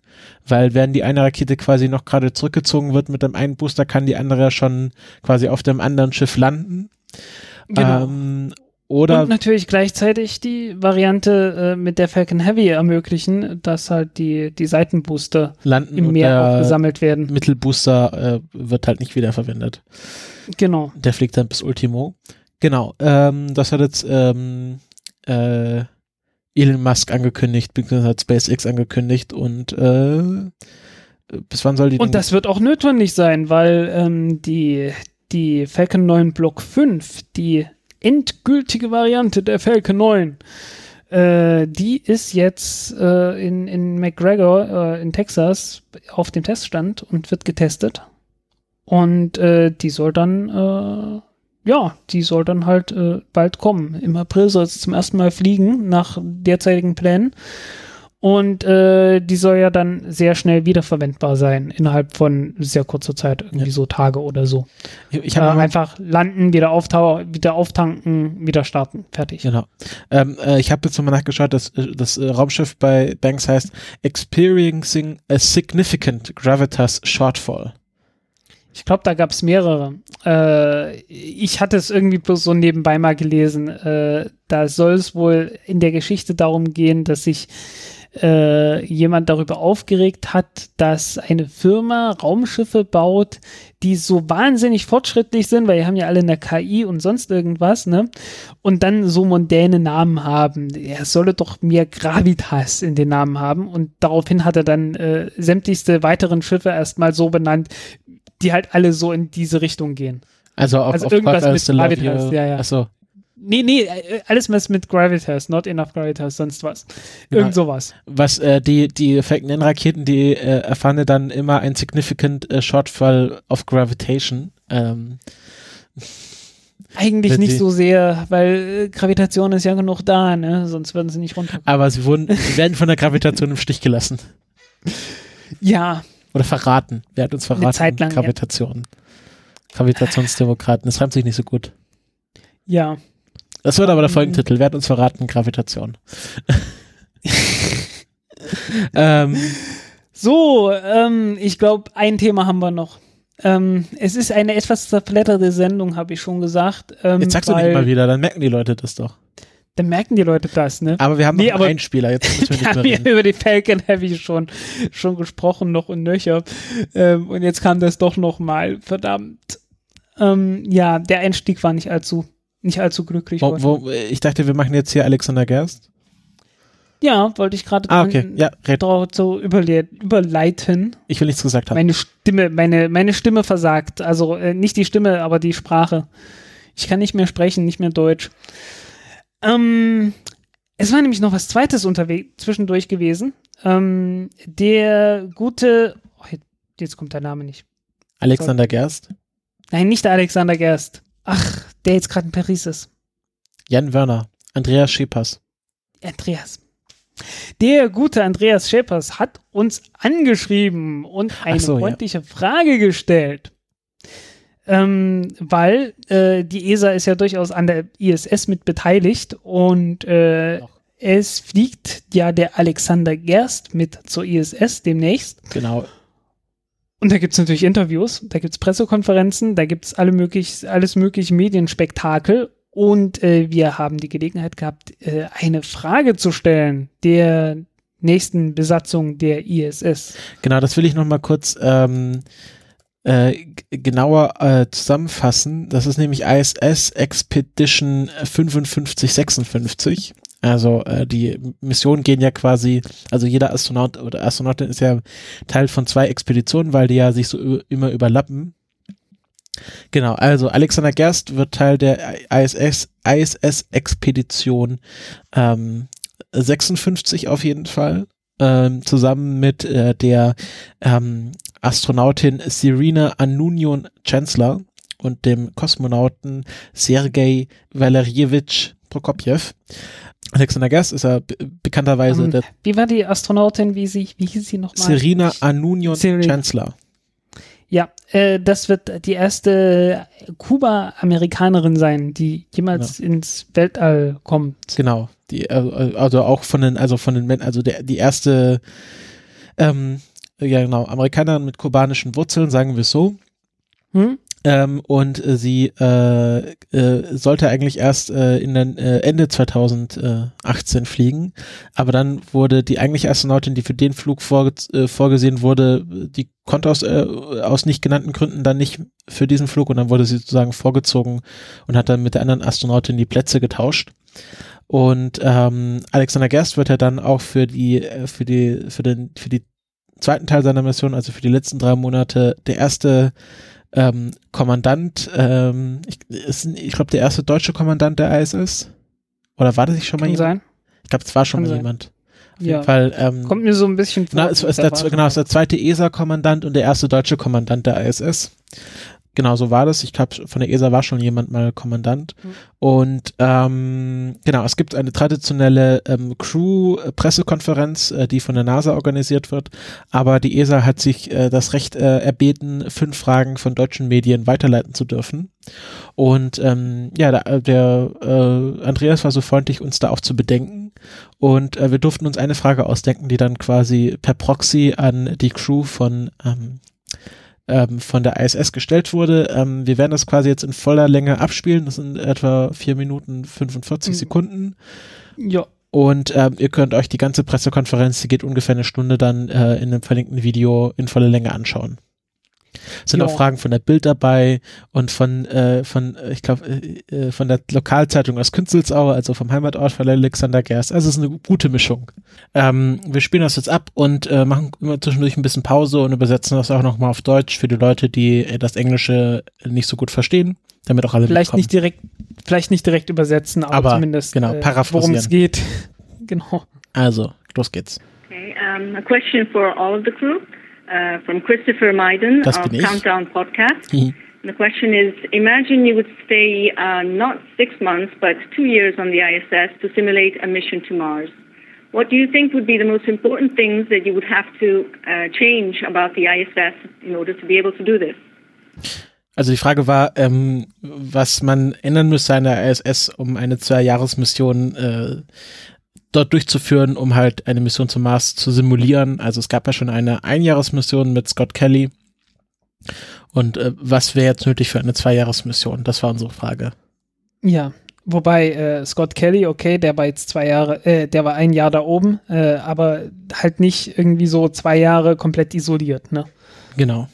weil wenn die eine Rakete quasi noch gerade zurückgezogen wird mit dem einen Booster, kann die andere schon quasi auf dem anderen Schiff landen. Genau. Ähm, oder und natürlich gleichzeitig die Variante äh, mit der Falcon Heavy ermöglichen, dass halt die, die Seitenbooster landen im Meer auch gesammelt werden. Mittelbooster äh, wird halt nicht wiederverwendet. Genau. Der fliegt dann bis Ultimo. Genau. Ähm, das hat jetzt ähm, äh, Elon Musk angekündigt, beziehungsweise hat SpaceX angekündigt und äh, bis wann soll die Und das wird auch notwendig sein, weil ähm, die, die Falcon 9 Block 5, die endgültige Variante der Falcon 9, Äh, die ist jetzt äh, in, in McGregor äh, in Texas auf dem Teststand und wird getestet. Und äh, die soll dann, äh, ja, die soll dann halt äh, bald kommen. Im April soll sie zum ersten Mal fliegen, nach derzeitigen Plänen. Und äh, die soll ja dann sehr schnell wiederverwendbar sein, innerhalb von sehr kurzer Zeit, irgendwie ja. so Tage oder so. Ich, ich äh, einfach landen, wieder auftauchen, wieder auftanken, wieder starten, fertig. Genau. Ähm, äh, ich habe jetzt nochmal nachgeschaut, dass äh, das äh, Raumschiff bei Banks heißt Experiencing a Significant Gravitas Shortfall. Ich glaube, da gab es mehrere. Äh, ich hatte es irgendwie bloß so nebenbei mal gelesen. Äh, da soll es wohl in der Geschichte darum gehen, dass sich äh, jemand darüber aufgeregt hat, dass eine Firma Raumschiffe baut, die so wahnsinnig fortschrittlich sind, weil die haben ja alle eine KI und sonst irgendwas, ne? Und dann so mondäne Namen haben. Er solle doch mehr Gravitas in den Namen haben. Und daraufhin hat er dann äh, sämtlichste weiteren Schiffe erstmal so benannt, die halt alle so in diese Richtung gehen. Also, auf, also auf irgendwas mit Gravitas, ja, ja. Achso, Nee, nee, äh, alles was mit Gravitas, not enough Gravitas, sonst was. Genau. Irgend sowas. Was äh, die, die Falcon Raketen, die äh, erfahren dann immer ein significant äh, Shortfall of Gravitation. Ähm, Eigentlich nicht so sehr, weil äh, Gravitation ist ja genug da, ne? Sonst würden sie nicht runter. Aber sie wurden, sie werden von der Gravitation im Stich gelassen. Ja. Oder verraten. Wer hat uns verraten? Eine Zeit lang, Gravitation. Ja. Gravitationsdemokraten. Das reimt sich nicht so gut. Ja. Das wird aber der Folgentitel. Wer hat uns verraten? Gravitation. ähm, so, ähm, ich glaube, ein Thema haben wir noch. Ähm, es ist eine etwas zerfletterte Sendung, habe ich schon gesagt. Ähm, jetzt sagst du nicht mal wieder, dann merken die Leute das doch. Dann merken die Leute das, ne? Aber wir haben nee, noch einen Spieler, jetzt müssen wir nicht mehr über die Falcon Heavy schon, schon gesprochen, noch und nöcher. Ähm, und jetzt kam das doch noch mal, verdammt. Ähm, ja, der Einstieg war nicht allzu nicht allzu glücklich. Wo, wo, ich dachte, wir machen jetzt hier Alexander Gerst. Ja, wollte ich gerade ah, okay. ja, so überle überleiten. Ich will nichts gesagt haben. Meine Stimme, meine, meine Stimme versagt. Also äh, nicht die Stimme, aber die Sprache. Ich kann nicht mehr sprechen, nicht mehr Deutsch. Ähm, es war nämlich noch was Zweites unterwegs zwischendurch gewesen. Ähm, der gute, oh, jetzt kommt der Name nicht. Alexander Gerst? Nein, nicht Alexander Gerst. Ach, der jetzt gerade in Paris ist. Jan Werner, Andreas Schepers. Andreas. Der gute Andreas Schepers hat uns angeschrieben und eine so, freundliche ja. Frage gestellt. Ähm, weil äh, die ESA ist ja durchaus an der ISS mit beteiligt und äh, es fliegt ja der Alexander Gerst mit zur ISS demnächst. Genau. Und da gibt es natürlich Interviews, da gibt es Pressekonferenzen, da gibt es alle möglich, alles mögliche Medienspektakel. Und äh, wir haben die Gelegenheit gehabt, äh, eine Frage zu stellen der nächsten Besatzung der ISS. Genau, das will ich noch mal kurz ähm, äh, genauer äh, zusammenfassen. Das ist nämlich ISS Expedition 5556. Also äh, die Missionen gehen ja quasi, also jeder Astronaut oder Astronautin ist ja Teil von zwei Expeditionen, weil die ja sich so immer überlappen. Genau, also Alexander Gerst wird Teil der ISS, ISS-Expedition ähm, 56 auf jeden Fall, ähm, zusammen mit äh, der ähm, Astronautin Serena Anunion Chancellor und dem Kosmonauten Sergei Valerievich Prokopjew. Alexander Gerst ist ja bekannterweise um, ähm, der. Wie war die Astronautin, wie sie, wie hieß sie nochmal? Serena Anunion Chancellor. Ja, äh, das wird die erste Kuba-Amerikanerin sein, die jemals ja. ins Weltall kommt. Genau, die, äh, also auch von den, also von den, also der, die erste, ähm, ja genau, Amerikanerin mit kubanischen Wurzeln, sagen wir es so. Hm? Ähm, und äh, sie äh, äh, sollte eigentlich erst äh, in den äh, Ende 2018 fliegen, aber dann wurde die eigentliche Astronautin, die für den Flug vorge äh, vorgesehen wurde, die konnte aus, äh, aus nicht genannten Gründen dann nicht für diesen Flug und dann wurde sie sozusagen vorgezogen und hat dann mit der anderen Astronautin die Plätze getauscht. Und ähm, Alexander Gerst wird ja dann auch für die, äh, für die, für den, für die zweiten Teil seiner Mission, also für die letzten drei Monate, der erste ähm, Kommandant, ähm, ich, ich glaube, der erste deutsche Kommandant der ISS. Oder war das nicht schon Kann mal jemand? sein. glaube, es war schon Kann mal sein. jemand. Auf Ja. jeden Fall. Ähm, Kommt mir so ein bisschen na, es ist der, genau, es ist der zweite ESA-Kommandant und der erste deutsche Kommandant der ISS. Genau, so war das. Ich glaube, von der ESA war schon jemand mal Kommandant. Mhm. Und ähm, genau, es gibt eine traditionelle ähm, Crew-Pressekonferenz, äh, die von der NASA organisiert wird. Aber die ESA hat sich äh, das Recht äh, erbeten, fünf Fragen von deutschen Medien weiterleiten zu dürfen. Und ähm, ja, der, der äh, Andreas war so freundlich, uns da auch zu bedenken. Und äh, wir durften uns eine Frage ausdenken, die dann quasi per Proxy an die Crew von ähm, ähm, von der ISS gestellt wurde. Ähm, wir werden das quasi jetzt in voller Länge abspielen. Das sind etwa vier Minuten 45 Mhm. Sekunden. Ja, Und ähm, ihr könnt euch die ganze Pressekonferenz, die geht ungefähr eine Stunde, dann äh, in einem verlinkten Video in voller Länge anschauen. Es sind Ja. auch Fragen von der Bild dabei und von, äh, von äh, ich glaube, äh, äh, von der Lokalzeitung aus Künzelsau, also vom Heimatort von Alexander Gerst. Also es ist eine gute Mischung. Ähm, wir spielen das jetzt ab und äh, machen immer zwischendurch ein bisschen Pause und übersetzen das auch nochmal auf Deutsch für die Leute, die äh, das Englische nicht so gut verstehen, damit auch alle vielleicht mitkommen. nicht direkt, vielleicht nicht direkt übersetzen, aber, Aber, zumindest genau, äh, paraphrasieren. worum es geht. genau. Also, los geht's. Okay, um, a question for all of the crew uh, from Christopher Maiden Das of. Countdown Podcast. Mhm. The question is Imagine you would stay uh, not six months, but two years on the ISS to simulate a mission to Mars. What do you think would be the most important things that you would have to uh, change about the ISS in order to be able to do this? Also die Frage war, ähm, was man ändern müsste an der ISS, um eine Zwei-Jahres-Mission äh, dort durchzuführen, um halt eine Mission zum Mars zu simulieren. Also es gab ja schon eine Einjahresmission mit Scott Kelly. Und äh, was wäre jetzt nötig für eine Zwei-Jahres-Mission? Das war unsere Frage. Ja, wobei äh, Scott Kelly, okay, der war jetzt zwei Jahre, äh, der war ein Jahr da oben, äh, aber halt nicht irgendwie so zwei Jahre komplett isoliert, ne? Genau.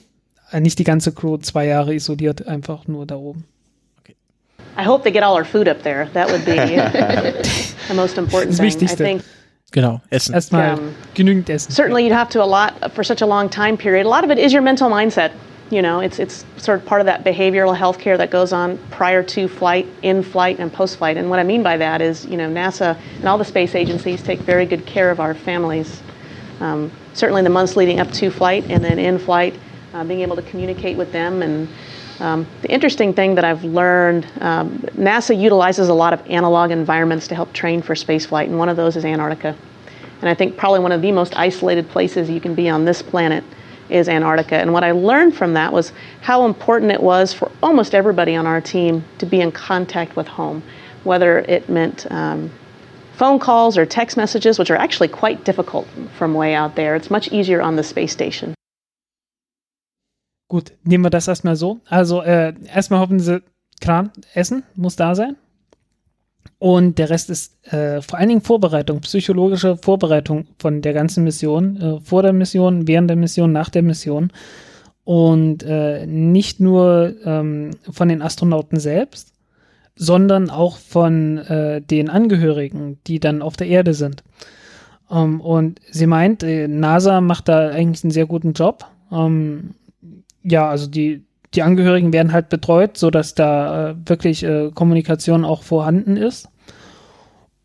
Äh, Nicht die ganze Crew zwei Jahre isoliert, einfach nur da oben. I hope they get all our food up there. That would be the most important Das thing. I think Genau. Essen. Erstmal Ähm, genügend Essen. certainly you'd have to a lot for such a long time period. A lot of it is your mental mindset. You know, it's it's sort of part of that behavioral health care that goes on prior to flight, in flight, and post flight. And what I mean by that is, you know, NASA and all the space agencies take very good care of our families. Um, certainly the months leading up to flight and then in flight, uh, being able to communicate with them. And um, the interesting thing that I've learned, um, NASA utilizes a lot of analog environments to help train for spaceflight, and one of those is Antarctica. And I think probably one of the most isolated places you can be on this planet is Antarctica. And what I learned from that was how important it was for almost everybody on our team to be in contact with home, whether it meant um, phone calls or text messages, which are actually quite difficult from way out there. It's much easier on the space station. Gut, nehmen wir das erstmal so. Also äh, erstmal hoffen sie, klar, Essen muss da sein. Und der Rest ist äh, vor allen Dingen Vorbereitung, psychologische Vorbereitung von der ganzen Mission, äh, vor der Mission, während der Mission, nach der Mission. Und äh, nicht nur ähm, von den Astronauten selbst, sondern auch von äh, den Angehörigen, die dann auf der Erde sind. Ähm, und sie meint, äh, NASA macht da eigentlich einen sehr guten Job. Ähm, ja, also die, die Angehörigen werden halt betreut, sodass da äh, wirklich äh, Kommunikation auch vorhanden ist.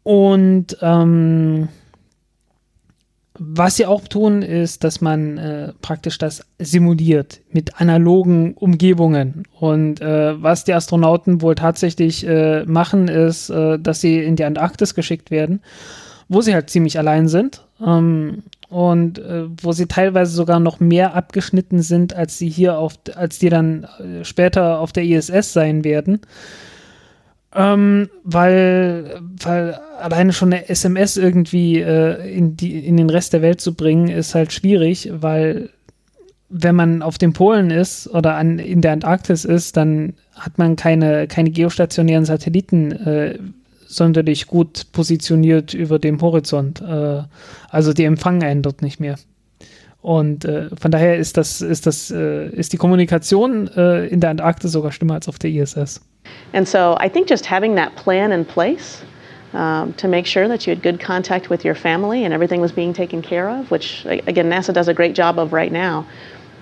Und ähm, was sie auch tun, ist, dass man äh, praktisch das simuliert mit analogen Umgebungen. Und äh, was die Astronauten wohl tatsächlich äh, machen, ist, äh, dass sie in die Antarktis geschickt werden, wo sie halt ziemlich allein sind. Ähm, und äh, wo sie teilweise sogar noch mehr abgeschnitten sind, als sie hier auf, als die dann äh, später auf der ISS sein werden. Ähm, weil, weil alleine schon eine SMS irgendwie äh, in, die, in den Rest der Welt zu bringen, ist halt schwierig, weil wenn man auf den Polen ist oder an, in der Antarktis ist, dann hat man keine, keine geostationären Satelliten äh, sonderlich gut positioniert über dem Horizont. Äh, also die empfangen einen dort nicht mehr. Und äh, von daher ist das, ist das, äh, ist die Kommunikation äh, in der Antarktis sogar schlimmer als auf der ISS. And so I think just having that plan in place um, to make sure that you had good contact with your family and everything was being taken care of, which again NASA does a great job of right now.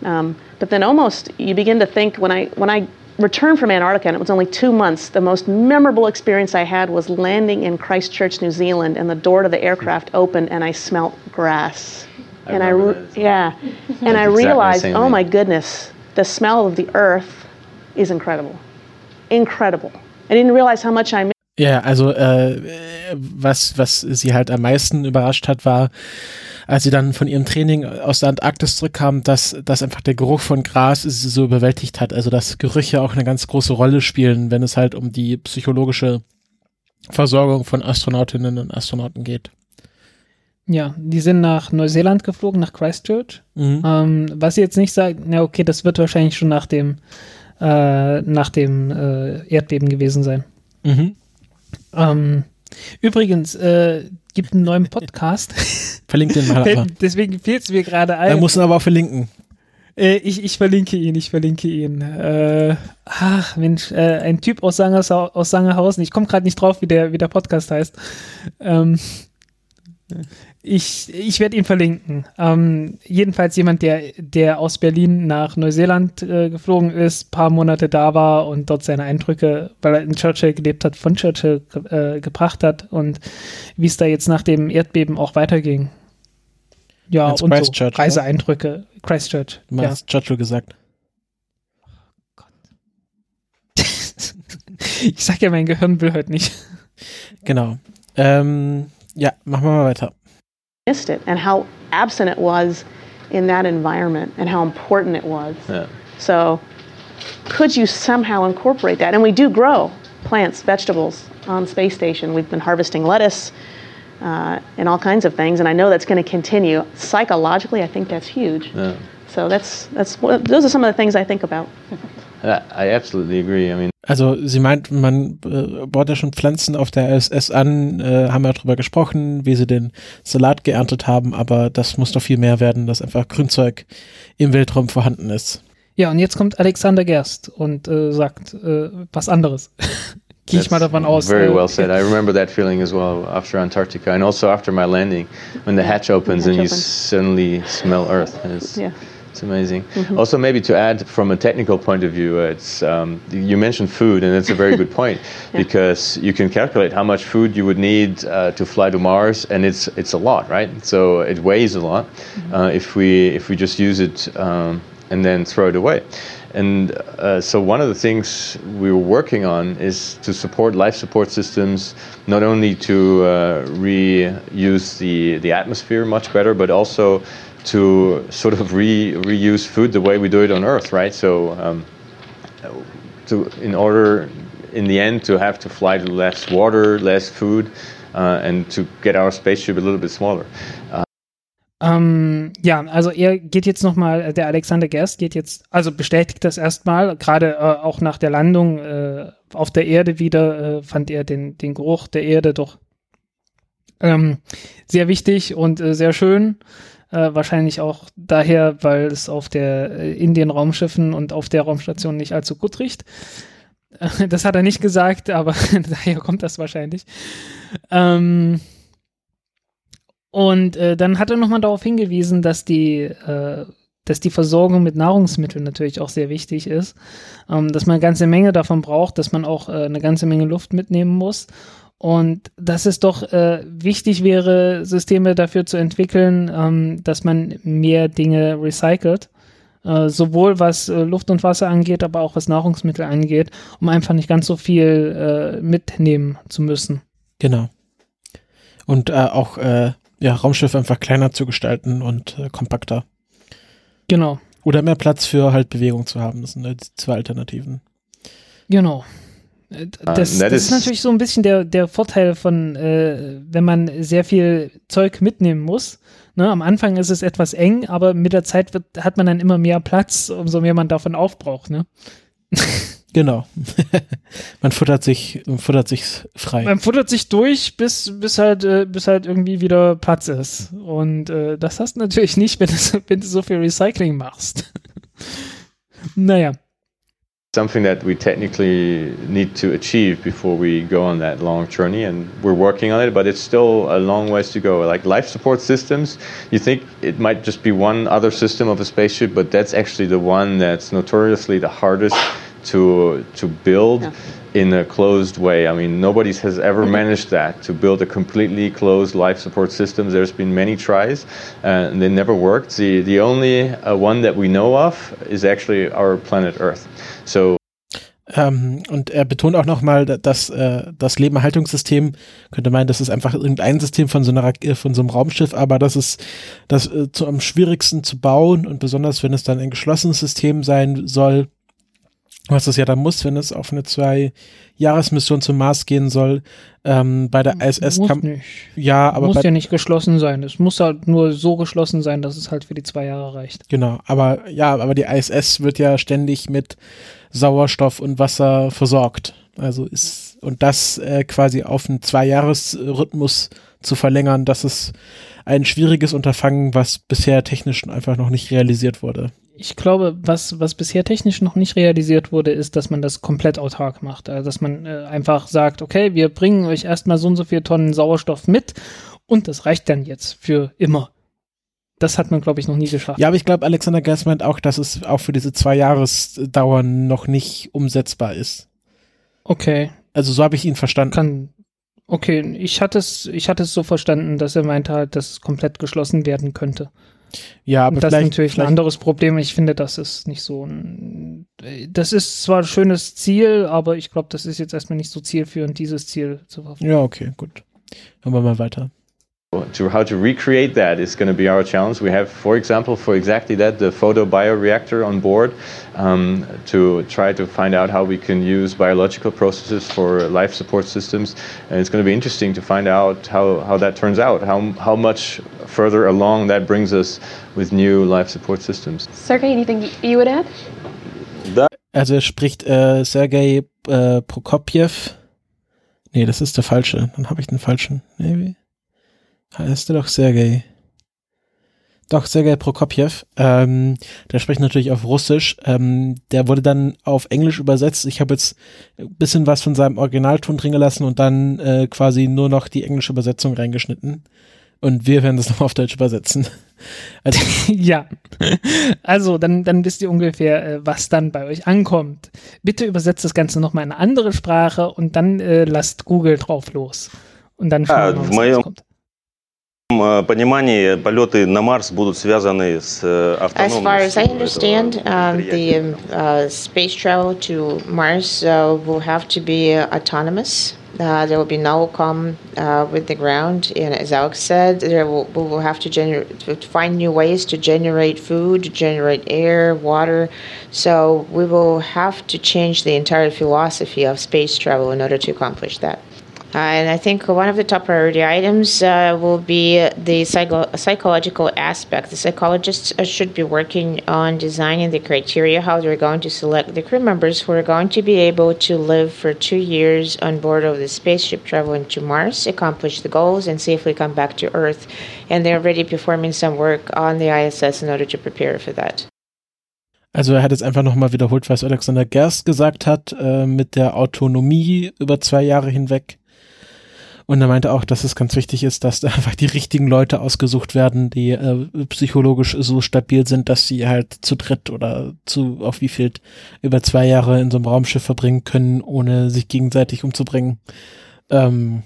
Um, but then almost you begin to think when I when I returned from Antarctica, and it was only two months. The most memorable experience I had was landing in Christchurch, New Zealand, and the door to the aircraft hmm. opened, and I smelt grass. I and I, remember re- that. yeah, and I exactly realized, same oh my goodness, the smell of the earth is incredible, incredible. I didn't realize how much I Ja, also äh, was, was sie halt am meisten überrascht hat, war, als sie dann von ihrem Training aus der Antarktis zurückkam, dass, dass einfach der Geruch von Gras sie so überwältigt hat. Also dass Gerüche auch eine ganz große Rolle spielen, wenn es halt um die psychologische Versorgung von Astronautinnen und Astronauten geht. Ja, die sind nach Neuseeland geflogen, nach Christchurch. Mhm. Ähm, was sie jetzt nicht sagt, na okay, das wird wahrscheinlich schon nach dem, äh, nach dem äh, Erdbeben gewesen sein. Mhm. Ähm, übrigens, äh, gibt einen neuen Podcast. Verlinkt den mal aber. Deswegen fehlt es mir gerade Er ein. muss ihn aber auch verlinken. Äh, ich, ich verlinke ihn, ich verlinke ihn. Äh, ach, Mensch, äh, ein Typ aus, Sangersau aus Sangerhausen. Ich komme gerade nicht drauf, wie der, wie der Podcast heißt. Ähm, ich ich werde ihn verlinken. Ähm, jedenfalls jemand, der, der aus Berlin nach Neuseeland äh, geflogen ist, paar Monate da war und dort seine Eindrücke, weil er in Churchill gelebt hat, von Churchill äh, gebracht hat und wie es da jetzt nach dem Erdbeben auch weiterging. Ja, Meinst und so Christchurch, oder? Reiseeindrücke. Christchurch. Du Ja. hast Churchill gesagt. Ich sag ja, mein Gehirn will heute nicht. Genau. Ähm, ja, machen wir mal weiter. Missed it and how absent it was in that environment and how important it was. Yeah. So, could you somehow incorporate that? And we do grow plants, vegetables on space station. We've been harvesting lettuce uh, and all kinds of things, and I know that's going to continue. Psychologically, I think that's huge. Yeah. So that's that's those are some of the things I think about. I, I absolutely agree. I mean, Also sie meint, man äh, baut ja schon Pflanzen auf der ISS an, äh, haben ja drüber gesprochen, wie sie den Salat geerntet haben, aber das muss doch viel mehr werden, dass einfach Grünzeug im Weltraum vorhanden ist. Ja, und jetzt kommt Alexander Gerst und äh, sagt äh, was anderes. Gehe ich mal davon aus. Very äh, well said. I remember that feeling as well after Antarctica, and also after my landing, when the hatch opens and you suddenly smell Earth. It's, Yeah. It's amazing. Also, maybe to add from a technical point of view, it's um, you mentioned food, and it's a very good point because you can calculate how much food you would need uh, to fly to Mars, and it's it's a lot, right? So it weighs a lot uh, if we if we just use it um, and then throw it away. And uh, so one of the things we were working on is to support life support systems, not only to uh, reuse the, the atmosphere much better, but also to sort of re, reuse food the way we do it on Earth, right? So um, to, in order, in the end, to have to fly to less water, less food, uh, and to get our spaceship a little bit smaller. Ähm, ja, also er geht jetzt nochmal, der Alexander Gerst geht jetzt, also bestätigt das erstmal, gerade äh, auch nach der Landung äh, auf der Erde wieder, äh, fand er den, den Geruch der Erde doch ähm, sehr wichtig und äh, sehr schön. Äh, wahrscheinlich auch daher, weil es auf der, äh, in den Raumschiffen und auf der Raumstation nicht allzu gut riecht. Das hat er nicht gesagt, aber daher kommt das wahrscheinlich. Ähm, und äh, dann hat er nochmal darauf hingewiesen, dass die, äh, dass die Versorgung mit Nahrungsmitteln natürlich auch sehr wichtig ist, ähm, dass man eine ganze Menge davon braucht, dass man auch eine ganze Menge Luft mitnehmen muss und dass es doch äh, wichtig wäre, Systeme dafür zu entwickeln, ähm, dass man mehr Dinge recycelt, äh, sowohl was äh, Luft und Wasser angeht, aber auch was Nahrungsmittel angeht, um einfach nicht ganz so viel äh, mitnehmen zu müssen. Genau. Und äh, auch äh, ja, Raumschiffe einfach kleiner zu gestalten und kompakter. Genau, Oder mehr Platz für halt Bewegung zu haben. Das sind halt die zwei Alternativen. genau. Äh, Das, that das ist is- natürlich so ein bisschen der, der Vorteil von, äh, wenn man sehr viel Zeug mitnehmen muss. Ne, am Anfang ist es etwas eng, aber mit der Zeit wird, hat man dann immer mehr Platz, umso mehr man davon aufbraucht. Ne? Genau. man futtert sich, futtert sich frei. Man futtert sich durch, bis, bis, halt, äh, bis halt irgendwie wieder Platz ist. Und äh, das hast du natürlich nicht, wenn du, wenn du so viel Recycling machst. naja. Something that we technically need to achieve before we go on that long journey and we're working on it but it's still a long ways to go like life support systems you think it might just be one other system of a spaceship but that's actually the one that's notoriously the hardest to to build yeah. In a closed way. I mean, nobody has ever mm-hmm. managed that to build a completely closed life support system. There's been many tries, uh, and they never worked. The the only uh, one that we know of is actually our planet Earth. So Ähm, und er betont auch nochmal, dass äh, das Lebenerhaltungssystem, könnte meinen, das ist einfach irgendein System von so, einer, äh, von so einem Raumschiff, aber das ist das äh, zu, am schwierigsten zu bauen und besonders, wenn es dann ein geschlossenes System sein soll, was es ja dann muss, wenn es auf eine zwei-Jahres-Mission zum Mars gehen soll. Ähm, bei der ISS muss kann nicht. ja, aber muss ja nicht geschlossen sein. Es muss halt nur so geschlossen sein, dass es halt für die zwei Jahre reicht. Genau, aber ja, aber die ISS wird ja ständig mit Sauerstoff und Wasser versorgt. Also ist und das äh, quasi auf einen Zwei-Jahres-Rhythmus zu verlängern, das ist ein schwieriges Unterfangen, was bisher technisch einfach noch nicht realisiert wurde. Ich glaube, was, was bisher technisch noch nicht realisiert wurde, ist, dass man das komplett autark macht. Also, dass man äh, einfach sagt, okay, wir bringen euch erstmal so und so viele Tonnen Sauerstoff mit und das reicht dann jetzt für immer. Das hat man, glaube ich, noch nie geschafft. Ja, aber ich glaube, Alexander Gerst meint auch, dass es auch für diese zwei Jahresdauern noch nicht umsetzbar ist. Okay. Also so habe ich ihn verstanden. Kann, okay, ich hatte es, ich hatte es so verstanden, dass er meinte halt, dass es komplett geschlossen werden könnte. Ja, aber Und das ist natürlich ein anderes Problem. Ich finde, das ist nicht so ein. Das ist zwar ein schönes Ziel, aber ich glaube, das ist jetzt erstmal nicht so zielführend, dieses Ziel zu verfolgen. Ja, okay, gut. Hören wir mal weiter. To how to recreate that is going to be our challenge. We have, for example, for exactly that, the photo bioreactor on board um, to try to find out how we can use biological processes for life support systems. And it's going to be interesting to find out how, how that turns out, how, how much further along that brings us with new life support systems. Sergey, anything you would add? Also er spricht äh, Sergei äh, Prokopjew. Nee, das ist der falsche. Dann habe ich den falschen. Nee, heißt er doch Sergei. Doch, Sergei Prokopjew. Ähm, der spricht natürlich auf Russisch. Ähm, der wurde dann auf Englisch übersetzt. Ich habe jetzt ein bisschen was von seinem Originalton drin gelassen und dann äh, quasi nur noch die englische Übersetzung reingeschnitten. Und wir werden das nochmal auf Deutsch übersetzen. Also ja. Also, dann, dann wisst ihr ungefähr, äh, was dann bei euch ankommt. Bitte übersetzt das Ganze nochmal in eine andere Sprache und dann äh, lasst Google drauf los. Und dann schauen wir mal, was kommt. понимании полеты на Марс будут связаны с автономностью. As far as I understand, um, the uh, space travel to Mars uh, will have to be autonomous. Uh, there will be no come uh, with the ground, and as Alex said, there will, we will have to, gener- to find new ways to generate food, to generate air, water. So we will have to change the entire philosophy of space travel in order to accomplish that. And I think one of the top priority items uh, will be the psycho- psychological aspect. The psychologists uh, should be working on designing the criteria how they're going to select the crew members who are going to be able to live for two years on board of the spaceship traveling to Mars, accomplish the goals, and safely come back to Earth. And they're already performing some work on the ISS in order to prepare for that. Also er hat jetzt einfach nochmal wiederholt, was Alexander Gerst gesagt hat, äh, mit der Autonomie über zwei Jahre hinweg. Und er meinte auch, dass es ganz wichtig ist, dass da einfach die richtigen Leute ausgesucht werden, die äh, psychologisch so stabil sind, dass sie halt zu dritt oder zu auf wie viel über zwei Jahre in so einem Raumschiff verbringen können, ohne sich gegenseitig umzubringen. Ähm,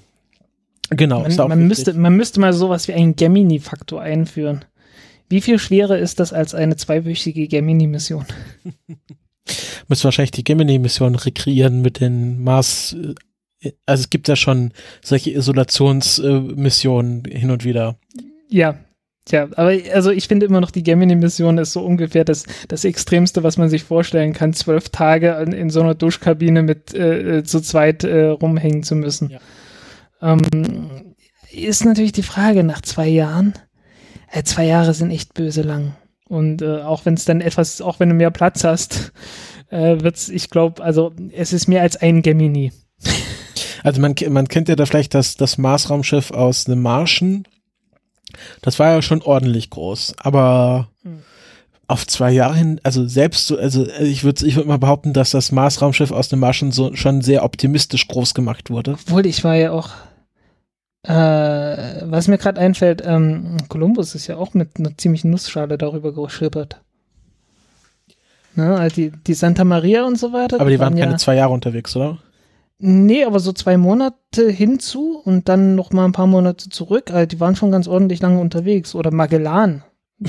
genau. Man, man müsste, man müsste mal sowas wie einen Gemini-Faktor einführen. Wie viel schwerer ist das als eine zweiwöchige Gemini-Mission? Müsste wahrscheinlich die Gemini-Mission rekreieren mit den Mars also es gibt ja schon solche Isolationsmissionen äh, hin und wieder. Ja, ja, aber also ich finde immer noch, die Gemini-Mission ist so ungefähr das, das Extremste, was man sich vorstellen kann, zwölf Tage in, in so einer Duschkabine mit äh, äh, zu zweit äh, rumhängen zu müssen. Ja. Ähm, ist natürlich die Frage nach zwei Jahren. Äh, zwei Jahre sind echt böse lang. Und äh, auch wenn es dann etwas, auch wenn du mehr Platz hast, äh, wird's, ich glaube, also es ist mehr als ein Gemini. Also man, man kennt ja da vielleicht das, das Marsraumschiff aus einem Marschen. Das war ja schon ordentlich groß, aber hm. auf zwei Jahre hin, also selbst so, also ich würde ich würd mal behaupten, dass das Marsraumschiff aus dem Marschen so schon sehr optimistisch groß gemacht wurde. Obwohl, ich war ja auch, äh, was mir gerade einfällt, ähm, Columbus ist ja auch mit einer ziemlichen Nussschale darüber geschippert. Ne? Also die, die Santa Maria und so weiter. Aber die waren, keine ja, zwei Jahre unterwegs, oder? Nee, aber so zwei Monate hinzu und dann noch mal ein paar Monate zurück. Also die waren schon ganz ordentlich lange unterwegs. Oder Magellan.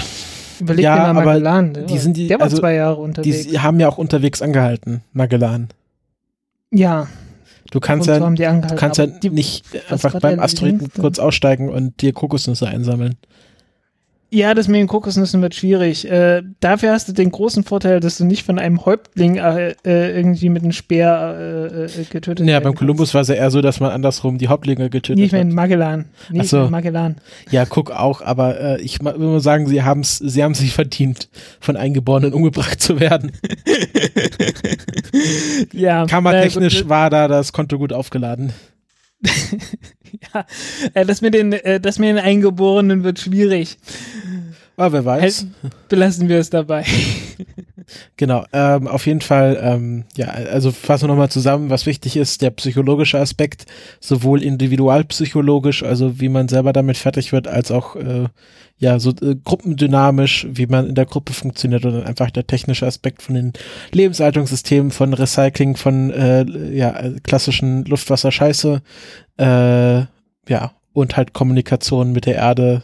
Überleg Ja, dir mal Magellan. Der, die sind die- der war also zwei Jahre unterwegs. Die haben ja auch unterwegs angehalten, Magellan. ja, Du kannst ja, du kannst ja die- nicht einfach beim Asteroiden kurz aussteigen und dir Kokosnüsse einsammeln. Ja, das mit den Kokosnüssen wird schwierig. Äh, dafür hast du den großen Vorteil, dass du nicht von einem Häuptling äh, äh, irgendwie mit einem Speer äh, äh, getötet Ja, werden beim kannst. Columbus war es ja eher so, dass man andersrum die Hauptlinge getötet Nee, ich hat. Magellan. Nee, Ach ich so. meine Magellan. Ja, guck auch, aber äh, ich will mal sagen, sie haben es, sie haben sich verdient, von Eingeborenen umgebracht zu werden. Ja, Kammertechnisch war da das Konto gut aufgeladen. ja, äh, das mit den, äh, das mit den Eingeborenen wird schwierig. Aber wer weiß. Belassen wir es dabei. Genau, ähm, auf jeden Fall, ähm, ja, also fassen wir nochmal zusammen, was wichtig ist, der psychologische Aspekt, sowohl individualpsychologisch, also wie man selber damit fertig wird, als auch, äh, ja, so äh, gruppendynamisch, wie man in der Gruppe funktioniert und dann einfach der technische Aspekt von den Lebenshaltungssystemen, von Recycling, von, äh, ja, klassischen Luftwasser-Scheiße, äh, ja, und halt Kommunikation mit der Erde,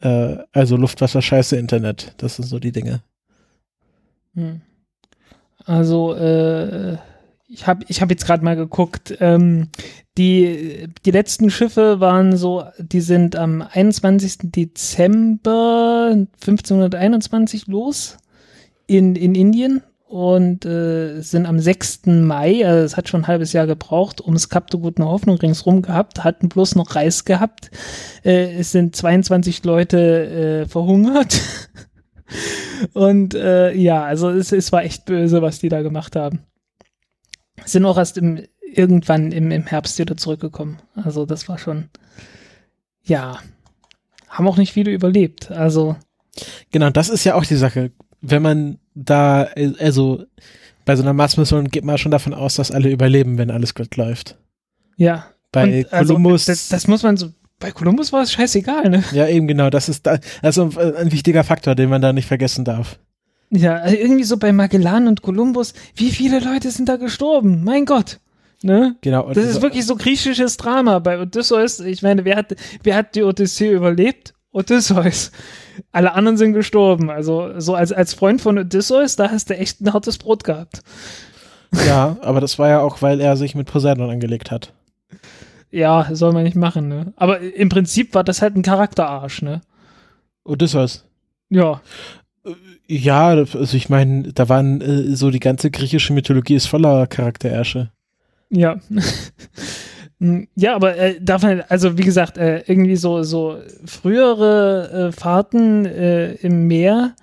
äh, also Luftwasser-Scheiße, Internet, das sind so die Dinge. Hm. Also, äh, ich habe ich hab jetzt gerade mal geguckt. Ähm, die, die letzten Schiffe waren so, die sind am 21. Dezember 1521 los in, in Indien und äh, sind am 6. Mai, also es hat schon ein halbes Jahr gebraucht, ums Kap der Guten Hoffnung ringsrum gehabt, hatten bloß noch Reis gehabt. Äh, es sind 22 Leute äh, verhungert. Und äh, ja, also es, es war echt böse, was die da gemacht haben. Sind auch erst im, irgendwann im, im Herbst wieder zurückgekommen. Also das war schon, ja, haben auch nicht viele überlebt. Also Genau, das ist ja auch die Sache. Wenn man da, also bei so einer Marsmission geht man schon davon aus, dass alle überleben, wenn alles gut läuft. ja. Bei also, Columbus, das, das muss man so, bei Columbus war es scheißegal, ne? ja eben genau, das ist da, also ein, wichtiger Faktor, den man da nicht vergessen darf. Ja, also irgendwie so bei Magellan und Columbus, wie viele Leute sind da gestorben? Mein Gott. Ne? Genau. Das ist wirklich so griechisches Drama. Bei Odysseus, ich meine, wer hat, wer hat die Odyssee überlebt? Odysseus. Alle anderen sind gestorben. Also, so als, als Freund von Odysseus, da hast du echt ein hartes Brot gehabt. Ja, aber das war ja auch, weil er sich mit Poseidon angelegt hat. Ja, soll man nicht machen, ne? Aber im Prinzip war das halt ein Charakterarsch, ne? Odysseus. Ja. Ja, also ich meine, da waren äh, so die ganze griechische Mythologie ist voller Charakterärsche. Ja. Mm, ja, aber äh, davon, also wie gesagt, äh, irgendwie so, so frühere äh, Fahrten äh, im Meer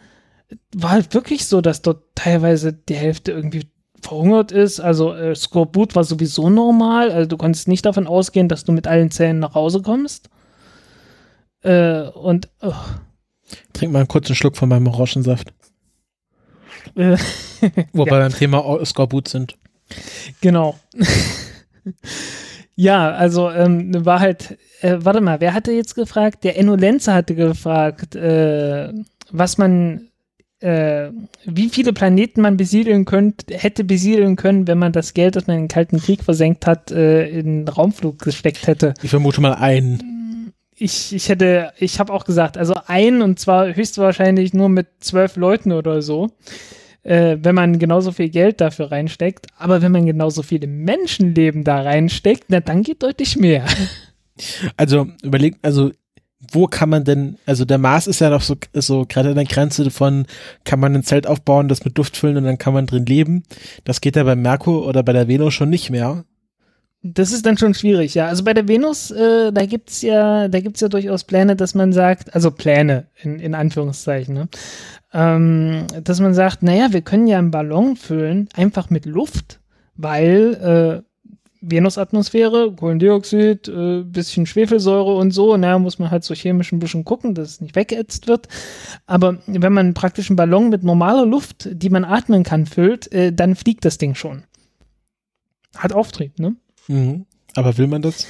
war halt wirklich so, dass dort teilweise die Hälfte irgendwie verhungert ist. Also äh, Skorbut war sowieso normal, also du konntest nicht davon ausgehen, dass du mit allen Zähnen nach Hause kommst. Äh, und oh, Trink mal einen kurzen Schluck von meinem Orangensaft. äh, Wo wir beim Thema Skorbut sind. Genau. ja, also ähm, war halt, äh, warte mal, wer hatte jetzt gefragt? Der Enno Lenze hatte gefragt, äh, was man, äh, wie viele Planeten man besiedeln könnte, hätte besiedeln können, wenn man das Geld, das man in den Kalten Krieg versenkt hat, äh, in Raumflug gesteckt hätte. Ich vermute mal einen. Ich, ich hätte, ich habe auch gesagt, also ein und zwar höchstwahrscheinlich nur mit zwölf Leuten oder so, äh, wenn man genauso viel Geld dafür reinsteckt. Aber wenn man genauso viele Menschenleben da reinsteckt, na dann geht deutlich mehr. Also überlegt, also wo kann man denn, also der Mars ist ja noch so, so gerade an der Grenze von, kann man ein Zelt aufbauen, das mit Luft füllen und dann kann man drin leben. Das geht ja bei Merkur oder bei der Venus schon nicht mehr. Das ist dann schon schwierig, ja. Also bei der Venus, äh, da gibt's ja, da gibt's ja durchaus Pläne, dass man sagt, also Pläne in, in Anführungszeichen, ne? ähm, dass man sagt, naja, wir können ja einen Ballon füllen, einfach mit Luft, weil äh, Venusatmosphäre, Kohlendioxid, äh, bisschen Schwefelsäure und so, naja, muss man halt so chemisch ein bisschen gucken, dass es nicht weggeätzt wird. Aber wenn man praktisch einen Ballon mit normaler Luft, die man atmen kann, füllt, äh, dann fliegt das Ding schon. Hat Auftrieb, ne? Mhm. Aber will man das?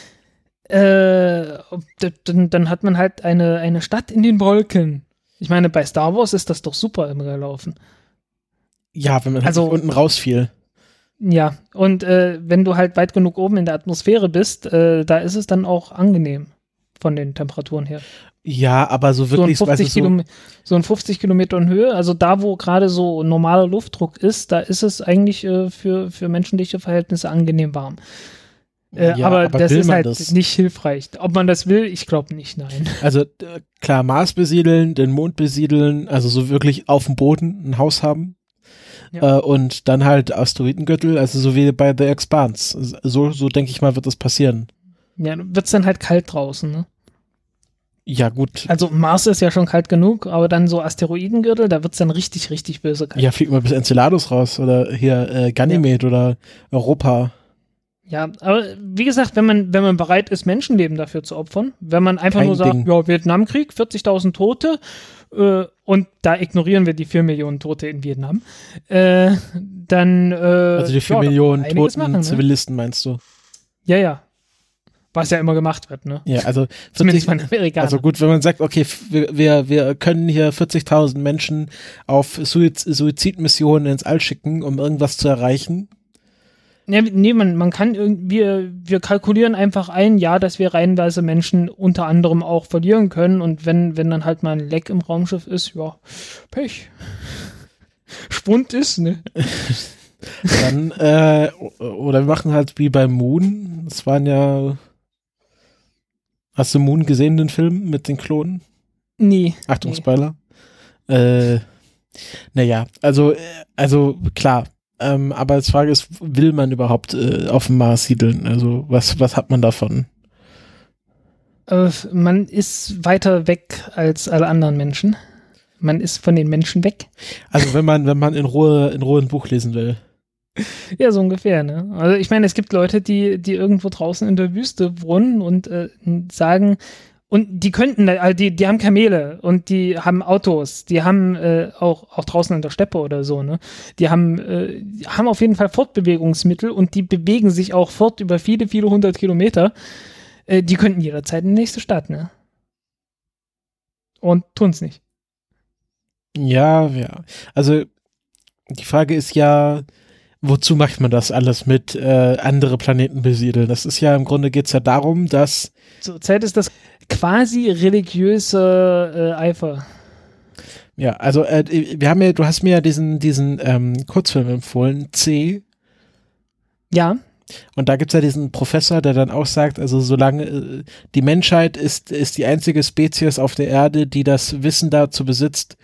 Äh, dann, dann hat man halt eine, eine Stadt in den Wolken. Ich meine, bei Star Wars ist das doch super immer gelaufen. Ja, wenn man halt Also- unten rausfiel. Ja, und äh, wenn du halt weit genug oben in der Atmosphäre bist, äh, da ist es dann auch angenehm von den Temperaturen her. Ja, aber so So ein, wirklich, 50 weißt du, so, Kilome so ein 50 Kilometern Höhe, also da, wo gerade so normaler Luftdruck ist, da ist es eigentlich äh, für, für menschliche Verhältnisse angenehm warm. Äh, Ja, aber, aber das ist halt das? nicht hilfreich. Ob man das will, ich glaube nicht, nein. also klar, Mars besiedeln, den Mond besiedeln, also so wirklich auf dem Boden ein Haus haben. Ja. Äh, und dann halt Asteroidengürtel, also so wie bei The Expanse. So, so denke ich mal, wird das passieren. Ja, wird's dann halt kalt draußen, ne? Ja, gut. Also Mars ist ja schon kalt genug, aber dann so Asteroidengürtel, da wird's dann richtig, richtig böse kalt. Ja, fliegt mal bis Enceladus raus oder hier äh, Ganymed oder Europa. Ja, aber wie gesagt, wenn man, wenn man bereit ist, Menschenleben dafür zu opfern, wenn man einfach Kein nur sagt, Ding. ja, Vietnamkrieg, 40.000 Tote, äh, und da ignorieren wir die 4 Millionen Tote in Vietnam, äh, dann, äh, Also die 4 ja, Millionen toten machen, ne? Zivilisten, meinst du? Ja, ja. Was ja immer gemacht wird, ne? Ja, also Zumindest 40, von Amerikanern. Also gut, wenn man sagt, okay, wir, wir können hier 40.000 Menschen auf Suiz Suizidmissionen ins All schicken, um irgendwas zu erreichen. Ja, nee, man, man kann irgendwie, wir, wir kalkulieren einfach ein, ja, dass wir reihenweise Menschen unter anderem auch verlieren können und wenn, wenn dann halt mal ein Leck im Raumschiff ist, ja, Pech. Spund ist, ne? Dann, äh, oder wir machen halt wie beim Moon. Das waren ja. Hast du Moon gesehen, den Film mit den Klonen? Nee. Achtung, Nee. Spoiler. Äh, naja, also, äh, also klar. Ähm, aber die Frage ist, will man überhaupt äh, auf dem Mars siedeln? Also, was, was hat man davon? Äh, man ist weiter weg als alle anderen Menschen. Man ist von den Menschen weg. Also, wenn man, wenn man in Ruhe, in Ruhe ein Buch lesen will. Ja, so ungefähr, ne? Also ich meine, es gibt Leute, die, die irgendwo draußen in der Wüste wohnen und äh, sagen, und die könnten, da- also die, die haben Kamele und die haben Autos, die haben äh, auch, auch draußen in der Steppe oder so, ne? Die haben, äh, die haben auf jeden Fall Fortbewegungsmittel und die bewegen sich auch fort über viele, viele hundert Kilometer. Äh, die könnten jederzeit in die nächste Stadt, ne? Und tun's nicht. Ja, ja. Also, die Frage ist ja, wozu macht man das alles mit äh, andere Planeten besiedeln? Das ist ja im Grunde geht's ja darum, dass Zurzeit ist das quasi religiöse äh, Eifer. Ja, also äh, wir haben ja, du hast mir ja diesen, diesen ähm, Kurzfilm empfohlen, C. Ja, Und da gibt's ja diesen Professor, der dann auch sagt, also solange äh, die Menschheit ist, ist die einzige Spezies auf der Erde, die das Wissen dazu besitzt,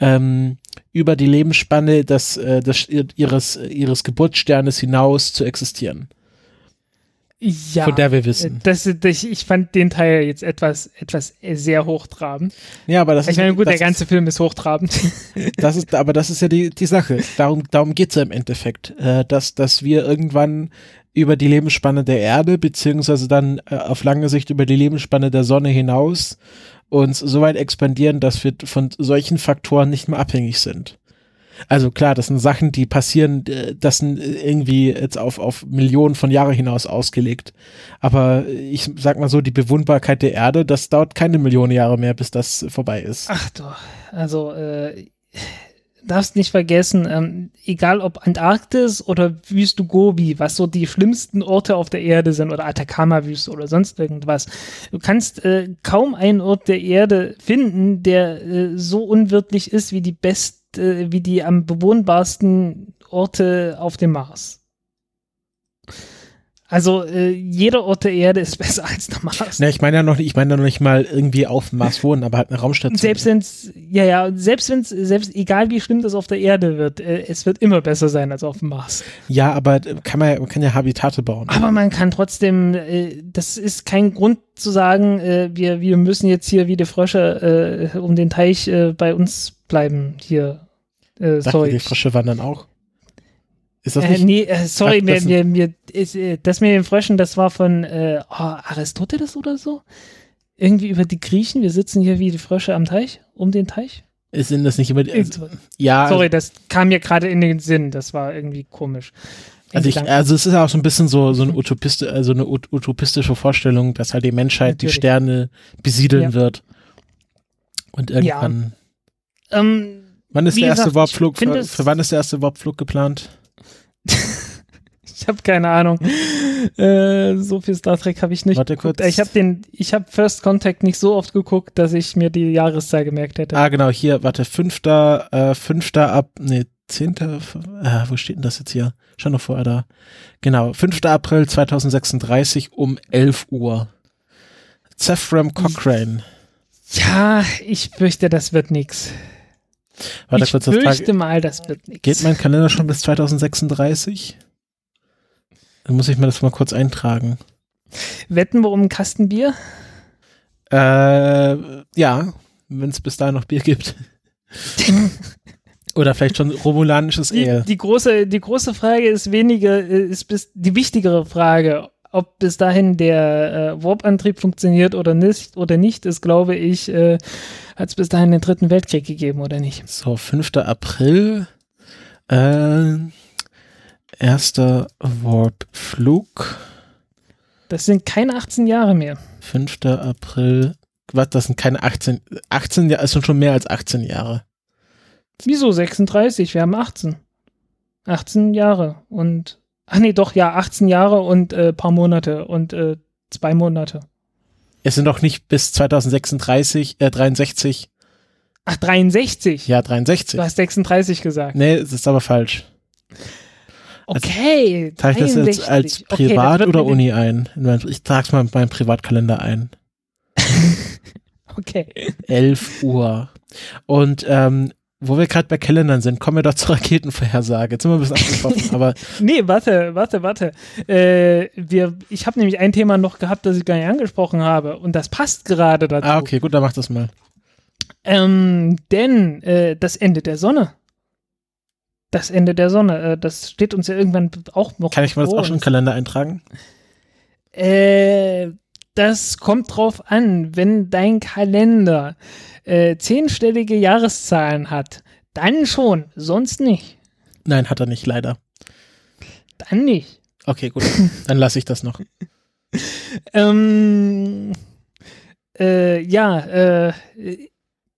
ähm, über die Lebensspanne des, äh, des, ihres, ihres Geburtssternes hinaus zu existieren. ja. Von der wir Äh, wissen. Das, das, ich fand den Teil jetzt etwas, etwas äh, sehr hochtrabend. Ja, aber das Ich ist, meine, gut, der ganze Film ist hochtrabend. Ist, das ist, aber das ist ja die, die Sache. Darum, darum geht's ja im Endeffekt. Äh, dass, dass wir irgendwann über die Lebensspanne der Erde, beziehungsweise dann äh, auf lange Sicht über die Lebensspanne der Sonne hinaus uns so weit expandieren, dass wir von solchen Faktoren nicht mehr abhängig sind. Also klar, das sind Sachen, die passieren, äh, das sind irgendwie jetzt auf, auf Millionen von Jahren hinaus ausgelegt. Aber ich sag mal so, die Bewohnbarkeit der Erde, das dauert keine Millionen Jahre mehr, bis das vorbei ist. Ach doch, also äh, darfst nicht vergessen, ähm, egal ob Antarktis oder Wüste Gobi, was so die schlimmsten Orte auf der Erde sind oder Atacama-Wüste oder sonst irgendwas, du kannst äh, kaum einen Ort der Erde finden, der äh, so unwirtlich ist wie die best, äh, wie die am bewohnbarsten Orte auf dem Mars. Also äh, jeder Ort der Erde ist besser als der Mars. Ne, ich meine ja noch, nicht- ich meine ja noch nicht mal irgendwie auf dem Mars wohnen, aber halt eine Raumstation. Selbst wenn's, ja, ja, selbst wenn's, selbst egal wie schlimm das auf der Erde wird, äh, es wird immer besser sein als auf dem Mars. ja, aber kann man, man kann ja Habitate bauen. Aber man kann trotzdem, äh, das ist kein Grund zu sagen, äh, wir, wir müssen jetzt hier wie die Frösche äh, um den Teich äh, bei uns bleiben. Hier, äh, Dachte, sorry. die Frösche wandern auch. Ist das Äh, nicht? nee, äh, sorry, mir, mir, mir, ist, äh, das mit den Fröschen, das war von äh, oh, Aristoteles oder so. Irgendwie über die Griechen. Wir sitzen hier wie die Frösche am Teich, um den Teich. Sind das nicht immer die, Irgend- ja, Sorry, das kam mir gerade in den Sinn. Das war irgendwie komisch. also, ich, also es ist auch so ein bisschen so, so eine, Utopist, also eine ut- utopistische Vorstellung, dass halt die Menschheit die Natürlich. Sterne besiedeln Ja. wird. Und irgendwann, ähm, Wann ist Wie der erste gesagt, Warpflug? Für, für wann ist der erste Warpflug geplant? Ich habe keine Ahnung. Äh, so viel Star Trek habe ich nicht Warte geguckt. kurz. Ich habe den, ich habe First Contact nicht so oft geguckt, dass ich mir die Jahreszahl gemerkt hätte. Ah, genau, hier, warte, fünfter, äh, fünfter ab, nee, zehnter, äh, wo steht denn das jetzt hier? Schon noch vorher da. Genau, 5. April 2036 um 11 Uhr. Zephram Cochrane. Ja, ich fürchte, das wird nix. Warte ich kurz, das fürchte mal, das wird nix. geht mein Kalender schon bis 2036? Dann muss ich mir das mal kurz eintragen. Wetten wir um einen Kasten Bier? Äh, ja, wenn es bis dahin noch Bier gibt. Oder vielleicht schon romulanisches Die, Ale. die, große, die große Frage ist weniger, äh, ist bis, die wichtigere Frage, ob bis dahin der äh, Warp-Antrieb funktioniert oder nicht, oder nicht, ist, glaube ich, äh, hat es bis dahin den dritten Weltkrieg gegeben oder nicht. So, 5. April. Äh, erster Warp-Flug. Das sind keine 18 Jahre mehr. 5. April. Was, das sind keine 18. 18 Jahre, ist schon schon mehr als 18 Jahre. Wieso 36? Wir haben 18. 18 Jahre und, ach nee, doch, ja, 18 Jahre und äh, paar Monate und äh, zwei Monate. Es sind doch nicht bis 2036, äh, 63. Ach, 63. Ja, 63. Du hast 36 gesagt. Nee, das ist aber falsch. Okay. Trage ich das jetzt 63. als Okay, Privat wird oder Uni ein? Ich trage es mal in meinen Privatkalender ein. Okay. 11 Uhr. Und ähm, wo wir gerade bei Kalendern sind, kommen wir doch zur Raketenvorhersage. Jetzt sind wir ein bisschen abgeschlossen, aber Nee, warte, warte, warte. Äh, wir, ich habe nämlich ein Thema noch gehabt, das ich gar nicht angesprochen habe. Und das passt gerade dazu. ah, okay, gut, dann mach das mal. Ähm, denn äh, das Ende der Sonne. Das Ende der Sonne, äh, das steht uns ja irgendwann auch noch. Kann ich mir das auch schon im Kalender eintragen? Äh, das kommt drauf an, wenn dein Kalender äh, zehnstellige Jahreszahlen hat, dann schon, sonst nicht. Nein, hat er nicht, leider. Dann nicht. Okay, gut, dann lasse ich das noch. Ähm, äh, ja, äh,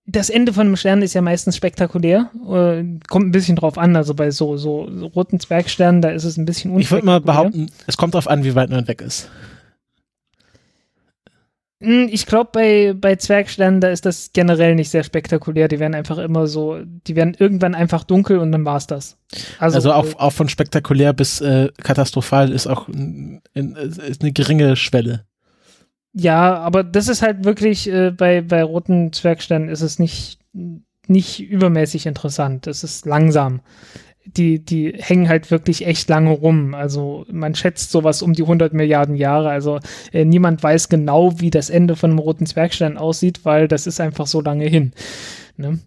das Ende von einem Stern ist ja meistens spektakulär. Äh, kommt ein bisschen drauf an. Also bei so, so, so roten Zwergsternen, da ist es ein bisschen Ich würde mal unspektakulär. behaupten, es kommt darauf an, wie weit man weg ist. Hm, Ich glaube, bei, bei Zwergsternen, da ist das generell nicht sehr spektakulär. Die werden einfach immer so, die werden irgendwann einfach dunkel und dann war's das. Also, Also, äh, auch, auch von spektakulär bis äh, katastrophal ist auch ein, ein, ist eine geringe Schwelle. Ja, aber das ist halt wirklich, äh, bei, bei roten Zwergsternen ist es nicht, nicht übermäßig interessant. Es ist langsam. Die, die hängen halt wirklich echt lange rum. Also man schätzt sowas um die 100 Milliarden Jahre. Also äh, niemand weiß genau, wie das Ende von einem roten Zwergstern aussieht, weil das ist einfach so lange hin. Ne?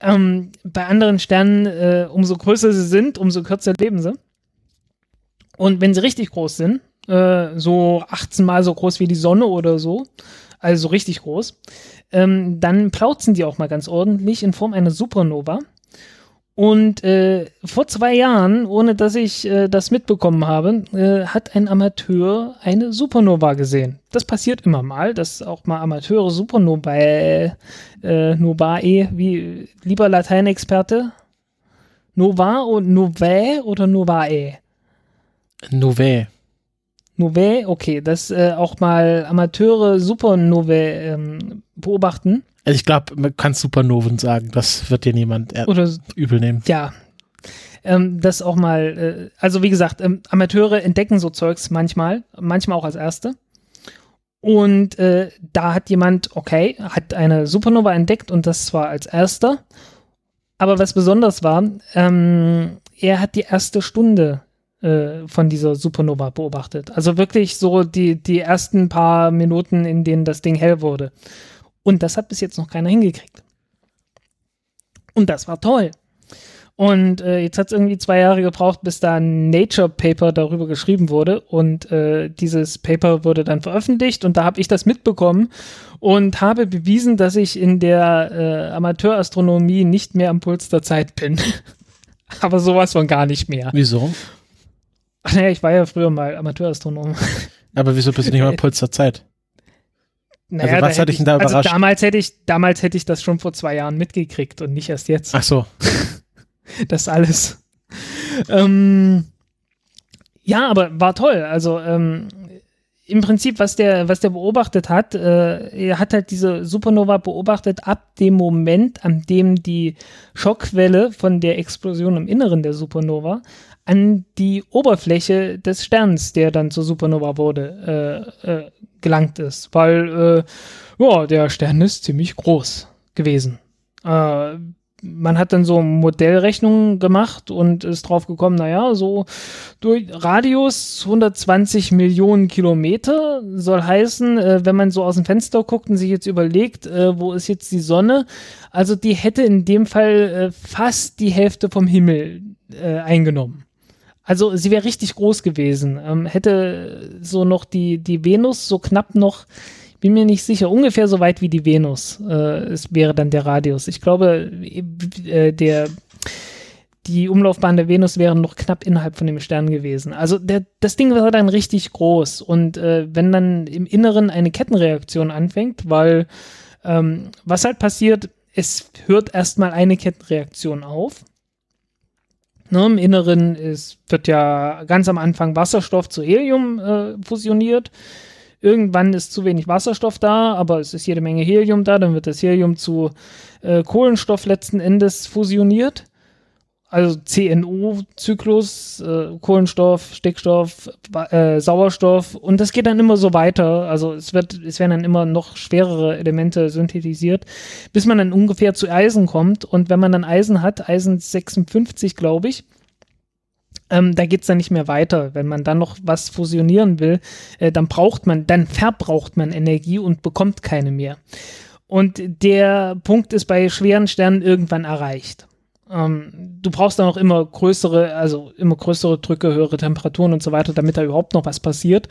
Ähm, bei anderen Sternen, äh, umso größer sie sind, umso kürzer leben sie. Und wenn sie richtig groß sind, äh, so 18 mal so groß wie die Sonne oder so, also so richtig groß, ähm, dann plauzen die auch mal ganz ordentlich in Form einer Supernova. Und äh, vor zwei Jahren, ohne dass ich äh, das mitbekommen habe, äh, hat ein Amateur eine Supernova gesehen. Das passiert immer mal, dass auch mal Amateure Supernovae, äh, Novae, wie lieber Lateinexperte, Nova und Novae oder Novae? Novae. Novae, okay, dass äh, auch mal Amateure Supernovae ähm, beobachten. Also ich glaube, man kann Supernoven sagen, das wird dir niemand Oder übel nehmen. ja, ähm, das auch mal, äh, also wie gesagt, ähm, Amateure entdecken so Zeugs manchmal, manchmal auch als Erste. Und äh, da hat jemand, okay, hat eine Supernova entdeckt und das zwar als Erster. Aber was besonders war, ähm, er hat die erste Stunde äh, von dieser Supernova beobachtet. Also wirklich so die, die ersten paar Minuten, in denen das Ding hell wurde. Und das hat bis jetzt noch keiner hingekriegt. Und das war toll. Und äh, jetzt hat es irgendwie zwei Jahre gebraucht, bis da ein Nature Paper darüber geschrieben wurde. Und äh, dieses Paper wurde dann veröffentlicht und da habe ich das mitbekommen und habe bewiesen, dass ich in der äh, Amateurastronomie nicht mehr am Puls der Zeit bin. Aber sowas von gar nicht mehr. Wieso? Ach naja, ich war ja früher mal Amateurastronom. Aber wieso bist du nicht mal am Puls der Zeit? Naja, also was da hat dich denn da also überrascht? damals hätte ich, damals hätte ich das schon vor zwei Jahren mitgekriegt und nicht erst jetzt. Ach so. Das alles. Ähm, ja, aber war toll. Also ähm, im Prinzip, was der, was der beobachtet hat, äh, er hat halt diese Supernova beobachtet ab dem Moment, an dem die Schockwelle von der Explosion im Inneren der Supernova an die Oberfläche des Sterns, der dann zur Supernova wurde, äh, äh, gelangt ist. Weil, äh, ja, der Stern ist ziemlich groß gewesen. Äh, man hat dann so Modellrechnungen gemacht und ist drauf gekommen, naja, so durch Radius 120 Millionen Kilometer soll heißen, äh, wenn man so aus dem Fenster guckt und sich jetzt überlegt, äh, wo ist jetzt die Sonne, also die hätte in dem Fall äh, fast die Hälfte vom Himmel äh, eingenommen. Also sie wäre richtig groß gewesen, ähm, hätte so noch die, die Venus so knapp noch bin mir nicht sicher, ungefähr so weit wie die Venus. Äh, es wäre dann der Radius. Ich glaube, äh, der, die Umlaufbahn der Venus wäre noch knapp innerhalb von dem Stern gewesen. Also der, das Ding war dann richtig groß. Und äh, wenn dann im Inneren eine Kettenreaktion anfängt, weil ähm, was halt passiert, es hört erstmal eine Kettenreaktion auf. Ne, Im Inneren ist, wird ja ganz am Anfang Wasserstoff zu Helium äh, fusioniert. Irgendwann ist zu wenig Wasserstoff da, aber es ist jede Menge Helium da, dann wird das Helium zu äh, Kohlenstoff letzten Endes fusioniert. Also CNO-Zyklus, äh, Kohlenstoff, Stickstoff, äh, Sauerstoff und das geht dann immer so weiter. Also es wird, es werden dann immer noch schwerere Elemente synthetisiert, bis man dann ungefähr zu Eisen kommt. Und wenn man dann Eisen hat, Eisen 56, glaube ich, ähm, da geht's dann nicht mehr weiter. Wenn man dann noch was fusionieren will, äh, dann braucht man, dann verbraucht man Energie und bekommt keine mehr. Und der Punkt ist bei schweren Sternen irgendwann erreicht. Ähm, du brauchst dann auch immer größere, also immer größere Drücke, höhere Temperaturen und so weiter, damit da überhaupt noch was passiert.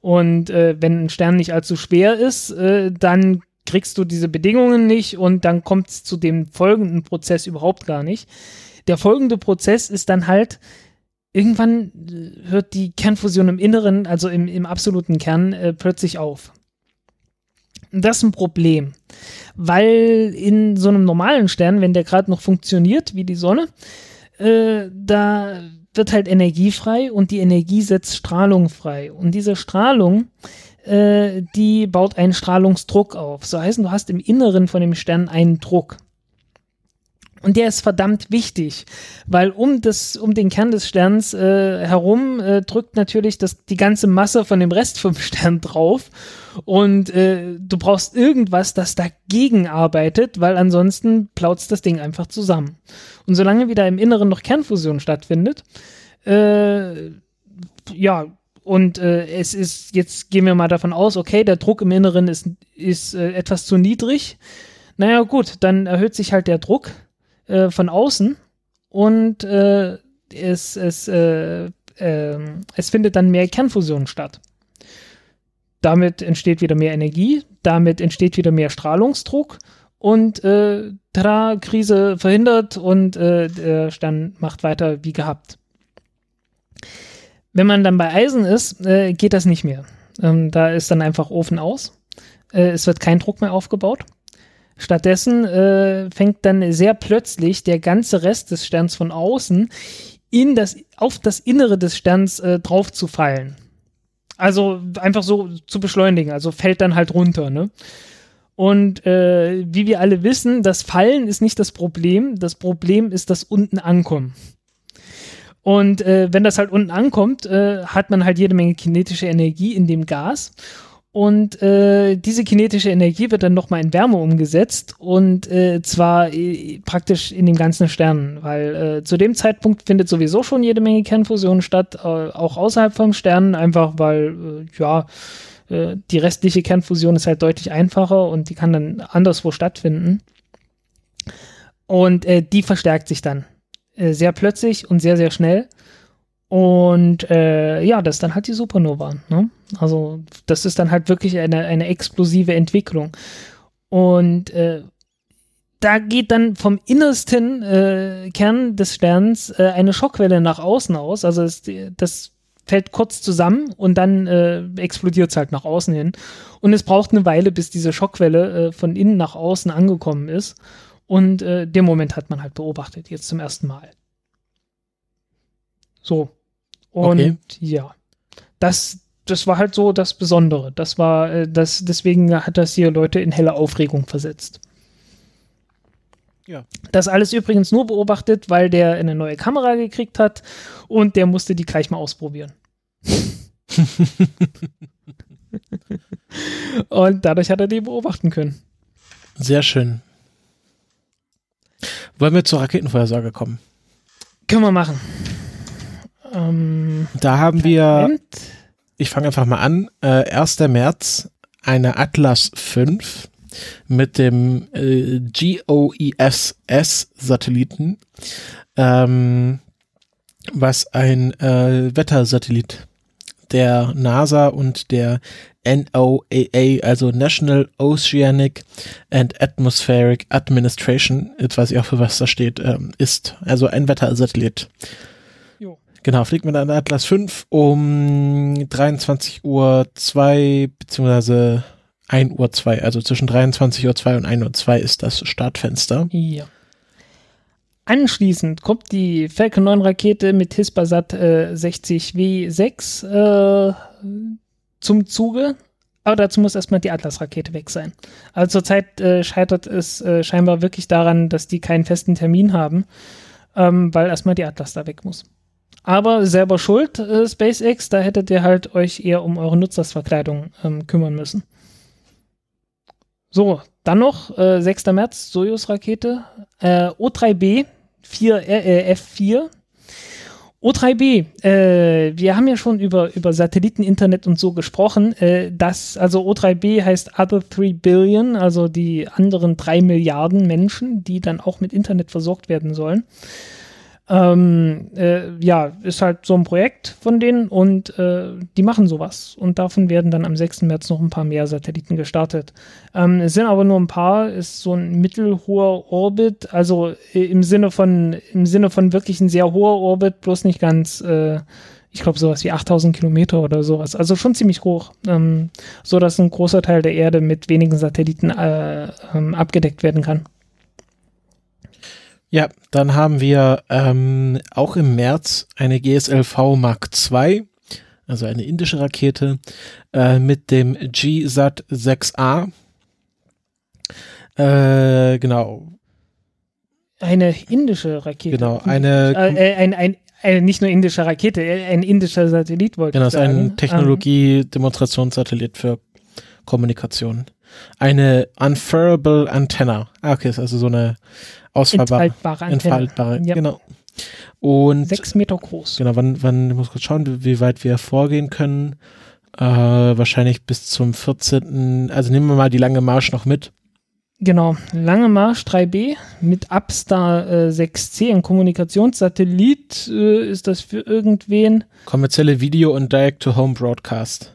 Und äh, wenn ein Stern nicht allzu schwer ist, äh, dann kriegst du diese Bedingungen nicht und dann kommt es zu dem folgenden Prozess überhaupt gar nicht. Der folgende Prozess ist dann halt, irgendwann äh, hört die Kernfusion im Inneren, also im, im absoluten Kern, äh, plötzlich auf. Das ist ein Problem, weil in so einem normalen Stern, wenn der gerade noch funktioniert wie die Sonne, äh, da wird halt Energie frei und die Energie setzt Strahlung frei. Und diese Strahlung, äh, die baut einen Strahlungsdruck auf. So heißen, du hast im Inneren von dem Stern einen Druck. Und der ist verdammt wichtig, weil um das, um den Kern des Sterns äh, herum äh, drückt natürlich das, die ganze Masse von dem Rest vom Stern drauf. Und äh, du brauchst irgendwas, das dagegen arbeitet, weil ansonsten plautzt das Ding einfach zusammen. Und solange wieder im Inneren noch Kernfusion stattfindet, äh, ja, und äh, es ist, jetzt gehen wir mal davon aus, okay, der Druck im Inneren ist, ist äh, etwas zu niedrig. Naja, gut, dann erhöht sich halt der Druck äh, von außen und äh, es, es, äh, ähm, es findet dann mehr Kernfusion statt. Damit entsteht wieder mehr Energie, damit entsteht wieder mehr Strahlungsdruck und äh, tada, Krise verhindert und äh, der Stern macht weiter wie gehabt. Wenn man dann bei Eisen ist, äh, geht das nicht mehr. Ähm, da ist dann einfach Ofen aus. Es wird kein Druck mehr aufgebaut. Stattdessen äh, fängt dann sehr plötzlich der ganze Rest des Sterns von außen in das, auf das Innere des Sterns äh, drauf zu fallen. Also einfach so zu beschleunigen, also fällt dann halt runter, ne? Und äh, wie wir alle wissen, das Fallen ist nicht das Problem, das Problem ist das unten ankommen. Und äh, wenn das halt unten ankommt, äh, hat man halt jede Menge kinetische Energie in dem Gas. Und äh, diese kinetische Energie wird dann nochmal in Wärme umgesetzt und äh, zwar äh, praktisch in dem ganzen Stern, weil äh, zu dem Zeitpunkt findet sowieso schon jede Menge Kernfusion statt, äh, auch außerhalb vom Stern, einfach weil, äh, ja, äh, die restliche Kernfusion ist halt deutlich einfacher und die kann dann anderswo stattfinden. Und äh, die verstärkt sich dann äh, sehr plötzlich und sehr, sehr schnell. Und äh, ja, das ist dann halt die Supernova. Ne? Also das ist dann halt wirklich eine, eine explosive Entwicklung. Und äh, da geht dann vom innersten äh, Kern des Sterns äh, eine Schockwelle nach außen aus. Also das, das fällt kurz zusammen und dann äh, explodiert es halt nach außen hin. Und es braucht eine Weile, bis diese Schockwelle äh, von innen nach außen angekommen ist. Und äh, den Moment hat man halt beobachtet, jetzt zum ersten Mal. So. Und okay. ja, das, das war halt so das Besondere. Das war, äh, das, deswegen hat das hier Leute in helle Aufregung versetzt. Ja. Das alles übrigens nur beobachtet, weil der eine neue Kamera gekriegt hat und der musste die gleich mal ausprobieren. und dadurch hat er die beobachten können. Sehr schön. Wollen wir zur Raketenvorhersage kommen? Können wir machen. Ähm, da haben wir, Moment. ich fange einfach mal an, äh, 1. März eine Atlas 5 mit dem äh, GOES-S-Satelliten, ähm, was ein äh, Wettersatellit der NASA und der NOAA, also National Oceanic and Atmospheric Administration, jetzt weiß ich auch für was das steht, ähm, ist. Also ein Wettersatellit. Genau, fliegt mit einer Atlas 5 um 23.02 Uhr 2 beziehungsweise 1 Uhr 2, also zwischen 23 Uhr 2 und 1 Uhr 2 ist das Startfenster. Ja. Anschließend kommt die Falcon 9 Rakete mit Hispasat äh, 60W6 äh, zum Zuge. Aber dazu muss erstmal die Atlas-Rakete weg sein. Also zurzeit äh, scheitert es äh, scheinbar wirklich daran, dass die keinen festen Termin haben, ähm, weil erstmal die Atlas da weg muss. Aber selber schuld, äh, SpaceX, da hättet ihr halt euch eher um eure Nutzersverkleidung ähm, kümmern müssen. So, dann noch äh, 6. März, Soyuz-Rakete, äh, O3B 4, äh, F4. O3B, äh, wir haben ja schon über, über Satelliteninternet und so gesprochen. Äh, das, also O3B heißt Other 3 Billion, also die anderen drei Milliarden Menschen, die dann auch mit Internet versorgt werden sollen. Ähm, äh, ja, ist halt so ein Projekt von denen und äh, die machen sowas. Und davon werden dann am 6. März noch ein paar mehr Satelliten gestartet. Ähm, es sind aber nur ein paar, ist so ein mittelhoher Orbit, also äh, im Sinne von, im Sinne von wirklich ein sehr hoher Orbit, bloß nicht ganz, äh, ich glaube sowas wie 8000 Kilometer oder sowas. Also schon ziemlich hoch, ähm, so dass ein großer Teil der Erde mit wenigen Satelliten äh, ähm, abgedeckt werden kann. Ja, dann haben wir ähm, auch im März eine GSLV Mark II, also eine indische Rakete, äh, mit dem GSAT 6A. Äh, genau. Eine indische Rakete. Genau, eine. Äh, äh ein, ein, eine nicht nur indische Rakete, äh, ein indischer Satellit wollte genau, ich sagen. Genau, ist ein Technologie-Demonstrationssatellit für Kommunikation. Eine Unfurlable Antenna. Ah, okay, ist also so eine ausfallbare, entfaltbare Antenne. Entfaltbare, ja. genau. Und sechs Meter groß. Genau, wann, wann, ich muss kurz schauen, wie weit wir vorgehen können. Äh, wahrscheinlich bis zum 14. Also nehmen wir mal die lange Marsch noch mit. Genau, lange Marsch 3B mit Upstar äh, 6C, ein Kommunikationssatellit. Äh, ist das für irgendwen? Kommerzielle Video- und Direct-to-Home-Broadcast.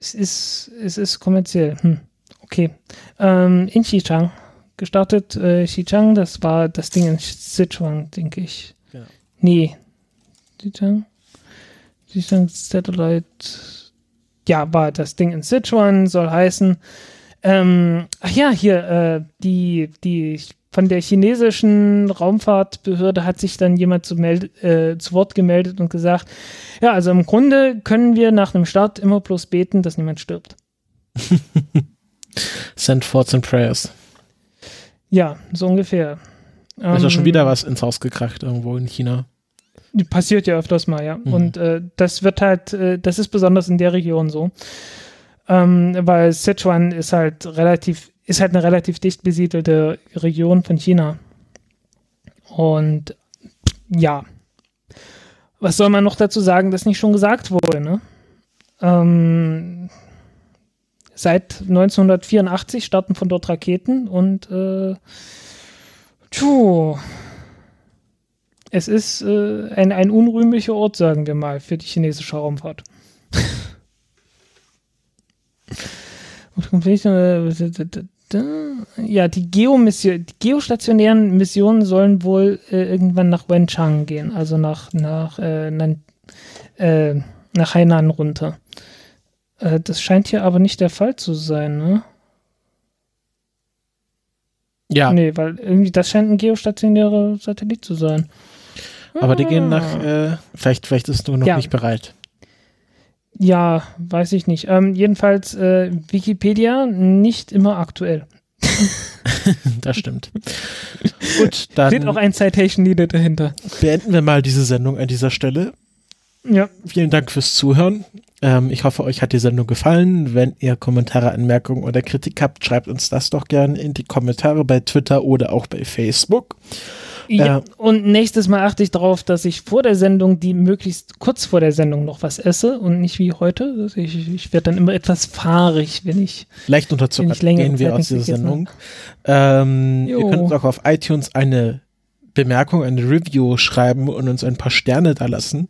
Es ist, es ist kommerziell. Hm. Okay. Ähm, in Xichang gestartet, äh, Xichang, das war das Ding in Sichuan, denke ich. Genau. Nee. Xichang? Xichang Satellite. Ja, war das Ding in Sichuan, soll heißen. Ähm, ach ja, hier, äh, die, die von der chinesischen Raumfahrtbehörde hat sich dann jemand zu, meld, äh, zu Wort gemeldet und gesagt, ja, also im Grunde können wir nach einem Start immer bloß beten, dass niemand stirbt. Send thoughts and prayers. Ja, so ungefähr. Ähm, ist ja schon wieder was ins Haus gekracht irgendwo in China. Passiert ja öfters mal, ja. Mhm. Und äh, das wird halt, äh, das ist besonders in der Region so. Ähm, weil Sichuan ist halt relativ, ist halt eine relativ dicht besiedelte Region von China. Und ja. Was soll man noch dazu sagen, das nicht schon gesagt wurde, ne? Ähm, Seit 1984 starten von dort Raketen und äh, tschuh, es ist äh, ein, ein unrühmlicher Ort, sagen wir mal, für die chinesische Raumfahrt. ja, die, Geomission, die geostationären Missionen sollen wohl äh, irgendwann nach Wenchang gehen, also nach, nach äh, äh, nach Hainan runter. Äh, das scheint hier aber nicht der Fall zu sein, ne? Ja. Nee, weil irgendwie das scheint ein geostationärer Satellit zu sein. Aber die gehen nach, äh, vielleicht, vielleicht ist du noch Ja. nicht bereit. Ja, weiß ich nicht. Ähm, jedenfalls äh, Wikipedia nicht immer aktuell. Das stimmt. Gut, dann Steht auch ein Citation Needed dahinter. beenden wir mal diese Sendung an dieser Stelle. Ja, Vielen Dank fürs Zuhören. Ähm, ich hoffe, euch hat die Sendung gefallen. Wenn ihr Kommentare, Anmerkungen oder Kritik habt, schreibt uns das doch gerne in die Kommentare bei Twitter oder auch bei Facebook. ja. Äh, Und nächstes Mal achte ich darauf, dass ich vor der Sendung, die möglichst kurz vor der Sendung noch was esse und nicht wie heute. Also Ich, ich werde dann immer etwas fahrig, wenn ich. Leicht unterzuckert gehen wir aus dieser Sendung. Ähm, ihr könnt auch auf iTunes eine Bemerkung, eine Review schreiben und uns ein paar Sterne da lassen.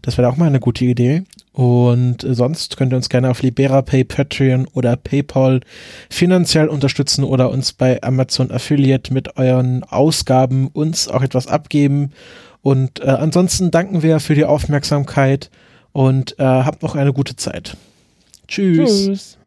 Das wäre auch mal eine gute Idee. Und äh, sonst könnt ihr uns gerne auf LiberaPay, Patreon oder PayPal finanziell unterstützen oder uns bei Amazon Affiliate mit euren Ausgaben uns auch etwas abgeben. Und äh, ansonsten danken wir für die Aufmerksamkeit und äh, habt noch eine gute Zeit. Tschüss. Tschüss.